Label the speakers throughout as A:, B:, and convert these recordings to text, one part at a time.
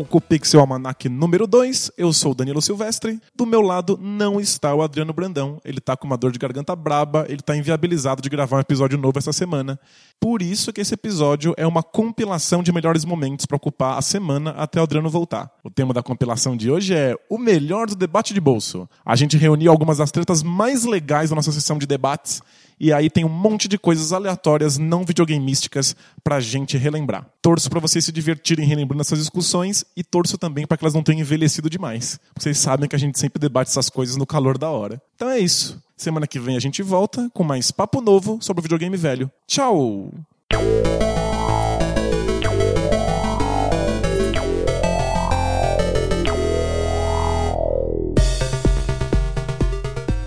A: vivo, Pouco Pixel Almanac número 2. Eu sou o Danilo Silvestre. Do meu lado não está o Adriano Brandão. Ele tá com uma dor de garganta braba, ele tá inviabilizado de gravar um episódio novo essa semana. Por isso que esse episódio é uma compilação de melhores momentos para ocupar a semana até o Adriano voltar. O tema da compilação de hoje é o melhor do debate de bolso. A gente reuniu algumas das tretas mais legais da nossa sessão de debates e aí tem um monte de coisas aleatórias não videogameísticas pra gente relembrar. Torço para vocês se divertirem relembrando essas discussões e torço também para que elas não tenham envelhecido demais. Vocês sabem que a gente sempre debate essas coisas no calor da hora. Então é isso. Semana que vem a gente volta com mais papo novo sobre o videogame velho. Tchau!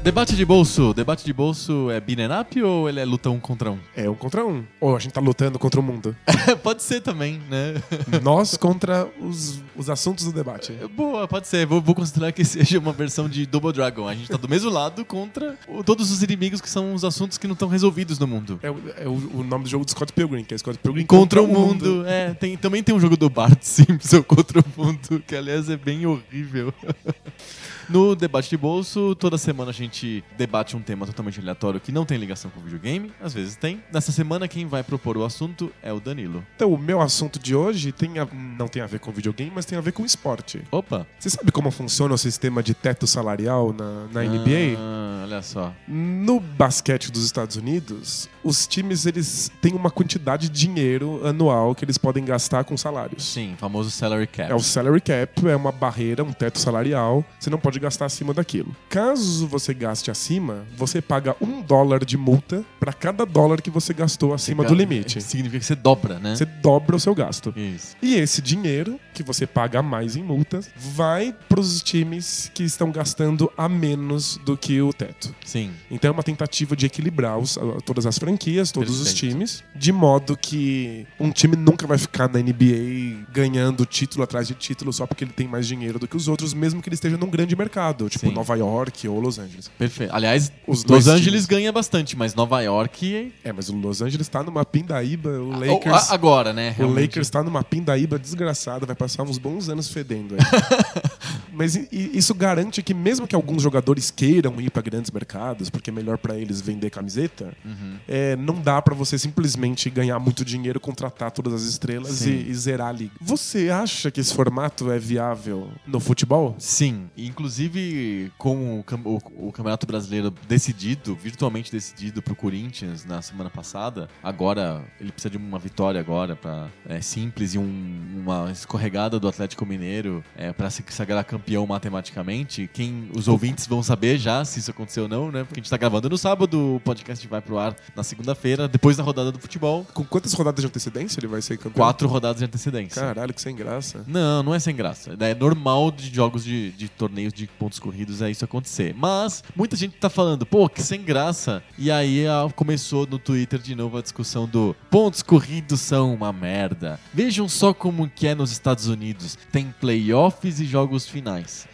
B: Debate de bolso. Debate de bolso é up ou ele é luta um contra um?
A: É um contra um. Ou a gente tá lutando contra o mundo.
B: pode ser também, né?
A: Nós contra os, os assuntos do debate.
B: Boa, pode ser. Vou, vou considerar que seja uma versão de Double Dragon. A gente tá do mesmo lado contra o- todos os inimigos que são os assuntos que não estão resolvidos no mundo.
A: É, o, é o- o nome do jogo do Scott Pilgrim, que é Scott Pilgrim
B: Contra o mundo. É, tem, também tem um jogo do Bart Simpson contra o mundo, que aliás é bem horrível. No debate de bolso, toda semana a gente debate um tema totalmente aleatório que não tem ligação com o videogame, às vezes tem. Nessa semana, quem vai propor o assunto é o Danilo.
A: Então, o meu assunto de hoje tem a- não tem a ver com videogame, mas tem a ver com esporte.
B: Opa!
A: Você sabe como funciona o sistema de teto salarial na, na NBA?
B: Ah, olha só.
A: No basquete dos Estados Unidos, os times eles têm uma quantidade de dinheiro anual que eles podem gastar com salários.
B: Sim, famoso salary cap.
A: É o salary cap, é uma barreira, um teto salarial. Você não pode gastar acima daquilo. Caso você gaste acima, você paga um dólar de multa para cada dólar que você gastou acima do limite.
B: Significa que você dobra, né?
A: Você dobra o seu gasto.
B: Isso.
A: E esse dinheiro que você paga a mais em multas vai para os times que estão gastando a menos do que o teto.
B: Sim.
A: Então é uma tentativa de equilibrar os- todas as franquias, todos os times, de modo que um time nunca vai ficar na NBA ganhando título atrás de título só porque ele tem mais dinheiro do que os outros, mesmo que ele esteja num grande mercado, tipo
B: Sim.
A: Nova York ou Los Angeles.
B: Perfeito. Aliás,
A: Os dois
B: Los Angeles
A: times.
B: ganha bastante, mas Nova York.
A: É, mas o Los Angeles tá numa pindaíba, o
B: Ah,
A: Lakers.
B: a- Agora, né?
A: O
B: realmente.
A: Lakers tá numa pindaíba desgraçada, vai passar uns bons anos fedendo aí. Mas isso garante que mesmo que alguns jogadores queiram ir para grandes mercados, porque é melhor para eles vender camiseta,
B: Uhum.
A: é, não dá para você simplesmente ganhar muito dinheiro, contratar todas as estrelas e, e zerar a liga. Você acha que esse formato é viável no futebol?
B: Sim, inclusive com o, o- o Campeonato Brasileiro decidido, virtualmente decidido pro Corinthians na semana passada, agora ele precisa de uma vitória agora para é simples e um- uma escorregada do Atlético Mineiro é, para se sagrar campeão matematicamente. Quem os ouvintes vão saber já se isso aconteceu ou não, né? Porque a gente tá gravando no sábado, o podcast vai pro ar na segunda-feira, depois da rodada do futebol,
A: Com quantas rodadas de antecedência ele vai ser campeão?
B: quatro rodadas de antecedência.
A: Caralho, que sem graça.
B: Não, não é sem graça. É normal de jogos de, de torneios de pontos corridos é isso acontecer. Mas muita gente tá falando, pô, que sem graça. E aí começou no Twitter de novo a discussão do pontos corridos são uma merda. Vejam só como que é nos Estados Unidos. Tem playoffs e jogos finais. Nice.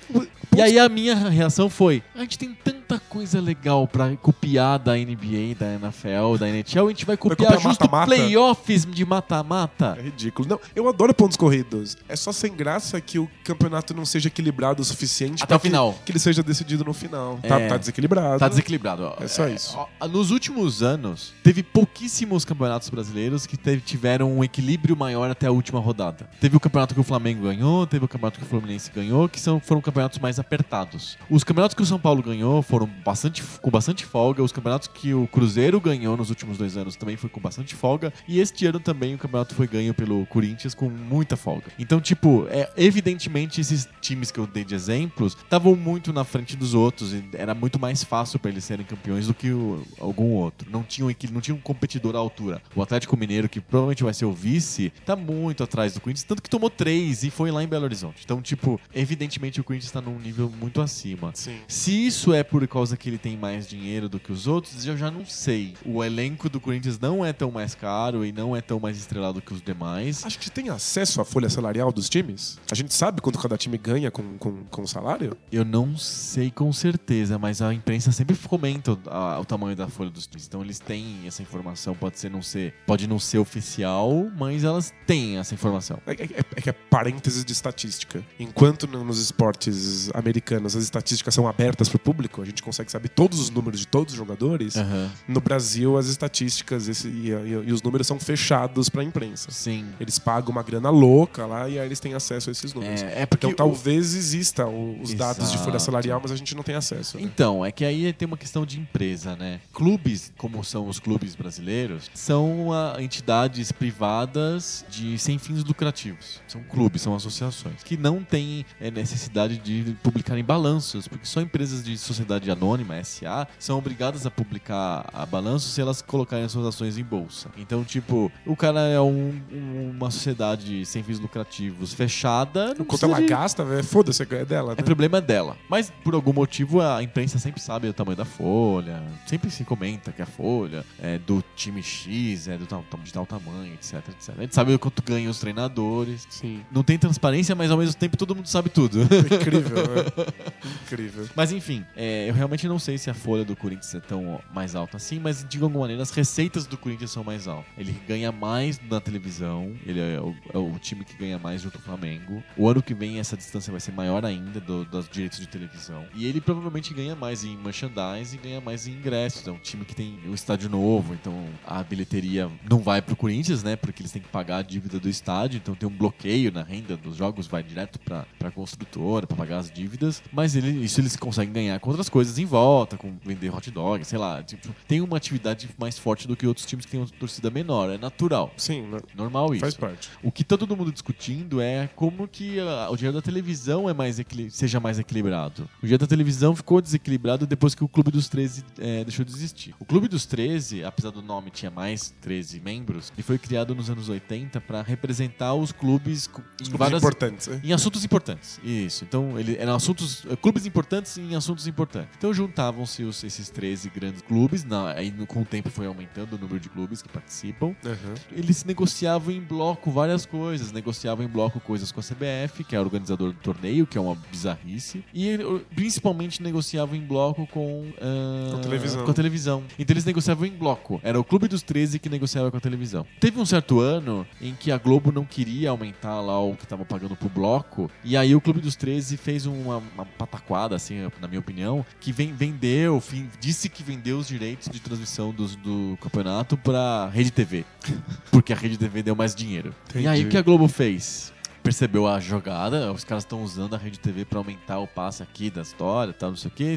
B: E aí a minha reação foi: a gente tem tanta coisa legal pra copiar da NBA, da NFL, da NHL, a gente vai copiar,
A: copiar
B: justo
A: mata-mata?
B: playoffs de mata-mata.
A: É ridículo. Não, eu adoro pontos corridos. É só sem graça que o campeonato não seja equilibrado o suficiente
B: Até o
A: pra que-
B: final.
A: Que, ele seja decidido no final. Tá,
B: É.
A: tá desequilibrado.
B: Tá desequilibrado.
A: É só isso.
B: ó, Nos últimos anos, teve pouquíssimos campeonatos brasileiros que teve- tiveram um equilíbrio maior até a última rodada. Teve o campeonato que o Flamengo ganhou, teve o campeonato que o Fluminense ganhou, que são, foram campeonatos mais apertados. Os campeonatos que o São Paulo ganhou foram bastante, com bastante folga. Os campeonatos que o Cruzeiro ganhou nos últimos dois anos também foi com bastante folga. E este ano também o campeonato foi ganho pelo Corinthians com muita folga. Então, tipo, é, evidentemente esses times que eu dei de exemplos estavam muito na frente dos outros. E era muito mais fácil para eles serem campeões do que o, algum outro. Não tinha, um, não tinha um competidor à altura. O Atlético Mineiro, que provavelmente vai ser o vice, tá muito atrás do Corinthians, tanto que tomou três e foi lá em Belo Horizonte. Então, tipo, evidentemente o Corinthians tá num nível muito acima.
C: Sim.
B: Se isso é por causa que ele tem mais dinheiro do que os outros, eu já não sei. O elenco do Corinthians não é tão mais caro e não é tão mais estrelado que os demais.
C: Acho que tem acesso à folha salarial dos times? A gente sabe quanto cada time ganha com, com, com salário?
B: Eu não sei com certeza, mas a imprensa sempre comenta o, a- o tamanho da folha dos times. Então eles têm essa informação, pode ser não ser, pode não ser oficial, mas elas têm essa informação.
C: É, é- é que é parênteses de estatística. Enquanto no- nos esportes americanos as estatísticas são abertas para o público, a gente consegue saber todos os números de todos os jogadores.
B: Aham.
C: No Brasil, as estatísticas esse- e, e- e os números são fechados para a imprensa.
B: Sim.
C: Eles pagam uma grana louca lá e aí eles têm acesso a esses números.
B: É, é porque
C: Então
B: o-
C: talvez exista os dados de folha
B: Exato.
C: salarial, mas a gente não tem acesso. né?
B: Então, é que aí tem uma questão de empresa, né? Clubes, como são os clubes brasileiros, são ah, entidades privadas de sem fins lucrativos. São clubes, são associações, que não têm eh, necessidade de publicarem balanços, porque só empresas de sociedade anônima, SA, são obrigadas a publicar a balanço se elas colocarem as suas ações em bolsa. Então, tipo, o cara é um- um- uma sociedade sem fins lucrativos fechada. não
C: Quanto ela
B: de-
C: gasta, velho, foda-se, é dela.
B: é
C: Né?
B: problema dela. Mas por algum motivo a imprensa sempre sabe o tamanho da folha, sempre se comenta que a folha é do time X, é do tal, de tal tamanho, etc, etc. A gente sabe o quanto ganham os treinadores.
C: Sim.
B: Não tem transparência, mas ao mesmo tempo todo mundo sabe tudo.
C: Incrível, né? Incrível.
B: Mas enfim, é, eu realmente não sei se a folha do Corinthians é tão mais alta assim, mas de alguma maneira as receitas do Corinthians são mais altas. Ele ganha mais na televisão, ele é o, é o time que ganha mais junto com o Flamengo. O ano que vem essa distância vai ser maior ainda do- dos direitos de televisão. E ele provavelmente ganha mais em merchandising e ganha mais em ingressos. É um time que tem um estádio novo, então a bilheteria não vai pro Corinthians, né? Porque eles têm que pagar a dívida do estádio, então tem um bloqueio na renda dos jogos, vai direto pra, pra construtora, pra pagar as dívidas. Mas ele, isso eles conseguem ganhar com outras coisas em volta, com vender hot dog, sei lá. Tipo, tem uma atividade mais forte do que outros times que têm uma torcida menor. É natural.
C: Sim, né?
B: Normal isso.
C: faz parte.
B: O que tá todo mundo discutindo é como que ah, o dinheiro da televisão é mais seja mais equilibrado. O dinheiro da televisão ficou desequilibrado depois que o Clube dos 13 eh, deixou de existir. O Clube dos 13, apesar do nome tinha mais 13 membros, ele foi criado nos anos 80 para representar os clubes
C: Os clubes
B: várias
C: importantes, né?
B: em assuntos importantes. Isso. Então, ele, eram assuntos. eh, Clubes importantes em assuntos importantes. Então, juntavam-se esses 13 grandes clubes. Na, aí, com o tempo, foi aumentando o número de clubes que participam.
C: Aham.
B: Eles negociavam em bloco várias coisas. Negociavam em bloco coisas com a CBF, que é o organizador do torneio, que é uma bizarrice. E eh, principalmente negociavam em bloco com, ah,
C: Com a televisão.
B: com a televisão. Então eles negociavam em bloco. Era o Clube dos 13 que negociava com a televisão. Teve um certo ano em que a Globo não queria aumentar lá o que estava pagando pro bloco. E aí o Clube dos 13 fez uma, uma pataquada, assim, na minha opinião, que vem, vendeu, fim- disse que vendeu os direitos de transmissão dos- do campeonato pra Rede TV. Porque a Rede TV deu mais dinheiro.
C: Entendi.
B: E aí o que a Globo fez? Percebeu a jogada, os caras estão usando a Rede TV pra aumentar o passe aqui da história, tal, não sei o que,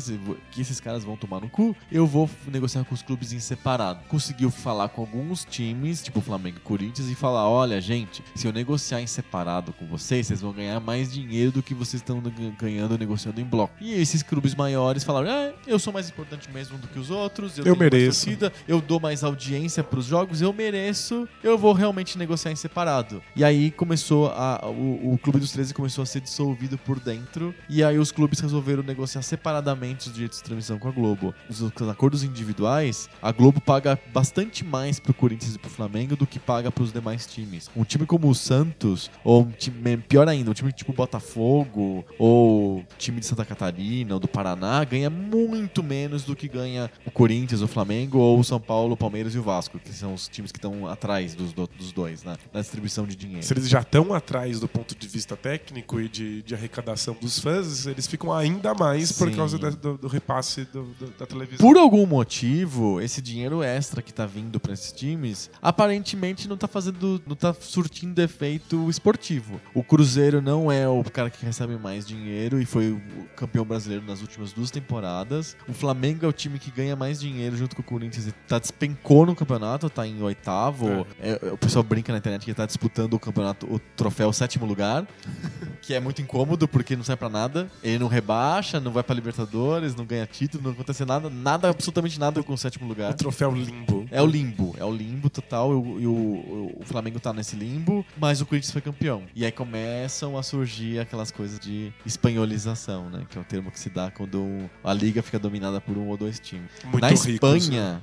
B: que esses caras vão tomar no cu. Eu vou negociar com os clubes em separado. Conseguiu falar com alguns times, tipo Flamengo e Corinthians, e falar: olha, gente, se eu negociar em separado com vocês, vocês vão ganhar mais dinheiro do que vocês estão ganhando negociando em bloco. E esses clubes maiores falaram: é, eu sou mais importante mesmo do que os outros, eu,
C: Eu mereço.
B: torcida, eu dou mais audiência pros jogos, eu mereço, eu vou realmente negociar em separado. E aí começou a. O, Clube dos 13 começou a ser dissolvido por dentro. E aí os clubes resolveram negociar separadamente os direitos de transmissão com a Globo. Os, os acordos individuais, a Globo paga bastante mais pro Corinthians e pro Flamengo do que paga pros demais times. Um time como o Santos, ou um time, pior ainda, um time tipo Botafogo, ou time de Santa Catarina, ou do Paraná, ganha muito menos do que ganha o Corinthians, o Flamengo, ou o São Paulo, o Palmeiras e o Vasco, que são os times que estão atrás dos, do- dos dois, né? Na distribuição de dinheiro.
C: Se eles já estão atrás do
A: ponto de vista técnico e de, de arrecadação dos fãs, eles ficam ainda mais por
B: Sim.
A: causa da- do, do repasse do- do- da televisão.
B: Por algum motivo, esse dinheiro extra que tá vindo pra esses times, aparentemente não tá fazendo, não tá surtindo efeito esportivo. O Cruzeiro não é o cara que recebe mais dinheiro e foi o campeão brasileiro nas últimas duas temporadas. O Flamengo é o time que ganha mais dinheiro junto com o Corinthians e tá despencou no campeonato, tá em oitavo. É, o pessoal brinca na internet que tá disputando o campeonato, o troféu sétimo lugar, que é muito incômodo porque não sai pra nada. Ele não rebaixa, não vai pra Libertadores, não ganha título, não acontece nada, nada, absolutamente nada com o sétimo lugar.
A: O troféu limbo.
B: É o limbo, é o limbo total. E, o, e o- o Flamengo tá nesse limbo, mas o Corinthians foi campeão. E aí começam a surgir aquelas coisas de espanholização, né? Que é o termo que se dá quando a liga fica dominada por um ou dois times.
A: Muito
B: Na Espanha,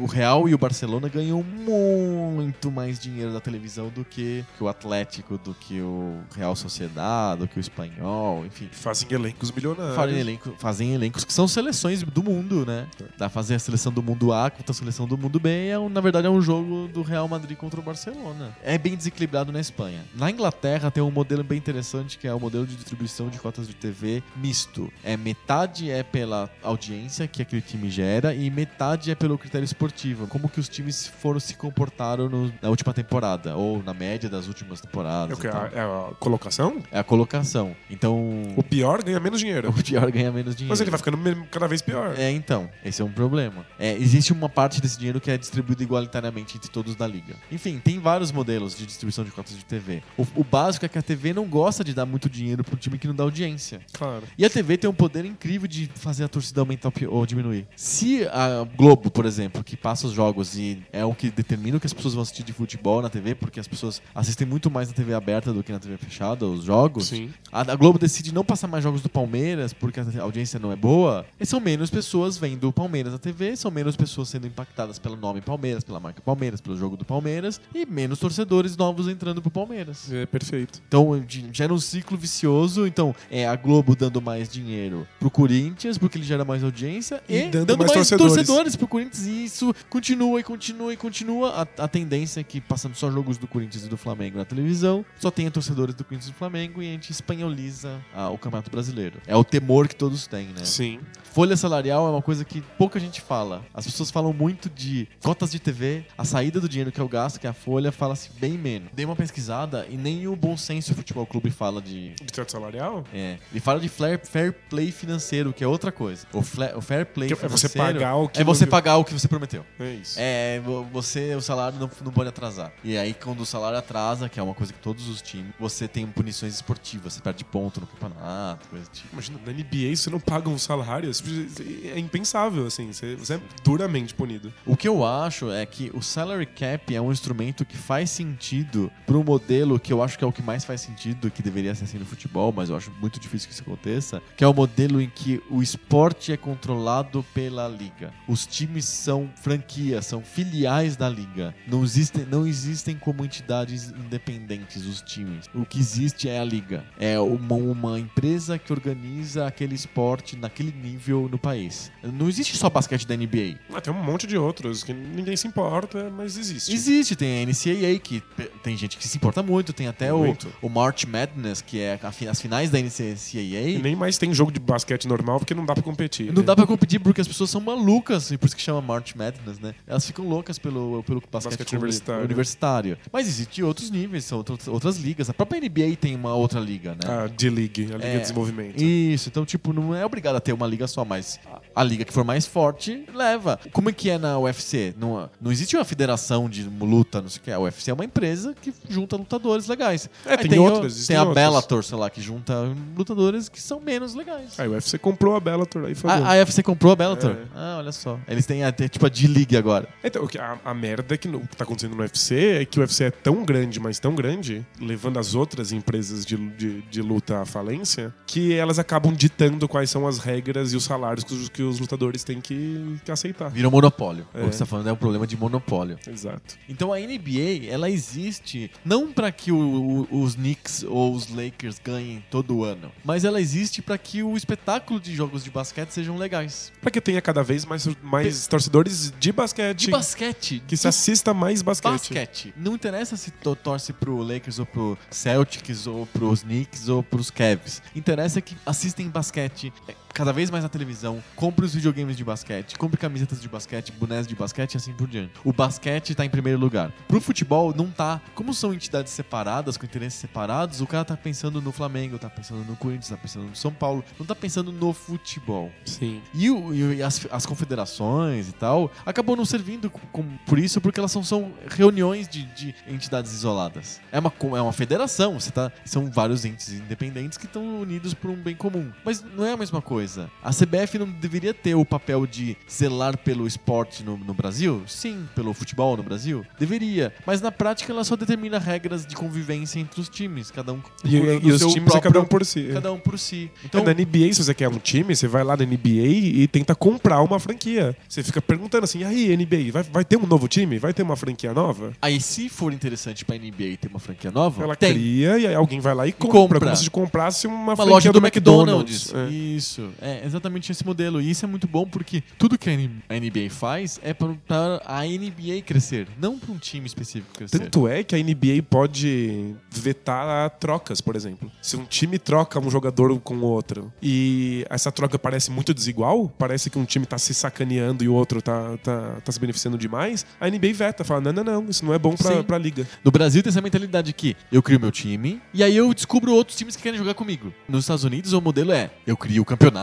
B: o Real e o Barcelona ganham muito mais dinheiro da televisão do que, que o Atlético, do que o Real Sociedade, do que o Espanhol, enfim.
A: Fazem elencos milionários.
B: Fazem, elenco- fazem elencos que são seleções do mundo, né? Dá fazer a seleção do mundo A contra a seleção do mundo B. e É um, na verdade, é um jogo do Real Madrid contra o Barcelona. É bem desequilibrado na Espanha. Na Inglaterra tem um modelo bem interessante que é o modelo de distribuição de cotas de TV misto. É metade é pela audiência que aquele time gera e metade é pelo critério esportivo. Como que os times foram se comportaram no- na última temporada ou na média das últimas
A: É,
B: temporadas.
A: o que? É a colocação?
B: É a colocação. Então,
A: O pior ganha menos dinheiro.
B: o pior ganha menos dinheiro.
A: Mas ele vai ficando cada vez pior.
B: É, então, esse é um problema. É, existe uma parte desse dinheiro que é distribuído igualitariamente entre todos da liga. Enfim, tem vários modelos de distribuição de cotas de TV. O, o básico é que a TV não gosta de dar muito dinheiro pro time que não dá audiência.
A: Claro.
B: E a TV tem um poder incrível de fazer a torcida aumentar ou diminuir. Se a Globo, por exemplo, que passa os jogos e é o que determina o que as pessoas vão assistir de futebol na TV, porque as pessoas assistem muito mais na TV aberta do que na TV fechada, os jogos.
A: Sim.
B: A, a Globo decide não passar mais jogos do Palmeiras porque a audiência não é boa. E são menos pessoas vendo o Palmeiras na TV, são menos pessoas sendo impactadas pelo nome Palmeiras, pela marca Palmeiras, pelo jogo do Palmeiras e menos torcedores novos entrando pro Palmeiras.
A: É perfeito.
B: Então gera um ciclo vicioso. Então é a Globo dando mais dinheiro pro Corinthians porque ele gera mais audiência e,
A: E dando
B: dando,
A: mais
B: mais,
A: torcedores.
B: torcedores. pro Corinthians. E isso continua e continua e continua. A, a tendência é que passando só jogos do Corinthians e do Flamengo na televisão, só tenha torcedores do Corinthians e do Flamengo e a gente espanholiza ah, o Campeonato Brasileiro. É o temor que todos têm, né?
A: Sim.
B: Folha salarial é uma coisa que pouca gente fala. As pessoas falam muito de cotas de TV, a saída do dinheiro que é o gasto, que é a folha, fala-se bem menos. Dei uma pesquisada e nem o Bom Senso Futebol Clube fala de.
A: De teto salarial?
B: É, ele fala de fair, fair play financeiro, que é outra coisa. O, fla- o fair play
A: Que é
B: financeiro
A: você pagar o que
B: é você pagar o que você prometeu.
A: É isso.
B: É, vo- você, o salário não, não pode atrasar. E aí, quando o salário atrasa, que é uma coisa que todos os times, você tem punições esportivas, você perde ponto no campeonato, coisa do tipo.
A: Imagina, na NBA você não paga um salário. É impensável, assim. Você, você é duramente punido.
B: O que eu acho é que o salary cap é um instrumento que faz sentido um modelo que eu acho que é o que mais faz sentido, que deveria ser assim no futebol, mas eu acho muito difícil que isso aconteça, que é o modelo em que o esporte é controlado pela liga. Os times são franquias, são filiais da liga. Não existem, não existem como entidades independentes os times. O que existe é a liga. É uma, uma empresa que organiza aquele esporte naquele nível no país. Não existe só basquete da NBA.
A: Ah, tem um monte de outros que ninguém se importa, mas existe.
B: Existe, tem a NCAA, que tem gente que se importa muito, tem até o,
A: Muito.
B: o March Madness, que é a as finais da
A: E
B: NCAA.
A: nem mais tem jogo de basquete normal porque não dá pra competir.
B: Não
A: né?
B: dá pra competir porque as pessoas são malucas, e por isso que chama March Madness, né? Elas ficam loucas pelo, pelo basquete,
A: Basquete
B: uni-
A: universitário.
B: universitário. Mas existem outros níveis, são outras, outras ligas. A própria NBA tem uma outra liga, né?
A: A D-League, a Liga
B: É,
A: de Desenvolvimento.
B: Isso, então, tipo, não é obrigado a ter uma liga só, mas a, a liga que for mais forte leva. Como é que é na UFC? Não, não existe uma federação de luta, não sei o que. A UFC é uma empresa que junta lutadores legais.
A: É, tem
B: o-
A: outras,
B: Tem
A: existem
B: a
A: outras.
B: Bellator, sei lá, que junta lutadores que são menos legais.
A: Aí o UFC comprou a Bellator, aí foi.
B: A, a UFC comprou a Bellator?
A: É.
B: Ah, olha só. Eles têm até, tipo a D-League agora.
A: Então, o a, a merda é que no- o que tá acontecendo no UFC é que o UFC é tão grande, mas tão grande, levando as outras empresas de, de, de luta à falência, que elas acabam ditando quais são as regras e os salários que os, que os lutadores têm que, que aceitar.
B: Virou monopólio.
A: É.
B: O que você tá falando é um problema de monopólio.
A: Exato.
B: Então a NBA, ela existe não para que o- o- os Knicks ou os Lakers ganhem todo ano, mas ela existe para que o espetáculo de jogos de basquete sejam legais.
A: Pra que tenha cada vez mais, mais torcedores de basquete.
B: De basquete,
A: que se assista mais basquete.
B: basquete. Não interessa se to- torce pro Lakers ou pro Celtics ou pros Knicks ou pros Cavs. Interessa que assistem basquete cada vez mais na televisão, compre os videogames de basquete, compre camisetas de basquete, bonés de basquete e assim por diante. O basquete tá em primeiro lugar. Pro futebol não tá. Como são entidades separadas, com interesses separados, o cara tá pensando no Flamengo, tá pensando no Corinthians, tá pensando no São Paulo, não tá pensando no futebol.
A: Sim.
B: E, o- e as, as confederações e tal acabam não servindo com- por isso, porque elas são, são reuniões de, de entidades isoladas. É uma, é uma federação, você tá, são vários entes independentes que estão unidos por um bem comum. Mas não é a mesma coisa. A CBF não deveria ter o papel de zelar pelo esporte no, no Brasil? Sim, pelo futebol no Brasil? Deveria. Mas na prática ela só determina regras de convivência entre os times, cada um
A: E, e os times é
B: próprio-
A: cada um por si.
B: cada um por si.
A: Então, na NBA, se você quer um time, você vai lá na NBA e tenta comprar uma franquia. Você fica perguntando assim, aí, NBA, vai, vai ter um novo time? Vai ter uma franquia nova?
B: Aí, se for interessante pra NBA ter uma franquia nova,
A: Ela
B: tem.
A: cria e aí alguém vai lá e compra,
B: compra.
A: como se comprasse uma,
B: Uma
A: franquia
B: loja do,
A: do
B: McDonald's.
A: É.
B: Isso. É exatamente esse modelo. E isso é muito bom porque tudo que a a NBA faz é pra- para a NBA crescer, não para um time específico crescer.
A: Tanto é que a NBA pode vetar trocas, por exemplo. Se um time troca um jogador com outro e essa troca parece muito desigual, parece que um time tá se sacaneando e o outro tá, tá, tá se beneficiando demais, a NBA veta, fala: não, não, não, isso não é bom
B: Sim.
A: pra liga.
B: No Brasil tem essa mentalidade que eu crio meu time e aí eu descubro outros times que querem jogar comigo. Nos Estados Unidos o modelo é eu crio o campeonato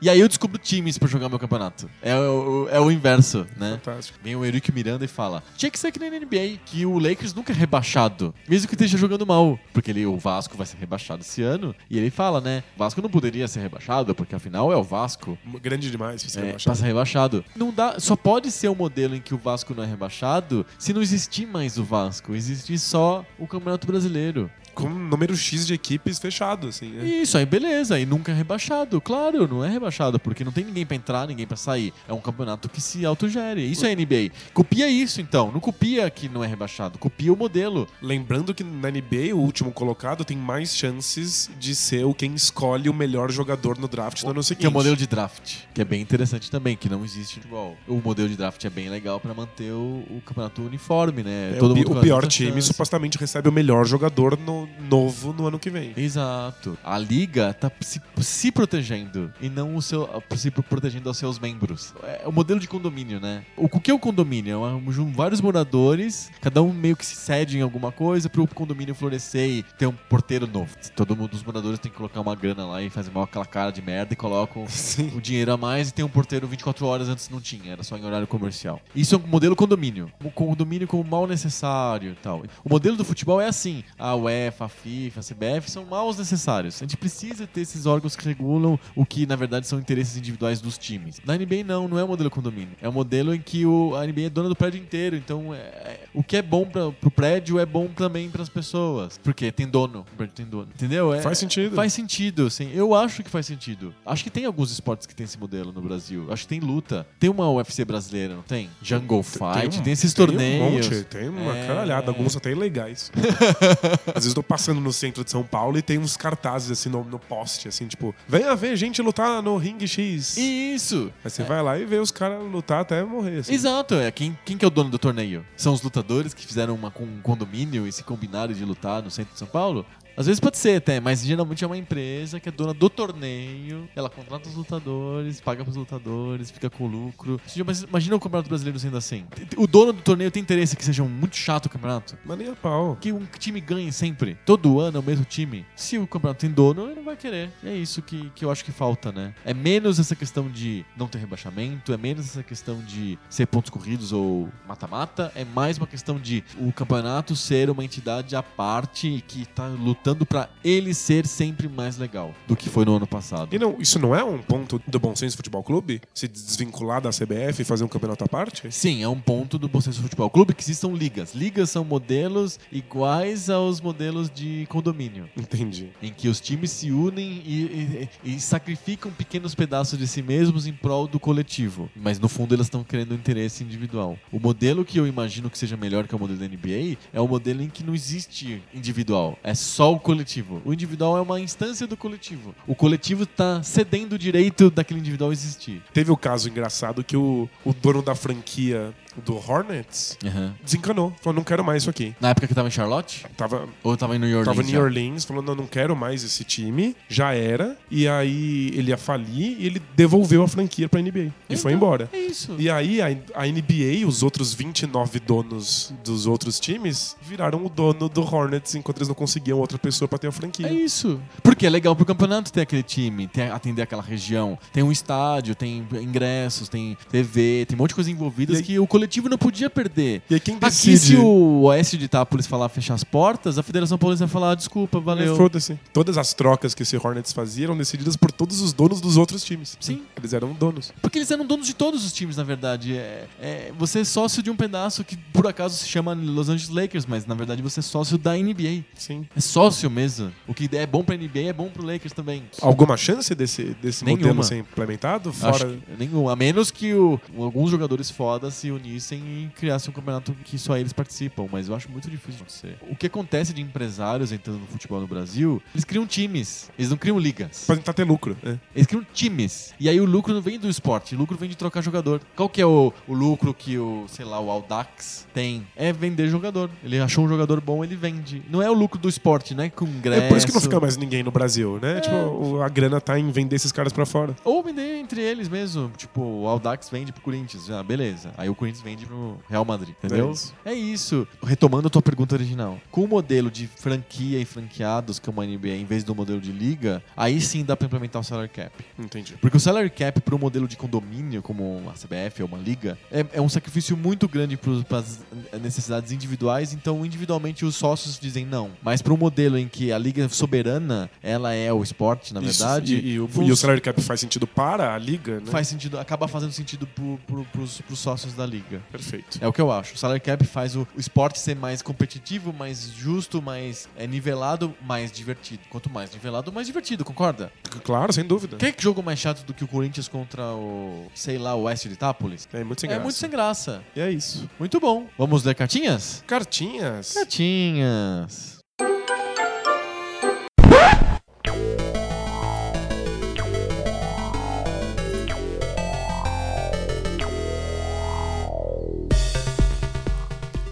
B: e aí eu descubro times pra jogar meu campeonato. É o, é o inverso, né?
A: Fantástico.
B: Vem o Eurico Miranda e fala: tinha que ser que nem na NBA, que o Lakers nunca é rebaixado, mesmo que esteja jogando mal. Porque ele, o Vasco vai ser rebaixado esse ano. E ele fala, né? O Vasco não poderia ser rebaixado, porque afinal é o Vasco.
A: Grande demais pra ser
B: É,
A: rebaixado.
B: pra ser rebaixado. Não dá, só pode ser um modelo em que o Vasco não é rebaixado se não existir mais o Vasco. Existir só o Campeonato Brasileiro.
A: Com um número X de equipes fechado, assim. né?
B: Isso, aí beleza, aí nunca é rebaixado. Claro, não é rebaixado, porque não tem ninguém pra entrar, ninguém pra sair. É um campeonato que se autogere. Isso é NBA. Copia isso, então. Não copia que não é rebaixado. Copia o modelo.
A: Lembrando que na NBA, o último colocado tem mais chances de ser o quem escolhe o melhor jogador no draft no ano seguinte.
B: Que é o modelo de draft, que é bem interessante também, que não existe futebol. O modelo de draft é bem legal pra manter o, o campeonato uniforme, né?
A: É,
B: Todo
A: o, o pior time
B: chance.
A: supostamente recebe o melhor jogador no, novo no ano que vem.
B: Exato. A liga tá se, se protegendo e não o seu, se protegendo aos seus membros. É o modelo de condomínio, né? O, o que é o condomínio? É um, vários moradores, cada um meio que se cede em alguma coisa pro condomínio florescer e ter um porteiro novo. Todo mundo, os moradores tem que colocar uma grana lá e fazer mal aquela cara de merda e colocam
A: Sim.
B: o dinheiro a mais e tem um porteiro 24 horas antes não tinha, era só em horário comercial. Isso é um modelo condomínio. O condomínio como mal necessário e tal. O modelo do futebol é assim: a UEFA, a FIFA, a CBF são maus necessários. A gente precisa ter esses órgãos que regulam o que na verdade são interesses individuais dos times. Na NBA não, não é um modelo condomínio. É um modelo em que o, a NBA é dona do prédio inteiro, então é- é- o que é bom pra, pro prédio é bom também pras pessoas. Porque tem dono, o prédio tem dono. Entendeu? É-
A: Faz sentido.
B: Faz sentido, assim. Eu acho que faz sentido. Acho que tem alguns esportes que tem esse modelo no Brasil. Acho que tem luta. Tem uma UFC brasileira, não tem? Jungle Fight, tem,
A: um-
B: esses
A: tem
B: torneios.
A: Um monte, tem uma
B: É.
A: caralhada, alguns até ilegais. Às vezes tô passando no centro de São Paulo e tem uns cartazes assim no, no poste, assim, tipo, venha ver gente lutar no ringue X.
B: Isso!
A: Aí você vai lá e vê os caras lutar até morrer. Assim.
B: Exato, é. Quem, quem que é o dono do torneio? São os lutadores que fizeram uma, um condomínio e se combinaram de lutar no centro de São Paulo? Às vezes pode ser até, mas geralmente é uma empresa que é dona do torneio, ela contrata os lutadores, paga pros lutadores, fica com lucro. Mas Imagina o Campeonato Brasileiro sendo assim. O dono do torneio tem interesse que seja muito chato o campeonato?
A: Mas nem a pau.
B: Que um time ganhe sempre. Todo ano é o mesmo time. Se o campeonato tem dono, ele não vai querer. E é isso que, que eu acho que falta, né? É menos essa questão de não ter rebaixamento, é menos essa questão de ser pontos corridos ou mata-mata, é mais uma questão de o campeonato ser uma entidade à parte que tá lutando lutando pra ele ser sempre mais legal do que foi no ano passado.
C: E não, isso não é um ponto do Bom Senso Futebol Clube? Se desvincular da CBF e fazer um campeonato à parte?
B: Sim, é um ponto do Bom Senso Futebol Clube que existam ligas. Ligas são modelos iguais aos modelos de condomínio.
C: Entendi.
B: Em que os times se unem e, e- e sacrificam pequenos pedaços de si mesmos em prol do coletivo. Mas no fundo elas estão querendo o interesse individual. O modelo que eu imagino que seja melhor que o modelo da NBA é o modelo em que não existe individual. É só o coletivo. O individual é uma instância do coletivo. O coletivo está cedendo o direito daquele individual existir.
C: Teve o caso engraçado que o, o dono da franquia do Hornets desencanou. Falou, não quero mais isso aqui.
B: Na época que tava em Charlotte?
C: Tava,
B: Ou tava em New Orleans?
C: tava em New? Orleans, falou, não, não quero mais esse time. Já era. E aí ele ia falir e ele devolveu a franquia pra NBA. E foi
B: Então,
C: embora.
B: É isso.
C: E aí a, a NBA, os outros 29 donos dos outros times, viraram o dono do Hornets enquanto eles não conseguiam outra pessoa pra ter a franquia.
B: É isso. Porque é legal pro campeonato ter aquele time, ter, atender aquela região. Tem um estádio, tem ingressos, tem TV, tem um monte de coisa envolvidas
C: E aí-
B: que o coletivo não podia perder.
C: E aí quem
B: Aqui,
C: decide...
B: se o Oeste de Itápolis falar fechar as portas, a Federação Paulista vai falar, "Ah, desculpa, valeu.
C: É, Foda-se. Todas as trocas que esse Hornets fazia eram decididas por todos os donos dos outros times.
B: Sim.
C: Eles eram donos.
B: Porque eles eram donos de todos os times, na verdade. É, é- você é sócio de um pedaço que por acaso se chama Los Angeles Lakers, mas na verdade você é sócio da NBA.
C: Sim.
B: É sócio mesmo. O que é bom pra NBA é bom pro Lakers também.
C: Alguma chance desse, desse
B: Nenhuma.
C: modelo ser implementado? Fora.
B: que nenhum. A menos que o- alguns jogadores fodas se unissem e criassem um campeonato que só eles participam. Mas eu acho muito difícil de acontecer. O que acontece de empresários entrando no futebol no Brasil, eles criam times. Eles não criam ligas.
C: Pra tentar ter lucro. né?
B: Eles criam times. E aí o lucro não vem do esporte, o lucro vem de trocar jogador. Qual que é o, o lucro que o, sei lá, o Audax tem? É vender jogador. Ele achou um jogador bom, ele vende. Não é o lucro do esporte, né? Com ingresso.
C: É por isso que não fica mais ninguém no Brasil, né? Tipo, o- a grana tá em vender esses caras pra fora.
B: Ou vender entre eles mesmo. Tipo, o Audax vende pro Corinthians. Ah, beleza. Aí o Corinthians vende pro Real Madrid. Entendeu?
C: É isso.
B: É isso. Retomando a tua pergunta original. Com o modelo de franquia e franqueados, que é uma NBA, em vez do modelo de liga, aí sim dá pra implementar o salary cap.
C: Entendi.
B: Porque o salary cap um modelo de condomínio, como a CBF ou uma liga, é, é um sacrifício muito grande para as necessidades individuais. Então, individualmente, os sócios dizem não. Mas um modelo em que a liga soberana, ela é o esporte, na
C: Isso,
B: verdade,
C: e, e o, e o salary cap faz sentido para a liga, né?
B: faz sentido, acaba fazendo sentido para os sócios da liga.
C: Perfeito.
B: É o que eu acho. O salary cap faz o, o esporte ser mais competitivo, mais justo, mais é, nivelado, mais divertido. Quanto mais nivelado, mais divertido, concorda?
C: Claro, sem dúvida.
B: Quer que jogo mais chato do que o Corinthians contra o, sei lá, o Oeste de Itápolis?
C: É muito sem
B: é
C: graça.
B: muito sem graça.
C: E é isso.
B: Muito bom. Vamos ler cartinhas?
C: Cartinhas.
B: Cartinhas.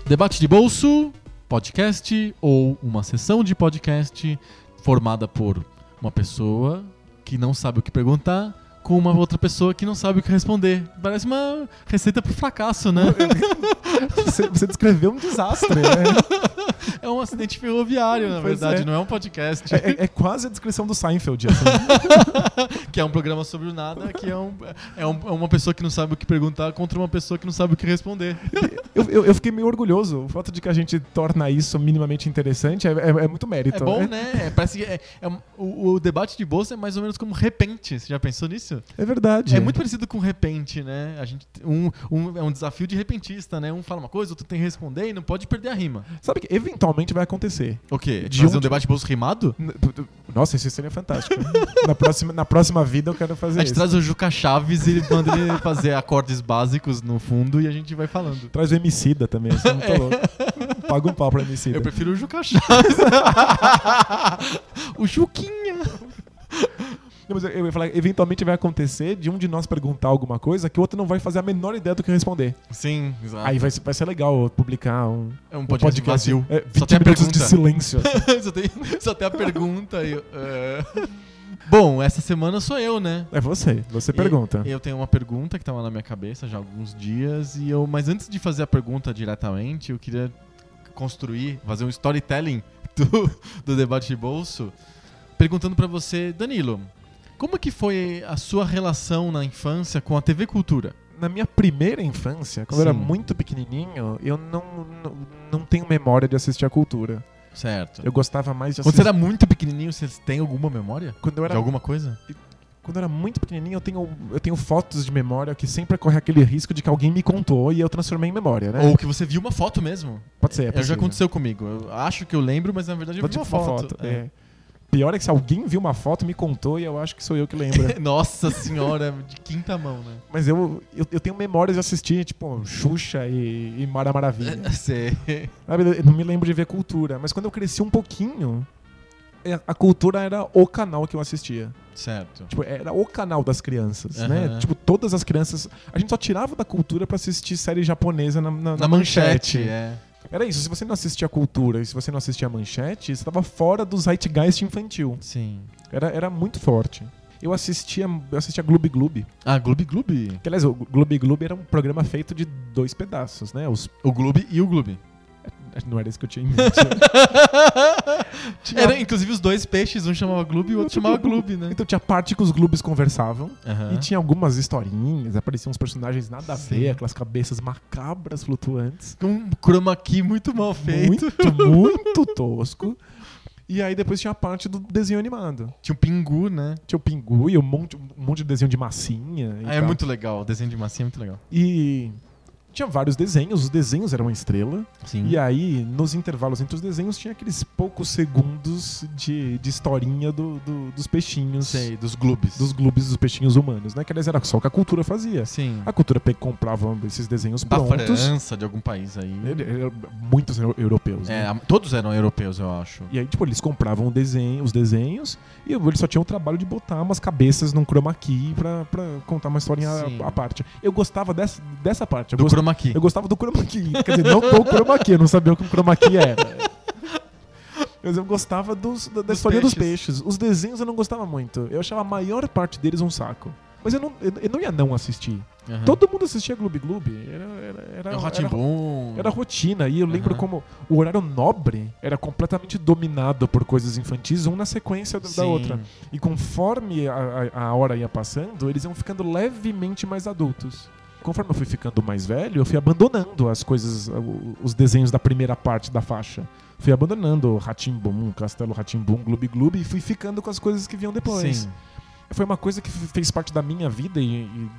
B: Debate de bolso, podcast ou uma sessão de podcast formada por uma pessoa que não sabe o que perguntar com uma outra pessoa que não sabe o que responder. Parece uma receita pro fracasso, né?
A: Você, você descreveu um desastre, né?
B: É um acidente ferroviário, na
A: Pois
B: verdade,
A: é.
B: não é um podcast.
A: É, é- é quase a descrição do Seinfeld. assim.
B: que é um programa sobre o nada, que é, um, é, um- é uma pessoa que não sabe o que perguntar contra uma pessoa que não sabe o que responder.
A: Eu, eu- eu fiquei meio orgulhoso. O fato de que a gente torna isso minimamente interessante é, é- é muito mérito.
B: É bom, né? É, parece que o, o debate de bolsa é mais ou menos como repente. Você já pensou nisso?
A: É verdade.
B: É muito parecido com repente, né? A gente, um, um- é um desafio de repentista, né? Um fala uma coisa, outro tem que responder e não pode perder a rima.
A: Sabe que eventualmente vai acontecer.
B: O quê?
A: De
B: Fazer um
A: onde-
B: debate de bolsa rimado?
A: Nossa, isso seria fantástico. na, próxima, na próxima vida eu quero fazer
B: A gente
A: isso.
B: traz o Juca Chaves e ele manda ele fazer acordes básicos no fundo e a gente vai falando.
A: Traz o Emicida também, isso é muito louco. Paga um pau pra Emicida.
B: Eu prefiro o Juca Chaves. o Juquinha.
A: Não, mas eu- eu ia falar, eventualmente vai acontecer de um de nós perguntar alguma coisa que o outro não vai fazer a menor ideia do que responder.
B: Sim, exato.
A: Aí vai, ser- vai ser legal publicar um,
B: é um podcast, vazio.
A: É,
B: Só
A: 20
B: tem a
A: minutos
B: pergunta.
A: de silêncio.
B: só, tem, só tem a pergunta. e eu, é. Bom, essa semana sou eu, né?
A: É você, você pergunta.
B: E- Eu tenho uma pergunta que estava na minha cabeça já há alguns dias e eu, mas antes de fazer a pergunta diretamente, eu queria construir, fazer um storytelling do, do debate de bolso, perguntando pra você, Danilo, como que foi a sua relação na infância com a TV Cultura?
A: Na minha primeira infância, quando eu era
B: Sim.
A: muito pequenininho, eu não, não, não tenho memória de assistir a cultura.
B: Certo.
A: Eu gostava mais de
B: Quando você
A: assistir.
B: era muito pequenininho, você tem alguma memória?
A: Quando eu era
B: De alguma coisa?
A: Quando eu era muito pequenininho, eu tenho, eu tenho fotos de memória que sempre corre aquele risco de que alguém me contou e eu transformei em memória, né?
B: Ou que você viu uma foto mesmo.
A: Pode ser, é
B: É, já aconteceu comigo. Eu acho que eu lembro, mas na verdade eu vi uma foto.
A: é. Pior é que se alguém viu uma foto, me contou e eu acho que sou eu que lembro.
B: Nossa senhora, de quinta mão, né?
A: Mas eu, eu, eu tenho memórias de assistir, tipo, Xuxa e, e Mara Maravilha.
B: Sei.
A: Sabe, Eu não me lembro de ver cultura. Mas quando eu cresci um pouquinho, é, a cultura era o canal que eu assistia.
B: Certo.
A: Tipo, era o canal das crianças, né?
B: Aham.
A: Tipo, todas as crianças. A gente só tirava da cultura pra assistir série japonesa na, na,
B: Na manchete, é.
A: Era isso. Se você não assistia a cultura e se você não assistia a manchete, você tava fora do zeitgeist infantil.
B: Sim.
A: Era, era muito forte. Eu assistia, eu assistia Gloob Gloob.
B: Ah, Gloob Gloob.
A: Que, aliás, o Gloob Gloob era um programa feito de dois pedaços, né? Os,
B: O Gloob e o Gloob.
A: Não era isso que eu tinha em mente. Tinha-
B: Era, inclusive, os dois peixes, um chamava Gloob e o outro chamava Gloob, né?
A: Então tinha parte que os Gloobs conversavam.
B: Aham.
A: E tinha algumas historinhas, apareciam uns personagens nada a ver, aquelas cabeças macabras flutuantes.
B: Um chroma key muito mal feito.
A: Muito, muito tosco. E aí depois tinha a parte do desenho animado.
B: Tinha um pingu, né?
A: Tinha o Pingu e um monte, um monte de desenho de massinha.
B: Ah, é muito legal. O desenho de massinha é muito legal.
A: E tinha vários desenhos, os desenhos eram uma estrela.
B: Sim.
A: E aí, nos intervalos entre os desenhos, tinha aqueles poucos segundos de, de historinha do- do- dos peixinhos.
B: Sei, dos Gloobs.
A: Dos globes dos peixinhos humanos, né? Que aliás era só o que a cultura fazia.
B: Sim.
A: A cultura comprava esses desenhos
B: Da
A: prontos.
B: França, de algum país aí.
A: Ele- ele- Muitos eu- europeus,
B: É,
A: né?
B: todos eram europeus, eu acho.
A: E aí, tipo, eles compravam desenho, os desenhos e eles só tinham o trabalho de botar umas cabeças num chroma key pra, pra contar uma historinha à, parte. Eu gostava dessa, dessa parte. Eu,
B: Do
A: gost-
B: chroma key.
A: eu gostava do chroma key. Quer dizer, não do chroma key, eu não sabia o que um chroma key era. Mas eu gostava dos, da, da
B: Dos
A: história dos
B: peixes.
A: peixes. Os desenhos eu não gostava muito. Eu achava a maior parte deles um saco. Mas eu não, eu, eu não ia não assistir.
B: Aham.
A: Todo mundo assistia Gloob Gloob. Era, era, era,
B: É o
A: era, era rotina. E eu lembro
B: Aham.
A: como o horário nobre era completamente dominado por coisas infantis, um na sequência da- outra. E conforme a, a- a hora ia passando, eles iam ficando levemente mais adultos. Conforme eu fui ficando mais velho, eu fui abandonando as coisas, os desenhos da primeira parte da faixa. Fui abandonando Ratimbum, Castelo Ratimbum, Gloob Gloob e fui ficando com as coisas que vinham depois.
B: Sim.
A: Foi uma coisa que fez parte da minha vida e, e-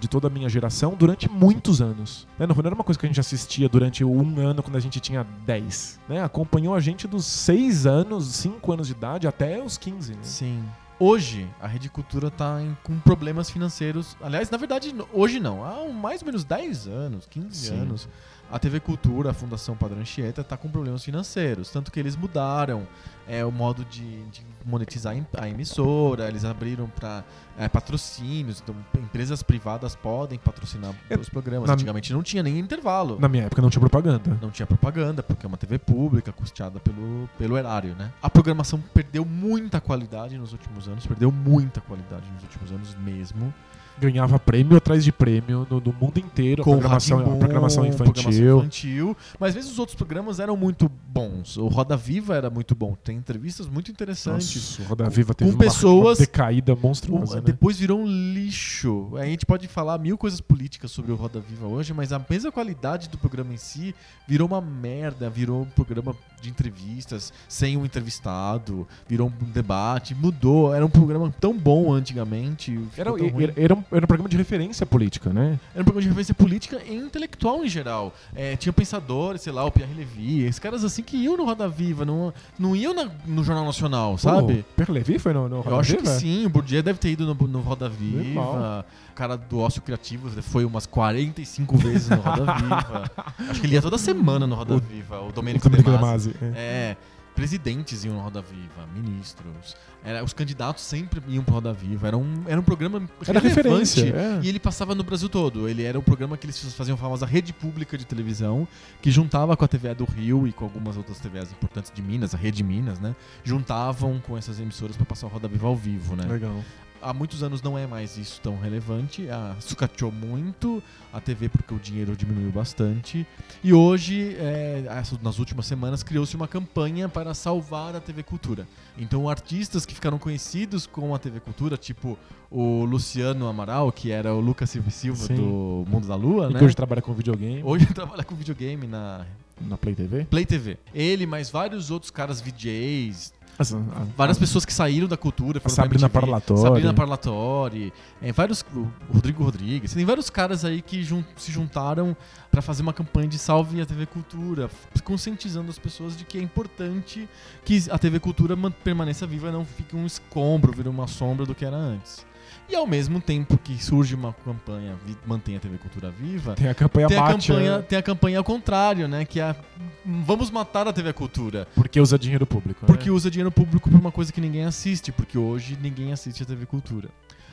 A: de toda a minha geração durante muitos anos. Né? Não não era uma coisa que a gente assistia durante um ano quando a gente tinha 10. Né? Acompanhou a gente dos 6 anos, 5 anos de idade até os 15. Né?
B: Sim. Hoje, a Rede Cultura tá em- com problemas financeiros. Aliás, na verdade, hoje não. Há mais ou menos 10 anos, 15
A: Sim.
B: anos, a TV Cultura, a Fundação Padrão Anchieta, tá com problemas financeiros. Tanto que eles mudaram é, o modo de, de monetizar a emissora, eles abriram para patrocínios. Então, empresas privadas podem patrocinar
A: É,
B: os programas. Antigamente não tinha nem intervalo.
A: Na minha época não tinha propaganda.
B: Não tinha propaganda, porque é uma TV pública, custeada pelo, pelo erário, né? A programação perdeu muita qualidade nos últimos anos, perdeu muita qualidade nos últimos anos mesmo.
A: Ganhava prêmio atrás de prêmio no, mundo inteiro. a
B: com
A: programação,
B: Rá-Tim-Bum,
A: a programação infantil.
B: programação infantil. Mas às vezes os outros programas eram muito bons. O Roda Viva era muito bom. Tem entrevistas muito interessantes.
A: Nossa, o Roda Viva teve
B: Com pessoas-
A: uma decaída
B: O-
A: monstruosa. né?
B: depois virou um lixo. A gente pode falar mil coisas políticas sobre o Roda Viva hoje, mas a mesma qualidade do programa em si virou uma merda. Virou um programa de entrevistas sem um entrevistado, virou um debate, mudou. Era um programa tão bom antigamente.
A: Era, era, era um, era um programa de referência política, né?
B: Era um programa de referência política e intelectual em geral. É, tinha pensadores, sei lá, o Pierre Levy, esses caras assim que iam no Roda Viva, não, não iam na- no Jornal Nacional, sabe?
A: O Pierre Levy foi no, no
B: Eu
A: Roda
B: acho
A: Viva?
B: que sim, o Bourdieu deve ter ido no, no Roda Viva. O cara do ócio criativo foi umas 45 vezes no Roda Viva. acho que ele ia toda semana no Roda
A: O-
B: Viva, o
A: O
B: Domênico
A: Domenico
B: De
A: De
B: Masi.
A: Masi. é.
B: É, presidentes iam no Roda Viva, ministros. Era, os candidatos sempre iam pro Roda Viva. Era um, era um programa
A: Era
B: relevante.
A: referência. é.
B: E ele passava no Brasil todo. Ele era um programa que eles faziam a famosa rede pública de televisão, que juntava com a TVA do Rio e com algumas outras TVs importantes de Minas, a Rede Minas, né? Juntavam com essas emissoras para passar o Roda Viva ao vivo, né?
A: Legal.
B: Há muitos anos não é mais isso tão relevante. A, sucateou muito a TV porque o dinheiro diminuiu bastante. E hoje, é, nas últimas semanas, criou-se uma campanha para salvar a TV Cultura. Então, artistas que ficaram conhecidos com a TV Cultura, tipo o Luciano Amaral, que era o Lucas Silva e Silva
A: Sim.
B: do Mundo da Lua,
A: E
B: né?
A: que hoje trabalha com videogame.
B: Hoje trabalha com videogame na
A: Na Play TV?
B: Play TV. Ele, mais vários outros caras VJs,
A: As- a-
B: várias pessoas que saíram da cultura. foram
A: Sabrina. Parlatore.
B: Sabrina Parlatori. É, vários, o Rodrigo Rodrigues. Tem vários caras aí que jun- se juntaram pra fazer uma campanha de salve a TV Cultura, conscientizando as pessoas de que é importante que a TV Cultura man- permaneça viva e não fique um escombro, vire uma sombra do que era antes. E ao mesmo tempo que surge uma campanha mantém a TV Cultura viva,
A: Tem a campanha
B: tem a,
A: Bate,
B: campanha,
A: né?
B: tem a campanha ao contrário, né? Que é a, vamos matar a TV Cultura.
A: Porque usa dinheiro público. né?
B: Porque usa dinheiro público pra uma coisa que ninguém assiste, porque hoje ninguém assiste a TV Cultura.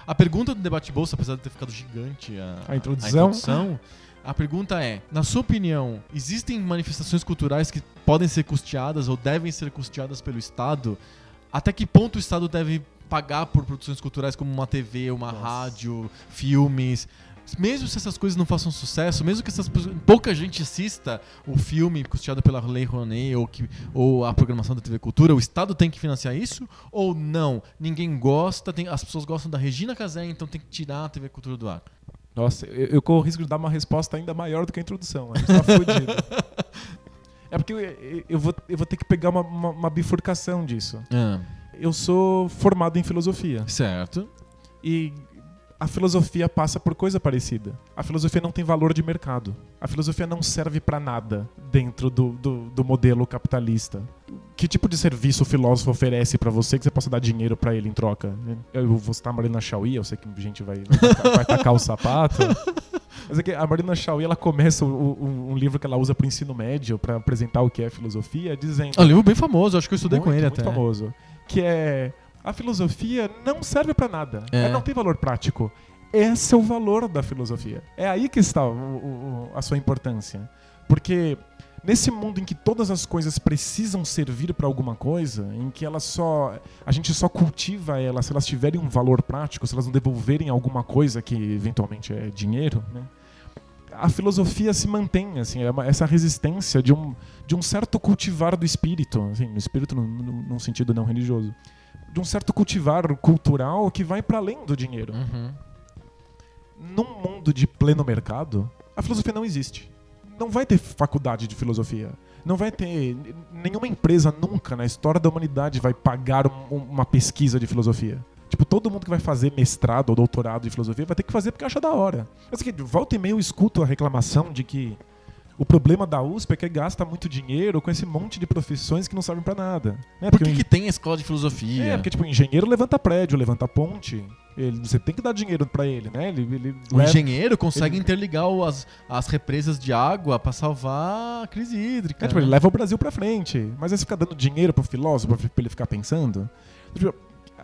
B: A pergunta do debate bolsa, apesar de ter ficado gigante a,
A: A introdução.
B: introdução, a pergunta é: na sua opinião, existem manifestações culturais que podem ser custeadas ou devem ser custeadas pelo Estado? Até que ponto o Estado deve pagar por produções culturais como uma TV, uma
A: Nossa.
B: rádio, filmes? Mesmo se essas coisas não façam sucesso, mesmo que essas, pouca gente assista o filme custeado pela Lei Rouanet ou, que, ou a programação da TV Cultura, o Estado tem que financiar isso? Ou não? Ninguém gosta, tem- as pessoas gostam da Regina Casé, então tem que tirar a TV Cultura do ar.
A: Nossa, eu, eu corro o risco de dar uma resposta ainda maior do que a introdução. A gente tá fudido. É porque eu, eu- vou, eu vou ter que pegar uma, uma- uma bifurcação disso. Eu sou formado em filosofia.
B: certo.
A: E a filosofia passa por coisa parecida. A filosofia não tem valor de mercado. A filosofia não serve pra nada dentro do, do, do modelo capitalista. Que tipo de serviço o filósofo oferece pra você que você possa dar dinheiro pra ele em troca? Eu vou citar a Marina Chauí, eu sei que a gente vai, vai, vai tacar o sapato. Mas é que a Marina Chauí, ela começa o- o- um livro que ela usa pro ensino médio pra apresentar o que é filosofia, dizendo...
B: É um livro bem famoso, acho que eu estudei com
A: Muito,
B: ele
A: muito
B: até.
A: famoso. Que é a filosofia não serve pra nada.
B: É.
A: Ela não tem valor prático. Esse é o valor da filosofia. É aí que está o- o- o- a sua importância. Porque nesse mundo em que todas as coisas precisam servir pra alguma coisa, em que elas só a gente só cultiva elas se elas tiverem um valor prático, se elas não devolverem alguma coisa que eventualmente é dinheiro, né? A filosofia se mantém, assim, é essa resistência de um, de um certo cultivar do espírito, assim, no espírito num sentido não religioso, de um certo cultivar cultural que vai para além do dinheiro.
B: Uhum.
A: Num mundo de pleno mercado, a filosofia não existe. Não vai ter faculdade de filosofia. Não vai ter. Nenhuma empresa nunca na história da humanidade vai pagar um- uma pesquisa de filosofia. Tipo, todo mundo que vai fazer mestrado ou doutorado de filosofia vai ter que fazer porque acha da hora. Mas aqui, volta e meia eu escuto a reclamação de que o problema da USP é que gasta muito dinheiro com esse monte de profissões que não servem pra nada. Né?
B: Por que, que tem a escola de filosofia?
A: é, porque tipo, engenheiro levanta prédio, levanta ponte. Ele, você tem que dar dinheiro pra ele, né? Ele, ele
B: O
A: leva-
B: engenheiro consegue
A: ele-
B: interligar as, as represas de água pra salvar a crise hídrica.
A: É, tipo,
B: né?
A: ele leva o Brasil pra frente. Mas aí você fica dando dinheiro pro filósofo pra ele ficar pensando. Tipo,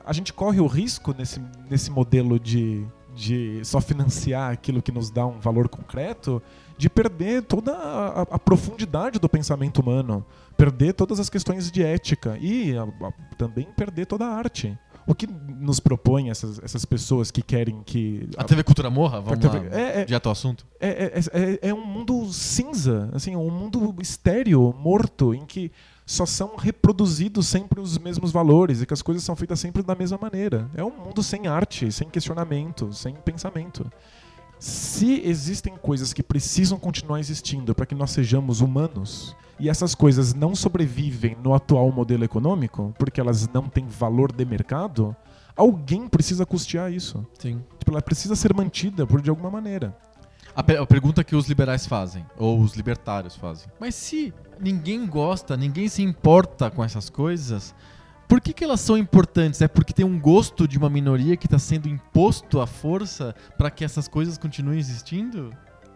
A: a gente corre o risco nesse, nesse modelo de, de só financiar aquilo que nos dá um valor concreto de perder toda a, a profundidade do pensamento humano, perder todas as questões de ética e a- a- também perder toda a arte. O que nos propõe essas, essas pessoas que querem que.
B: A TV Cultura morra? Vamos
A: TV
B: lá,
A: é- é-
B: direto ao assunto.
A: é, é- é- é um mundo cinza, assim, um mundo estéreo, morto, em que só são reproduzidos sempre os mesmos valores e que as coisas são feitas sempre da mesma maneira. É um mundo sem arte, sem questionamento, sem pensamento. Se existem coisas que precisam continuar existindo para que nós sejamos humanos, e essas coisas não sobrevivem no atual modelo econômico, porque elas não têm valor de mercado, alguém precisa custear isso.
B: Sim.
A: Tipo, ela precisa ser mantida por de alguma maneira.
B: A, pe- a pergunta que os liberais fazem, ou os libertários fazem. Mas se ninguém gosta, ninguém se importa com essas coisas, por que, que elas são importantes? É porque tem um gosto de uma minoria que está sendo imposto à força para que essas coisas continuem existindo?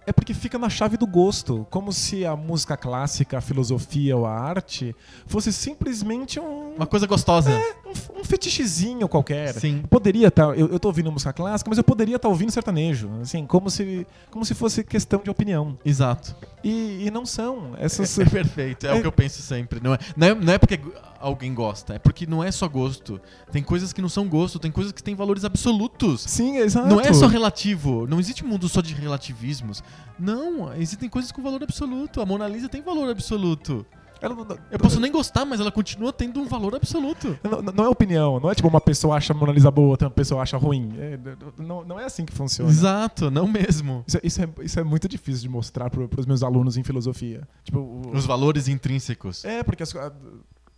A: É porque fica na chave do gosto, como se a música clássica, a filosofia ou a arte fosse simplesmente um,
B: Uma coisa gostosa.
A: um, um fetichezinho qualquer.
B: Sim.
A: Poderia estar, eu, eu tô ouvindo música clássica, mas eu poderia estar ouvindo sertanejo, assim, como se, como se fosse questão de opinião.
B: Exato.
A: E, e não são. Essas,
B: É perfeito, é, o
A: É-
B: que eu penso sempre. Não é, não, é, não é porque alguém gosta, é porque não é só gosto. Tem coisas que não são gosto, tem coisas que têm valores absolutos.
A: Sim, exato.
B: Não é só relativo, não existe mundo só de relativismos. Não, existem coisas com valor absoluto. A Mona Lisa tem valor absoluto.
A: Ela não,
B: Eu posso nem gostar, mas ela continua tendo um valor absoluto.
A: não, não é opinião, não é tipo uma pessoa acha Mona Lisa boa, outra pessoa acha ruim. É, não, não é assim que funciona.
B: Exato, não mesmo.
A: Isso, é- isso é, isso é muito difícil de mostrar para os meus alunos em filosofia. Tipo, o-
B: Os valores intrínsecos.
A: É, porque as-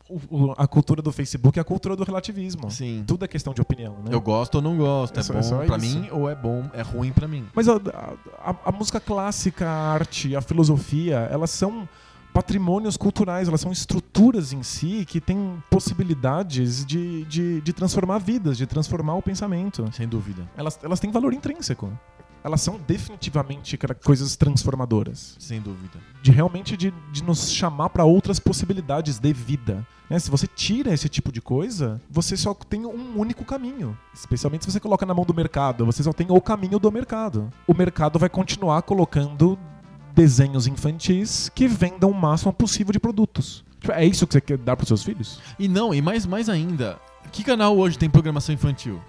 A: o- o- a cultura do Facebook é a cultura do relativismo.
B: Sim.
A: Tudo é questão de opinião, né?
B: Eu gosto ou não gosto.
A: É
B: É,
A: só-
B: bom
A: é só
B: pra
A: isso.
B: mim ou é bom, é ruim pra mim.
A: Mas a, a- a- a música clássica, a arte, a filosofia, elas são patrimônios culturais, elas são estruturas em si que têm possibilidades de, de, de transformar vidas, de transformar o pensamento.
B: Sem dúvida.
A: Elas, elas têm valor intrínseco. Elas são definitivamente coisas transformadoras.
B: Sem dúvida.
A: de realmente de, de nos chamar para outras possibilidades de vida. né? Se você tira esse tipo de coisa, você só tem um único caminho. Especialmente se você coloca na mão do mercado, você só tem o caminho do mercado. O mercado vai continuar colocando desenhos infantis que vendam o máximo possível de produtos. Tipo, É isso que você quer dar para seus filhos?
B: E não, e mais, mais ainda, que canal hoje tem programação infantil?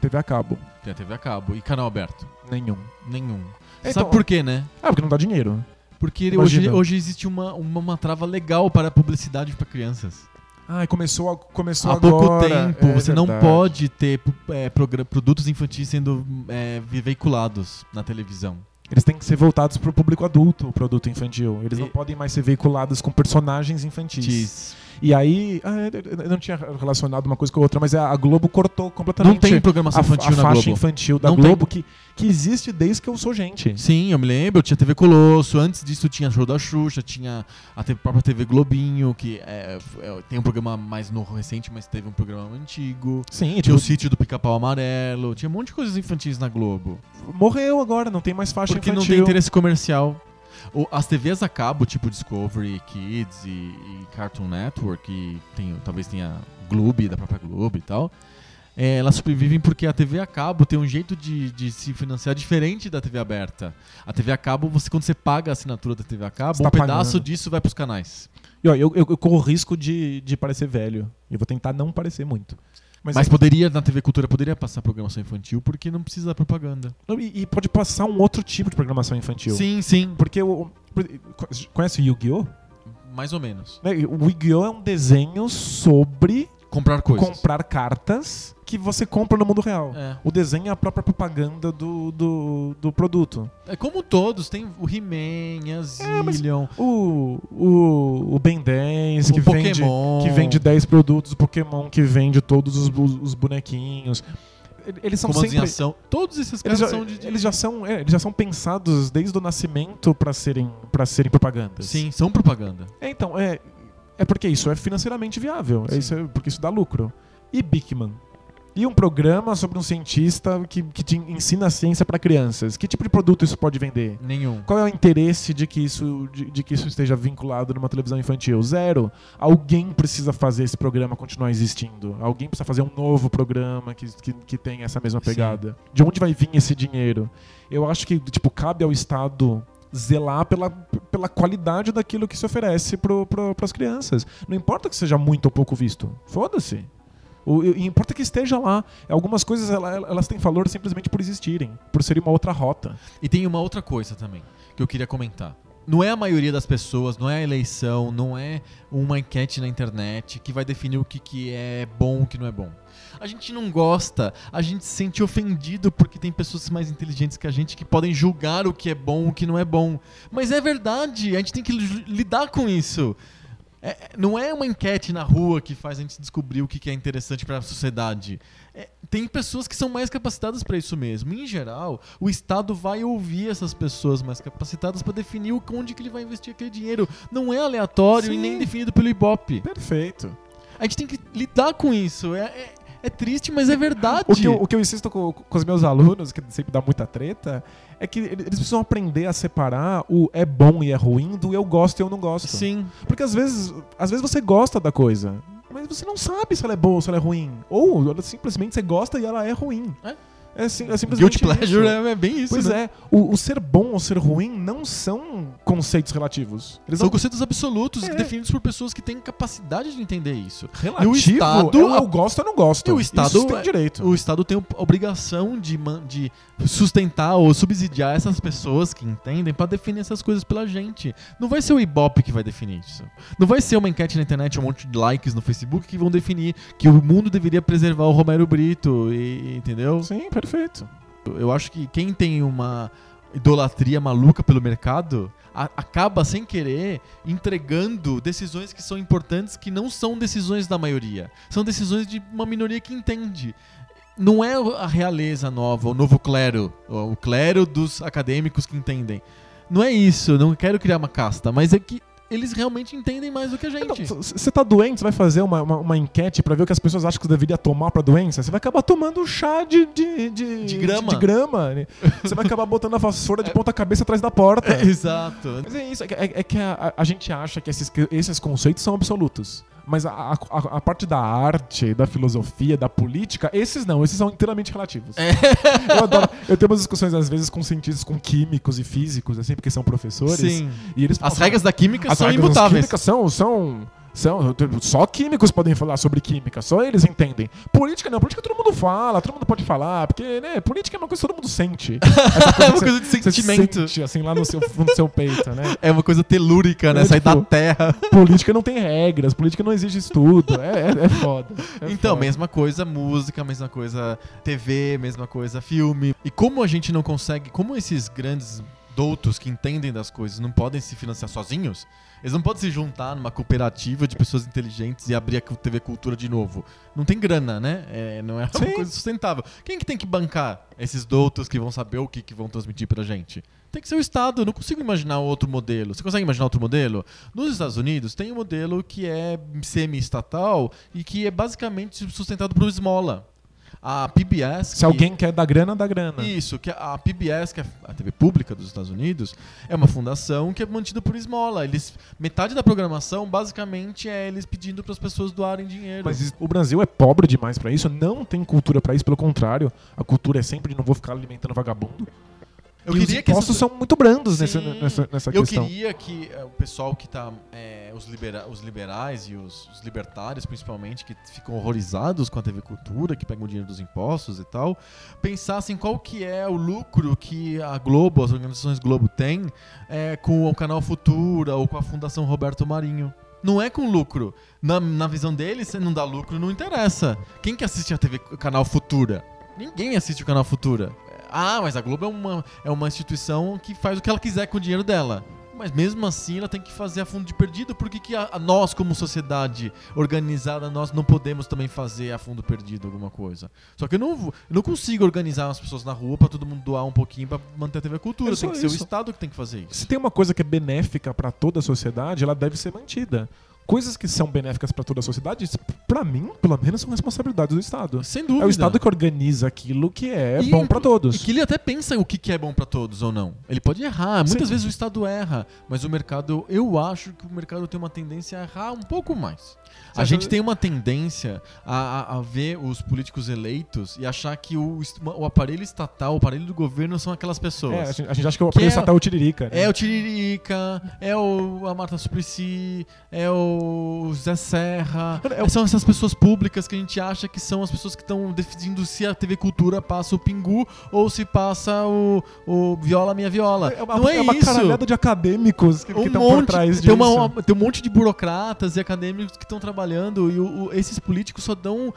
A: TV a cabo.
B: Tem a TV a cabo. E canal aberto?
A: Nenhum.
B: Nenhum.
A: Então-
B: Sabe por quê, né?
A: Ah, porque não dá dinheiro.
B: Porque
A: Imagina.
B: hoje, hoje existe uma, uma, uma trava legal para a publicidade para crianças.
A: Ah, começou, começou
B: Há pouco
A: agora.
B: tempo,
A: É
B: você não
A: verdade.
B: pode ter é, produtos infantis sendo é, veiculados na televisão.
A: Eles têm que ser voltados para o público adulto, o produto infantil. Eles não
B: E-
A: podem mais ser veiculados com personagens infantis.
B: Diz.
A: E aí, ah, eu não tinha relacionado uma coisa com a outra, mas a Globo cortou completamente
B: Não tem programação
A: a,
B: infantil
A: a
B: na
A: faixa
B: Globo.
A: infantil da
B: Não
A: Globo que, que existe desde que eu sou gente.
B: Sim, eu me lembro, tinha TV Colosso, antes disso tinha show da Xuxa, tinha a própria TV Globinho, que é, é, tem um programa mais novo, recente, mas teve um programa antigo.
A: Sim,
B: Tinha
A: tipo,
B: o sítio do Pica-Pau Amarelo, tinha um monte de coisas infantis na Globo.
A: morreu agora, não tem mais faixa
B: Porque não
A: infantil.
B: tem interesse comercial. As TVs a cabo, tipo Discovery Kids e, e Cartoon Network, e tem, talvez tenha Globo, da própria Globo e tal, é, elas sobrevivem porque a TV a cabo tem um jeito de, de se financiar diferente da TV aberta. A TV a cabo, você quando você paga a assinatura da TV a cabo,
A: tá
B: um pedaço
A: pagando.
B: disso vai pros canais.
A: E, ó, eu, eu, eu corro o risco de, de parecer velho. Eu vou tentar não parecer muito. Mas,
B: Mas,
A: é-
B: poderia, na TV Cultura, poderia passar programação infantil porque não precisa da propaganda.
A: não, e, e pode passar um outro tipo de programação infantil.
B: Sim, sim.
A: Porque o. Conhece o Yu-Gi-Oh?
B: Mais ou menos.
A: Né, O Yu-Gi-Oh! é um desenho sobre
B: Comprar coisas.
A: comprar cartas que você compra no mundo real.
B: É.
A: O desenho é a própria propaganda do, do, do produto.
B: É como todos, tem o He-Man, a
A: É,
B: Zillion,
A: O, o, o Ben 10,
B: o
A: que vende,
B: Pokémon.
A: que vende 10 produtos, o Pokémon que vende todos os, os- os bonequinhos. Ele- Eles são
B: comandos em
A: sempre.
B: ação. Todos esses
A: Eles
B: caras
A: já,
B: são de... de-
A: eles já são, é, eles já são pensados desde o nascimento para serem, pra serem propagandas.
B: Sim, são propaganda.
A: É, então, é, é porque isso é financeiramente viável. É isso é porque isso dá lucro. E Bickman? E um programa sobre um cientista que, que te ensina a ciência para crianças. Que tipo de produto isso pode vender?
B: Nenhum.
A: Qual é o interesse de que isso, de, de que isso esteja vinculado numa televisão infantil? Zero. Alguém precisa fazer esse programa continuar existindo. Alguém precisa fazer um novo programa que, que, que tenha essa mesma
B: Sim.
A: pegada. De onde vai vir esse dinheiro? Eu acho que tipo cabe ao Estado zelar pela, pela qualidade daquilo que se oferece para as crianças. Não importa que seja muito ou pouco visto. Foda-se. O, importa que esteja lá. Algumas coisas ela- elas têm valor simplesmente por existirem, por serem uma outra rota.
B: E tem uma outra coisa também que eu queria comentar. Não é a maioria das pessoas, não é a eleição, não é uma enquete na internet que vai definir o que, que é bom e o que não é bom. A gente não gosta, a gente se sente ofendido porque tem pessoas mais inteligentes que a gente que podem julgar o que é bom e o que não é bom. Mas é verdade, a gente tem que li- lidar com isso. É- é- não é uma enquete na rua que faz a gente descobrir o que que é interessante para a sociedade. É, tem pessoas que são mais capacitadas para isso mesmo. Em geral, o Estado vai ouvir essas pessoas mais capacitadas para definir onde que ele vai investir aquele dinheiro. Não é aleatório e
A: Sim.
B: nem definido pelo Ibope.
A: Perfeito.
B: A gente tem que lidar com isso. É, é- é triste, mas é verdade.
A: O que, eu, o que eu insisto com, com os meus alunos, que sempre dá muita treta, é que eles precisam aprender a separar o é bom e é ruim do eu gosto e eu não gosto.
B: Sim.
A: Porque às vezes, às vezes você gosta da coisa, mas você não sabe se ela é boa ou se ela é ruim. Ou simplesmente você gosta e ela é ruim.
B: É.
A: É, sim, é simplesmente
B: Guilty pleasure é, é bem isso,
A: Pois
B: né?
A: é, o, o ser bom ou ser ruim não são conceitos relativos. Eles
B: São
A: não
B: conceitos absolutos
A: É.
B: definidos por pessoas que têm capacidade de entender isso.
A: relativo.
B: E o Estado-
A: é o eu gosto ou não gosto.
B: E o Estado
A: Isso tem
B: é-
A: direito.
B: O Estado tem a obrigação de, de sustentar ou subsidiar essas pessoas que entendem pra definir essas coisas pela gente. Não vai ser o Ibope que vai definir isso. Não vai ser uma enquete na internet, um monte de likes no Facebook que vão definir que o mundo deveria preservar o Romero Brito, e, entendeu?
A: Sim, perfeito.
B: Eu acho que quem tem uma idolatria maluca pelo mercado a- acaba sem querer entregando decisões que são importantes que não são decisões da maioria. São decisões de uma minoria que entende. Não é a realeza nova, o novo clero, o clero dos acadêmicos que entendem. Não é isso, não quero criar uma casta, mas é que eles realmente entendem mais do que a gente.
A: Você tá doente, você vai fazer uma, uma, uma enquete pra ver o que as pessoas acham que você deveria tomar pra doença? Você vai acabar tomando chá de, de, de,
B: De grama.
A: de grama, né? Você vai acabar botando a vassoura de ponta cabeça atrás da porta.
B: É, exato.
A: Mas é isso, é, que- é- é que a, a- gente acha que esses, que esses conceitos são absolutos. Mas a, a, a- parte da arte, da filosofia, da política, esses não, esses são inteiramente relativos. Eu adoro. Eu tenho umas discussões, às vezes, com cientistas, com químicos e físicos, assim, porque são professores.
B: Sim.
A: E eles
B: As regras da química
A: as
B: são
A: regras
B: imutáveis.
A: químicas são, são, são. Só químicos podem falar sobre química, só eles entendem. Política não, política todo mundo fala, todo mundo pode falar, porque, né, política é uma coisa que todo mundo sente.
B: É uma coisa de sentimento.
A: sente, assim, lá no seu, no seu peito, né?
B: É uma coisa telúrica, né?
A: É,
B: Sai da
A: tipo,
B: terra.
A: Política não tem regras, política não exige estudo. É, é, é foda. é
B: então,
A: foda.
B: mesma coisa música, mesma coisa TV, mesma coisa filme. E como a gente não consegue, como esses grandes doutos que entendem das coisas não podem se financiar sozinhos, eles não podem se juntar numa cooperativa de pessoas inteligentes e abrir a TV Cultura de novo. Não tem grana, né? É, não é uma
A: Sim.
B: coisa sustentável. Quem que tem que bancar esses doutos que vão saber o que, que vão transmitir pra gente? Tem que ser o Estado. Eu não consigo imaginar outro modelo. Você consegue imaginar outro modelo? Nos Estados Unidos tem um modelo que é semi-estatal e que é basicamente sustentado por esmola. A PBS.
A: Se
B: que-
A: alguém quer dar grana, dá grana.
B: isso, que a PBS, que é a TV pública dos Estados Unidos, é uma fundação que é mantida por esmola. Eles, metade da programação, basicamente, é eles pedindo para as pessoas doarem dinheiro.
A: Mas o Brasil é pobre demais pra isso, não tem cultura pra isso, pelo contrário. A cultura é sempre de não vou ficar alimentando vagabundo.
B: Eu
A: e os impostos são muito brandos nessa, nessa, nessa
B: Eu
A: questão.
B: queria que eh, o pessoal que tá. eh, os, libera- os liberais e os, os libertários, principalmente, que ficam horrorizados com a TV Cultura, que pegam o dinheiro dos impostos e tal, pensassem qual que é o lucro que a Globo, as organizações Globo têm eh, com o canal Futura ou com a Fundação Roberto Marinho. Não é com lucro. Na, na visão deles, se não dá lucro, não interessa. Quem que assiste a TV Canal Futura? Ninguém assiste o Canal Futura. Ah, mas a Globo é uma, é uma instituição que faz o que ela quiser com o dinheiro dela. Mas mesmo assim ela tem que fazer a fundo de perdido. Por que, que a, a nós, como sociedade organizada, nós não podemos também fazer a fundo perdido alguma coisa? Só que eu não, eu não consigo organizar as pessoas na rua pra todo mundo doar um pouquinho pra manter a TV Cultura.
A: É
B: tem que ser o
A: isso.
B: Estado que tem que fazer isso.
A: Se tem uma coisa que é benéfica pra toda a sociedade, ela deve ser mantida. Coisas que são benéficas pra toda a sociedade, pra mim, pelo menos, são responsabilidades do Estado.
B: Sem dúvida.
A: É o Estado que organiza aquilo que é
B: E-
A: bom pra todos.
B: E que ele até pensa o que que é bom pra todos ou não. Ele pode errar. Muitas
A: Sim.
B: vezes o Estado erra, mas o mercado, eu acho que o mercado tem uma tendência a errar um pouco mais. A gente tem uma tendência a, a- a ver os políticos eleitos e achar que o, o aparelho estatal, o aparelho do governo são aquelas pessoas.
A: É, a, gente, a gente acha que o
B: Que
A: aparelho
B: é-
A: estatal é o Tiririca. né?
B: É o Tiririca, é o, a Marta Suplicy, é o Zé Serra.
A: É o-
B: São essas pessoas públicas que a gente acha que são as pessoas que estão decidindo se a TV Cultura passa o Pingu ou se passa o, o Viola Minha Viola.
A: É uma,
B: Não é,
A: é uma
B: isso.
A: caralhada de acadêmicos que
B: Um
A: estão por trás disso.
B: tem, uma- tem um monte de burocratas e acadêmicos que estão trabalhando e o- o- esses políticos só dão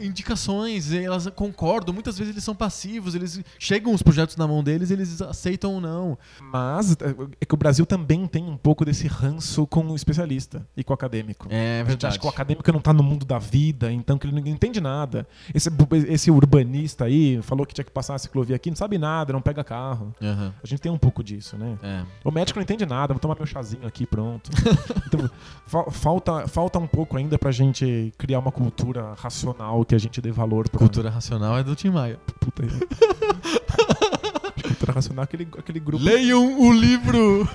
B: indicações, e elas concordam, muitas vezes eles são passivos, eles chegam os projetos na mão deles, eles aceitam ou não.
A: Mas é é que o Brasil também tem um pouco desse ranço com o especialista e com o acadêmico.
B: É
A: A gente acha que o acadêmico não tá no mundo da vida, então que ele não entende nada. Esse, esse urbanista aí falou que tinha que passar a ciclovia aqui, não sabe nada, não pega carro.
B: Aham,
A: A gente tem um pouco disso, né?
B: é.
A: O médico não entende nada, vou tomar meu chazinho aqui, pronto. então, fa- falta, falta um pouco ainda pra gente criar uma cultura racional que a gente dê valor pra
B: Cultura racional é do Tim Maia.
A: Puta aí. cultura racional, aquele, aquele grupo.
B: Leiam o livro!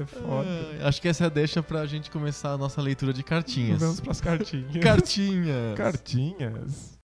A: É foda.
B: Acho que essa é a deixa pra gente começar a nossa leitura de cartinhas.
A: Vamos pras cartinhas.
B: Cartinhas.
A: Cartinhas.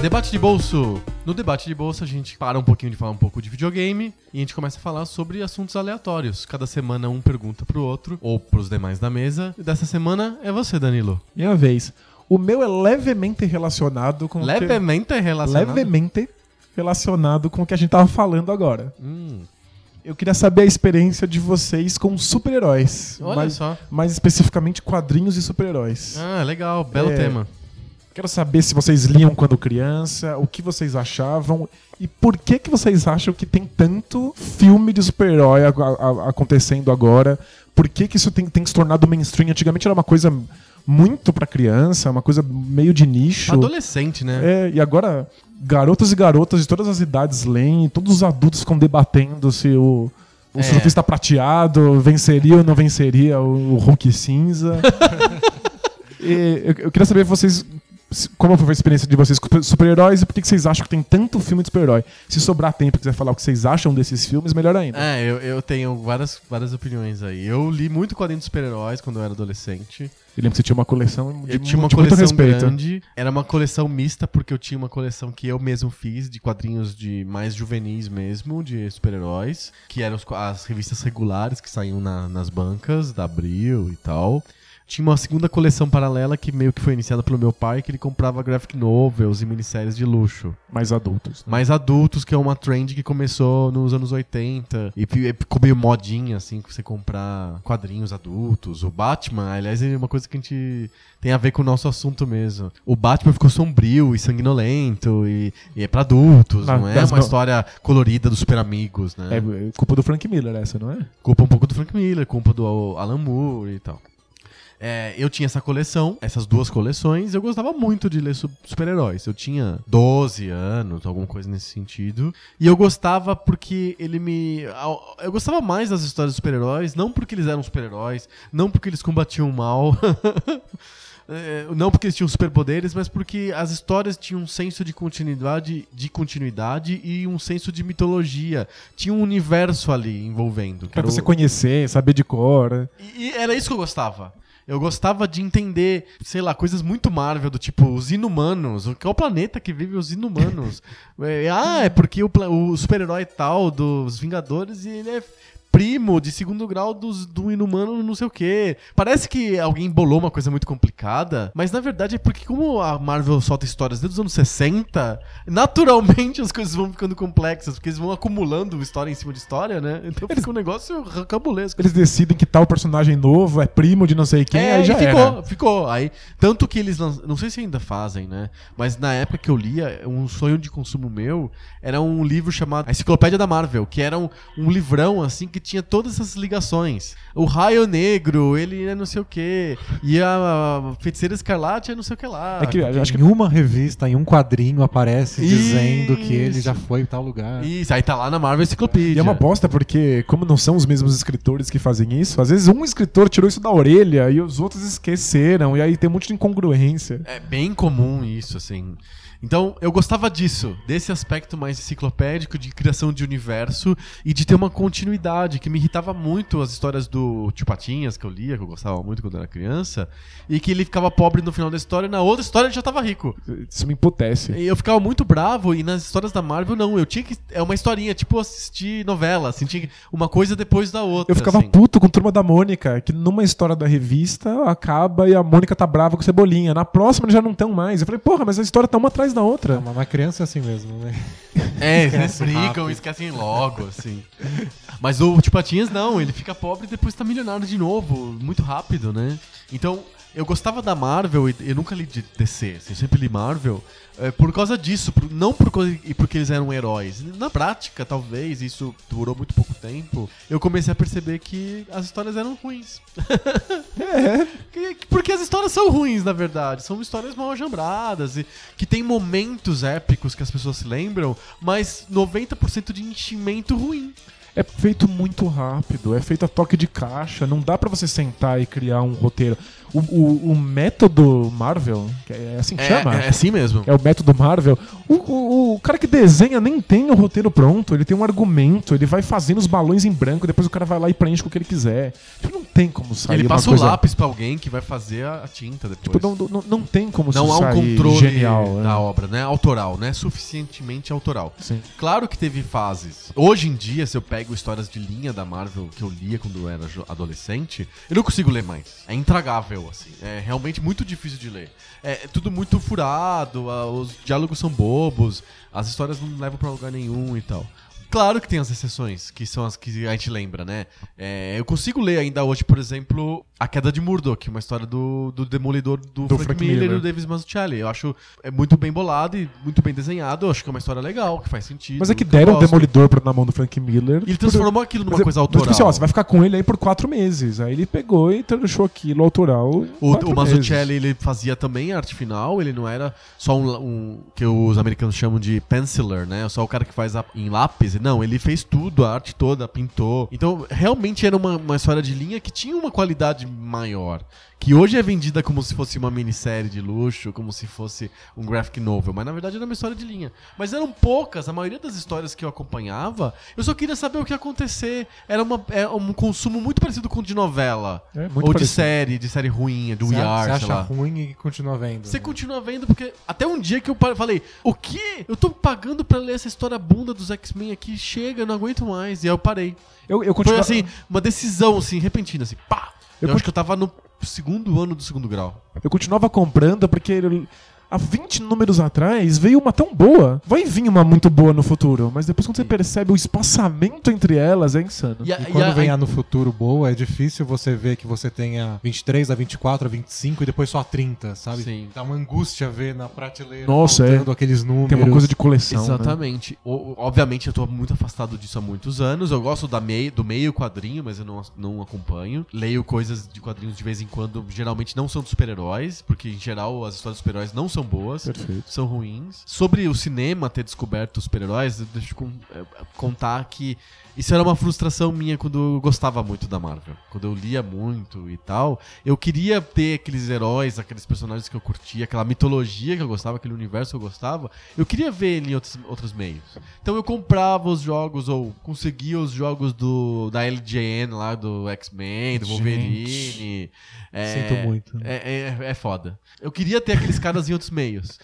B: Debate de bolso. No debate de bolso a gente para um pouquinho de falar um pouco de videogame e a gente começa a falar sobre assuntos aleatórios. Cada semana um pergunta pro outro ou pros demais da mesa. E dessa semana é você, Danilo.
A: Minha vez. O meu é levemente relacionado com o que...
B: Levemente relacionado.
A: levemente relacionado com o que a gente tava falando agora.
B: Hum,
A: Eu queria saber a experiência de vocês com super-heróis.
B: olha
A: mais,
B: só.
A: mais especificamente quadrinhos e super-heróis.
B: Ah, legal. Belo
A: É.
B: tema.
A: Quero saber se vocês liam quando criança, o que vocês achavam e por que que vocês acham que tem tanto filme de super-herói acontecendo agora. Por que que isso tem, tem se tornado mainstream? Antigamente era uma coisa muito pra criança, uma coisa meio de nicho.
B: Adolescente, né?
A: É, e agora garotos e garotas de todas as idades leem, todos os adultos ficam debatendo se o, o
B: É.
A: surfista prateado venceria ou não venceria o, o Hulk cinza. E eu, eu queria saber vocês como foi a experiência de vocês com super-heróis e por que vocês acham que tem tanto filme de super-herói. Se sobrar tempo e quiser falar o que vocês acham desses filmes, melhor ainda.
B: É, eu, eu tenho várias, várias opiniões aí. Eu li muito quadrinho de super-heróis quando eu era adolescente.
A: Eu lembro que você tinha uma coleção de,
B: Eu tinha uma
A: de muito
B: coleção
A: respeito.
B: grande. Era uma coleção mista, porque eu tinha uma coleção que eu mesmo fiz, de quadrinhos de mais juvenis mesmo, de super-heróis, que eram as revistas regulares que saíam na- nas bancas da Abril e tal. Tinha uma segunda coleção paralela que meio que foi iniciada pelo meu pai, que ele comprava graphic novels e minisséries de luxo.
A: Mais adultos. né?
B: Mais adultos, que é uma trend que começou nos anos 80. E fi- ficou meio modinha, assim, você comprar quadrinhos adultos. O Batman, aliás, é uma coisa que a gente tem a ver com o nosso assunto mesmo. O Batman ficou sombrio e sanguinolento e, e é pra adultos,
A: Na-
B: não é uma história colorida dos super amigos, né?
A: É culpa do Frank Miller essa, não é?
B: Culpa um pouco do Frank Miller, culpa do Alan Moore e tal. É, eu tinha essa coleção, essas duas coleções, eu gostava muito de ler su- super-heróis. Eu tinha 12 anos, alguma coisa nesse sentido. E eu gostava porque ele me. Eu gostava mais das histórias dos super-heróis, não porque eles eram super-heróis, não porque eles combatiam o mal. É, não porque eles tinham superpoderes, mas porque as histórias tinham um senso de continuidade, de continuidade e um senso de mitologia. Tinha um universo ali envolvendo.
A: Pra você
B: o-
A: conhecer, saber de cor. né?
B: e, e era isso que eu gostava. Eu gostava de entender, sei lá, coisas muito Marvel, do tipo, os inumanos. O que é o planeta que vive os inumanos? É, ah, é porque o, o super-herói tal dos Vingadores e ele é primo de segundo grau dos, do inumano não sei o quê. Parece que alguém bolou uma coisa muito complicada, mas na verdade é porque como a Marvel solta histórias desde os anos 60, naturalmente as coisas vão ficando complexas, porque eles vão acumulando história em cima de história, né? Então fica um negócio cabulesco.
A: Eles decidem que tal personagem novo é primo de não sei quem,
B: É,
A: aí já
B: ficou,
A: era.
B: ficou. Aí, tanto que eles lanç... não sei se ainda fazem, né? Mas na época que eu lia, um sonho de consumo meu era um livro chamado A Enciclopédia da Marvel, que era um, um livrão assim que tinha todas essas ligações. O Raio Negro, ele é não sei o quê, e a Feiticeira Escarlate é não sei o que lá.
A: É que acho que
D: em uma revista, em um quadrinho, aparece
B: Isso.
D: dizendo que ele já foi em tal lugar.
B: Isso, aí tá lá na Marvel Enciclopédia.
A: E é uma bosta porque, como não são os mesmos escritores que fazem isso, às vezes um escritor tirou isso da orelha e os outros esqueceram, e aí tem um monte de incongruência.
B: É bem comum isso, assim. Então, eu gostava disso, desse aspecto mais enciclopédico de criação de universo e de ter uma continuidade, que me irritava muito as histórias do Tio Patinhas, que eu lia, que eu gostava muito quando era criança, e que ele ficava pobre no final da história e na outra história ele já tava rico.
A: Isso me emputece.
B: E eu ficava muito bravo e nas histórias da Marvel, não, eu tinha que... É uma historinha, tipo assistir novela, assim, tinha uma coisa depois da outra.
A: Eu ficava
B: assim.
A: puto com Turma da Mônica, que numa história da revista acaba e a Mônica tá brava com Cebolinha. Na próxima eles já não estão mais. Eu falei, porra, mas a história tá uma atrás da outra.
D: Mas uma criança é assim mesmo, né?
B: É, eles brigam e esquecem logo, assim. Mas o Tio Patinhas não, ele fica pobre e depois tá milionário de novo, muito rápido, né? Então, eu gostava da Marvel, e eu nunca li de DC, assim, eu sempre li Marvel, é, por causa disso, por- não por coisa, e porque eles eram heróis. Na prática, talvez, isso durou muito pouco tempo, eu comecei a perceber que as histórias eram ruins. Que- Porque as histórias são ruins, na verdade. São histórias mal ajambradas e que tem momentos épicos que as pessoas se lembram, mas 90% de enchimento ruim.
A: É feito muito rápido, é feito a toque de caixa, não dá pra você sentar e criar um roteiro. O, o, o método Marvel, é assim que chama?
B: É, é assim mesmo.
A: É o método Marvel. O, o, o cara que desenha nem tem o roteiro pronto, ele tem um argumento, ele vai fazendo os balões em branco, depois o cara vai lá e preenche com o que ele quiser. Tipo, não tem como sair
B: Ele passa
A: coisa...
B: o lápis pra alguém que vai fazer a tinta depois.
A: Tipo, não, não, não tem como
B: não há um controle
A: genial. né?
B: da obra, né? Autoral, né? Suficientemente autoral.
A: Sim.
B: Claro que teve fases. Hoje em dia, se eu pego histórias de linha da Marvel que eu lia quando eu era adolescente, eu não consigo ler mais. É intragável, assim. É realmente muito difícil de ler. É tudo muito furado, os diálogos são bobos, as histórias não levam pra lugar nenhum e tal. Claro que tem as exceções, que são as que a gente lembra, né? É, eu consigo ler ainda hoje, por exemplo, A Queda de Murdoch, uma história do, do Demolidor do,
A: Do
B: Frank,
A: Frank
B: Miller, e
A: Miller.
B: do David Mazzucchelli. Eu acho é muito bem bolado e muito bem desenhado. Eu acho que é uma história legal, que faz sentido.
A: Mas é que deram o. Demolidor pra- na mão do Frank Miller.
B: E ele transformou aquilo numa
A: Mas é-
B: coisa
A: mas, tipo
B: autoral.
A: assim, ó, você vai ficar com ele aí por quatro meses. Aí ele pegou e deixou aquilo autoral.
B: O, o Mazzucchelli, ele fazia também arte final, ele não era só um, um- que os americanos chamam de penciler, né? Só o cara que faz a- em lápis. Não, ele fez tudo, a arte toda, pintou. Então, realmente era uma, uma história de linha que tinha uma qualidade maior. Que hoje é vendida como se fosse uma minissérie de luxo, como se fosse um graphic novel, mas na verdade era uma história de linha. Mas eram poucas, a maioria das histórias que eu acompanhava, eu só queria saber o que ia acontecer. Era uma, é um consumo muito parecido com o de novela.
A: É, muito
B: ou de
A: parecido.
B: série, de série ruim, do
D: Você
B: We
D: você
B: Are, sei
D: acha
B: lá.
D: ruim e continua vendo.
B: Você
D: né?
B: continua vendo, porque até um dia que eu falei, o quê? Eu tô pagando pra ler essa história bunda dos X-Men aqui, chega, eu não aguento mais. E aí eu parei.
A: Eu, eu
B: Foi assim, uma decisão, assim, repentina, assim, pá! Eu,
A: Eu
B: acho que eu tava no segundo ano do segundo grau.
A: Eu continuava comprando porque há 20 números atrás veio uma tão boa. Vai vir uma muito boa no futuro, mas depois quando você percebe o espaçamento entre elas é insano.
B: E, a-
D: E
B: e
D: quando
B: a-
D: vem a no futuro boa, é difícil você ver que você tenha 23 a 24 a 25 e depois só a 30, sabe?
B: Sim.
D: Dá uma angústia ver na prateleira
A: Nossa, é.
D: aqueles números.
A: Tem uma coisa de coleção. né?
B: Exatamente. O- obviamente eu tô muito afastado disso há muitos anos. Eu gosto da meio, do meio quadrinho, mas eu não, não acompanho. Leio coisas de quadrinhos de vez em quando, geralmente não são de super-heróis, porque em geral as histórias de super-heróis não são boas.
A: Perfeito.
B: São ruins. Sobre o cinema ter descoberto os super-heróis, deixa eu eh, contar que isso era uma frustração minha quando eu gostava muito da Marvel. Quando eu lia muito e tal, eu queria ter aqueles heróis, aqueles personagens que eu curtia, aquela mitologia que eu gostava, aquele universo que eu gostava. Eu queria ver ele em outros, outros meios. Então eu comprava os jogos ou conseguia os jogos do da LJN lá, do X-Men, do
A: Gente.
B: Wolverine. É,
D: Sinto muito.
B: É, é, é foda. Eu queria ter aqueles caras em outros meios.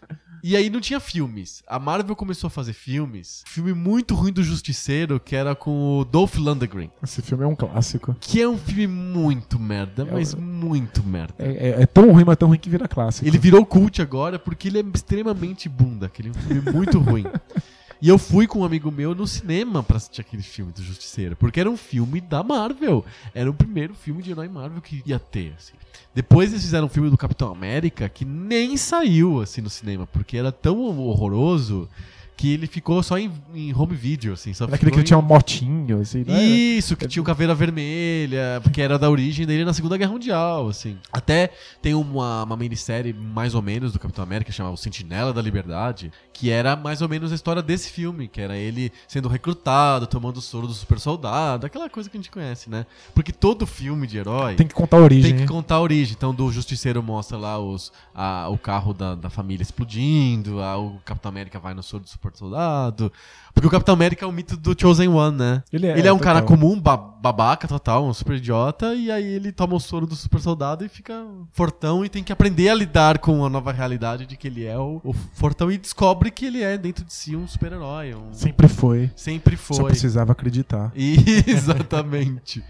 B: E aí não tinha filmes. A Marvel começou a fazer filmes. Filme muito ruim do Justiceiro, que era com o Dolph Lundgren.
A: Esse filme é um clássico.
B: Que é um filme muito merda,
A: É
B: mas muito merda.
A: É, é- é tão ruim, mas tão ruim que vira clássico.
B: Ele virou cult agora porque ele é extremamente bunda. Aquele filme muito ruim. E eu fui com um amigo meu no cinema pra assistir aquele filme do Justiceiro. Porque era um filme da Marvel. Era o primeiro filme de herói Marvel que ia ter, assim. Depois eles fizeram um filme do Capitão América que nem saiu, assim, no cinema. Porque era tão horroroso que ele ficou só em, em home video, assim. Só
A: Era aquele
B: ficou
A: que
B: em-
A: tinha uma motinho, assim, né?
B: isso, que tinha o Caveira Vermelha, porque era da origem dele na Segunda Guerra Mundial, assim. Até tem uma, uma minissérie, mais ou menos, do Capitão América, chamada O Sentinela da Liberdade, que era mais ou menos a história desse filme, que era ele sendo recrutado, tomando o soro do super soldado, aquela coisa que a gente conhece, né? Porque todo filme de herói
A: Tem que contar a origem.
B: tem que
A: né?
B: contar a origem. Então, do Justiceiro mostra lá os, a- o carro da, da família explodindo, a- o Capitão América vai no soro do super soldado. Porque o Capitão América é o mito do Chosen One, né?
A: Ele é,
B: Ele é um cara
A: total.
B: comum, ba- babaca total, um super idiota, e aí ele toma o soro do super soldado e fica fortão e tem que aprender a lidar com a nova realidade de que ele é o, o fortão e descobre que ele é dentro de si um super-herói. Um,
A: Sempre foi.
B: sempre
A: Só
B: foi.
A: precisava acreditar.
B: Exatamente.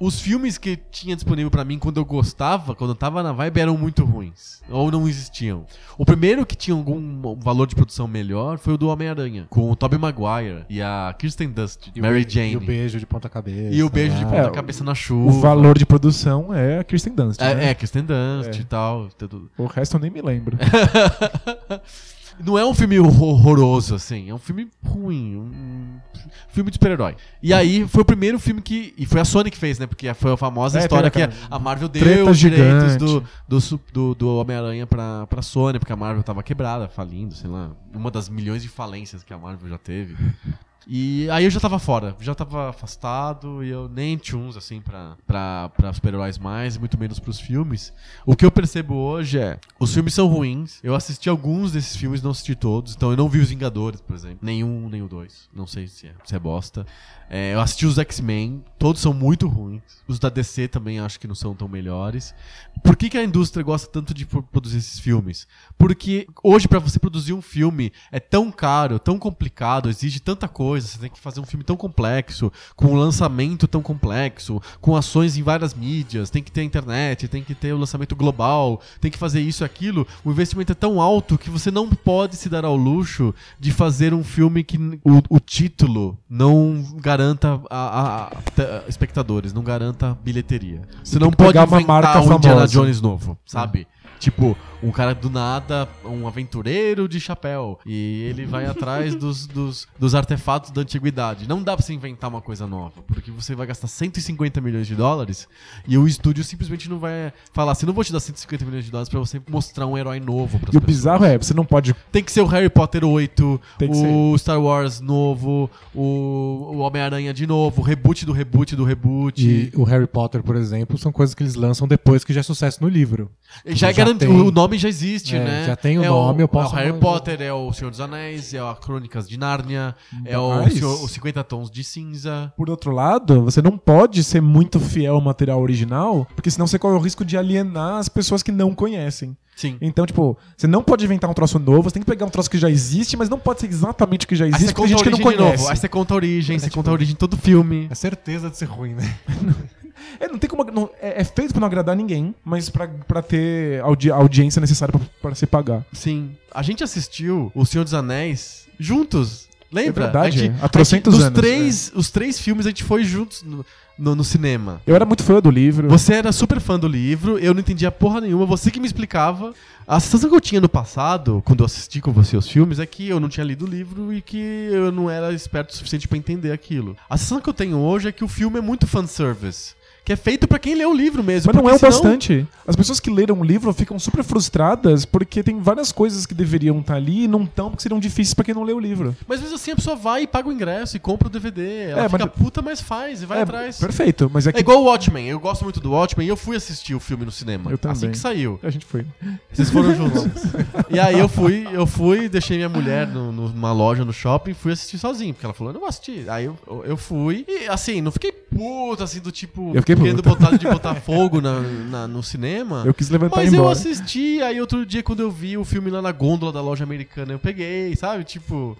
B: Os filmes que tinha disponível pra mim quando eu gostava, quando eu tava na vibe, eram muito ruins. Ou não existiam. O primeiro que tinha algum valor de produção melhor foi o do Homem-Aranha, com o Tobey Maguire e a Kirsten Dunst,
D: E o
B: Mary
D: be-
B: Jane.
D: E o beijo de ponta cabeça.
B: E o beijo de
D: lá.
B: ponta
A: É,
B: cabeça na chuva.
A: O valor de produção é a Kirsten Dunst. né?
B: É, é Kirsten Dunst
A: É.
B: e tal. tudo.
A: O resto eu nem me lembro.
B: Não é um filme horroroso, assim. É um filme ruim. Um filme de super-herói. E aí, foi o primeiro filme que... E foi a Sony que fez, né? Porque foi a famosa
A: É,
B: história que a, Marvel deu
A: treta
B: os direitos do, do, do, do Homem-Aranha pra, pra Sony, porque a Marvel tava quebrada, falindo, sei lá. Uma das milhões de falências que a Marvel já teve. E aí eu já tava fora, já tava afastado e eu nem tinha uns, assim, pra, pra, pra super-heróis mais, muito menos pros filmes. O que eu percebo hoje é, os filmes são ruins, eu assisti alguns desses filmes, não assisti todos, então eu não vi Os Vingadores, por exemplo. Nenhum, o dois. Não sei se é, se é bosta. É, eu assisti os X-Men, todos são muito ruins. Os da DC também acho que não são tão melhores. Por que, que a indústria gosta tanto de pro- produzir esses filmes? Porque hoje, pra você produzir um filme, é tão caro, tão complicado, exige tanta coisa. Você tem que fazer um filme tão complexo, com um lançamento tão complexo, com ações em várias mídias, tem que ter a internet, tem que ter o lançamento global, tem que fazer isso e aquilo. O investimento é tão alto que você não pode se dar ao luxo de fazer um filme que o, o título não garanta a, a- a- espectadores, não garanta bilheteria. Você não pode
A: pegar uma marca
B: um Indiana
A: famosa.
B: Jones novo, sabe? Tipo, um cara do nada, um aventureiro de chapéu. E ele vai atrás dos, dos, dos artefatos da antiguidade. Não dá pra você inventar uma coisa nova, porque você vai gastar 150 milhões de dólares e o estúdio simplesmente não vai falar assim: não vou te dar 150 milhões de dólares pra você mostrar um herói novo
A: E o
B: pessoas.
A: bizarro é, você não pode.
B: Tem que ser o Harry Potter 8,
A: Tem que
B: o Star Wars novo, o, o Homem-Aranha de novo, o reboot do reboot do reboot.
D: E o Harry Potter, por exemplo, são coisas que eles lançam depois que já é sucesso no livro.
B: Já é
D: Tem-
B: o nome já existe,
D: É,
B: né?
D: já tem o
B: é
D: nome, eu posso
B: É o Harry Potter, é o Senhor dos Anéis, é a Crônicas de Nárnia, é o Senhor- os 50 Tons de Cinza.
A: Por outro lado, você não pode ser muito fiel ao material original, porque senão você corre o risco de alienar as pessoas que não conhecem.
B: Sim.
A: Então, tipo, você não pode inventar um troço novo, você tem que pegar um troço que já existe, mas não pode ser exatamente o que já existe, porque tem
B: a
A: gente que não conhece.
B: aí você conta a origem, você
D: tipo-
B: conta a origem de todo filme.
D: É certeza de ser ruim, né?
A: É, não tem como. não- é, é feito pra não agradar ninguém, mas pra, pra ter audi- a audiência necessária pra, pra se pagar.
B: Sim. A gente assistiu O Senhor dos Anéis juntos. Lembra?
A: É verdade,
B: A gente,
A: há trocentos anos, é.
B: dos três, Os três filmes a gente foi juntos no, no, no cinema.
A: Eu era muito fã do livro.
B: Você era super fã do livro, eu não entendia porra nenhuma, você que me explicava. A sensação que eu tinha no passado, quando eu assisti com você os filmes, é que eu não tinha lido o livro e que eu não era esperto o suficiente pra entender aquilo. A sensação que eu tenho hoje é que o filme é muito fanservice. Que é feito pra quem lê o livro mesmo.
A: Mas não é o
B: senão-
A: bastante. As pessoas que leram o livro ficam super frustradas porque tem várias coisas que deveriam estar ali e não estão porque seriam difíceis pra quem não lê o livro.
B: Mas mesmo assim a pessoa vai e paga o ingresso e compra o DVD. Ela
A: É,
B: fica
A: mas-
B: puta, mas faz e vai
A: é,
B: atrás.
A: Perfeito, mas é que
B: É igual o Watchmen. Eu gosto muito do Watchmen e eu fui assistir o filme no cinema.
A: Eu também.
B: Assim que saiu.
A: a gente foi.
B: Vocês foram juntos. e aí eu fui, eu fui, deixei minha mulher no- numa loja no shopping e fui assistir sozinho, porque ela falou, eu não vou assistir. Aí eu, eu fui e assim, não fiquei puta assim do tipo
A: Eu fiquei
B: querendo
A: puta.
B: botar, de botar fogo na, na- no cinema.
A: Eu quis levantar
B: Mas
A: e ir
B: eu
A: embora.
B: assisti, aí outro dia quando eu vi o filme lá na gôndola da loja americana, eu peguei, sabe? Tipo,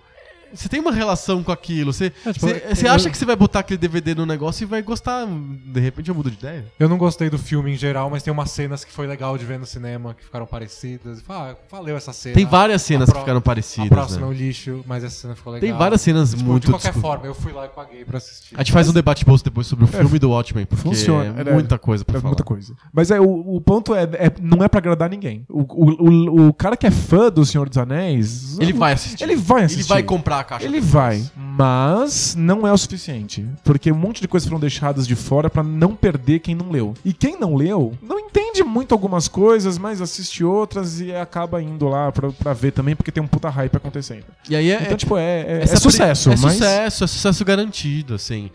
B: você tem uma relação com aquilo. Você
D: É, tipo,
B: você- você
D: eu-
B: acha que você vai botar aquele DVD no negócio e vai gostar. De repente eu mudo de ideia.
D: Eu não gostei do filme em geral, mas tem umas cenas que foi legal de ver no cinema, que ficaram parecidas. Ah, valeu essa cena.
B: Tem várias cenas
D: A
B: que ficaram
D: A
B: parecidas.
D: próxima
B: né?
D: é o lixo, mas essa cena ficou legal.
B: Tem várias cenas
D: Tipo,
B: muito
D: De qualquer forma, eu fui lá e paguei pra assistir.
B: A gente faz um debate bolso depois sobre o filme do Watchmen, porque
A: funciona.
B: é
A: É,
B: muita coisa pra
A: É
B: falar.
A: muita coisa. Mas é, o, o ponto é, é- não é pra agradar ninguém. O, o, o, o cara que é fã do Senhor dos Anéis.
B: Ele vai assistir.
A: Ele vai assistir.
B: Ele vai comprar a caixa.
A: Ele vai, mas não é o suficiente. Porque um monte de coisas foram deixadas de fora pra não perder quem não leu. E quem não leu, não entende muito algumas coisas, mas assiste outras e acaba indo lá pra, pra ver também, porque tem um puta hype acontecendo.
B: E aí é,
A: Então, tipo, é, é, é sucesso,
B: é
A: mas.
B: sucesso, é sucesso garantido, assim.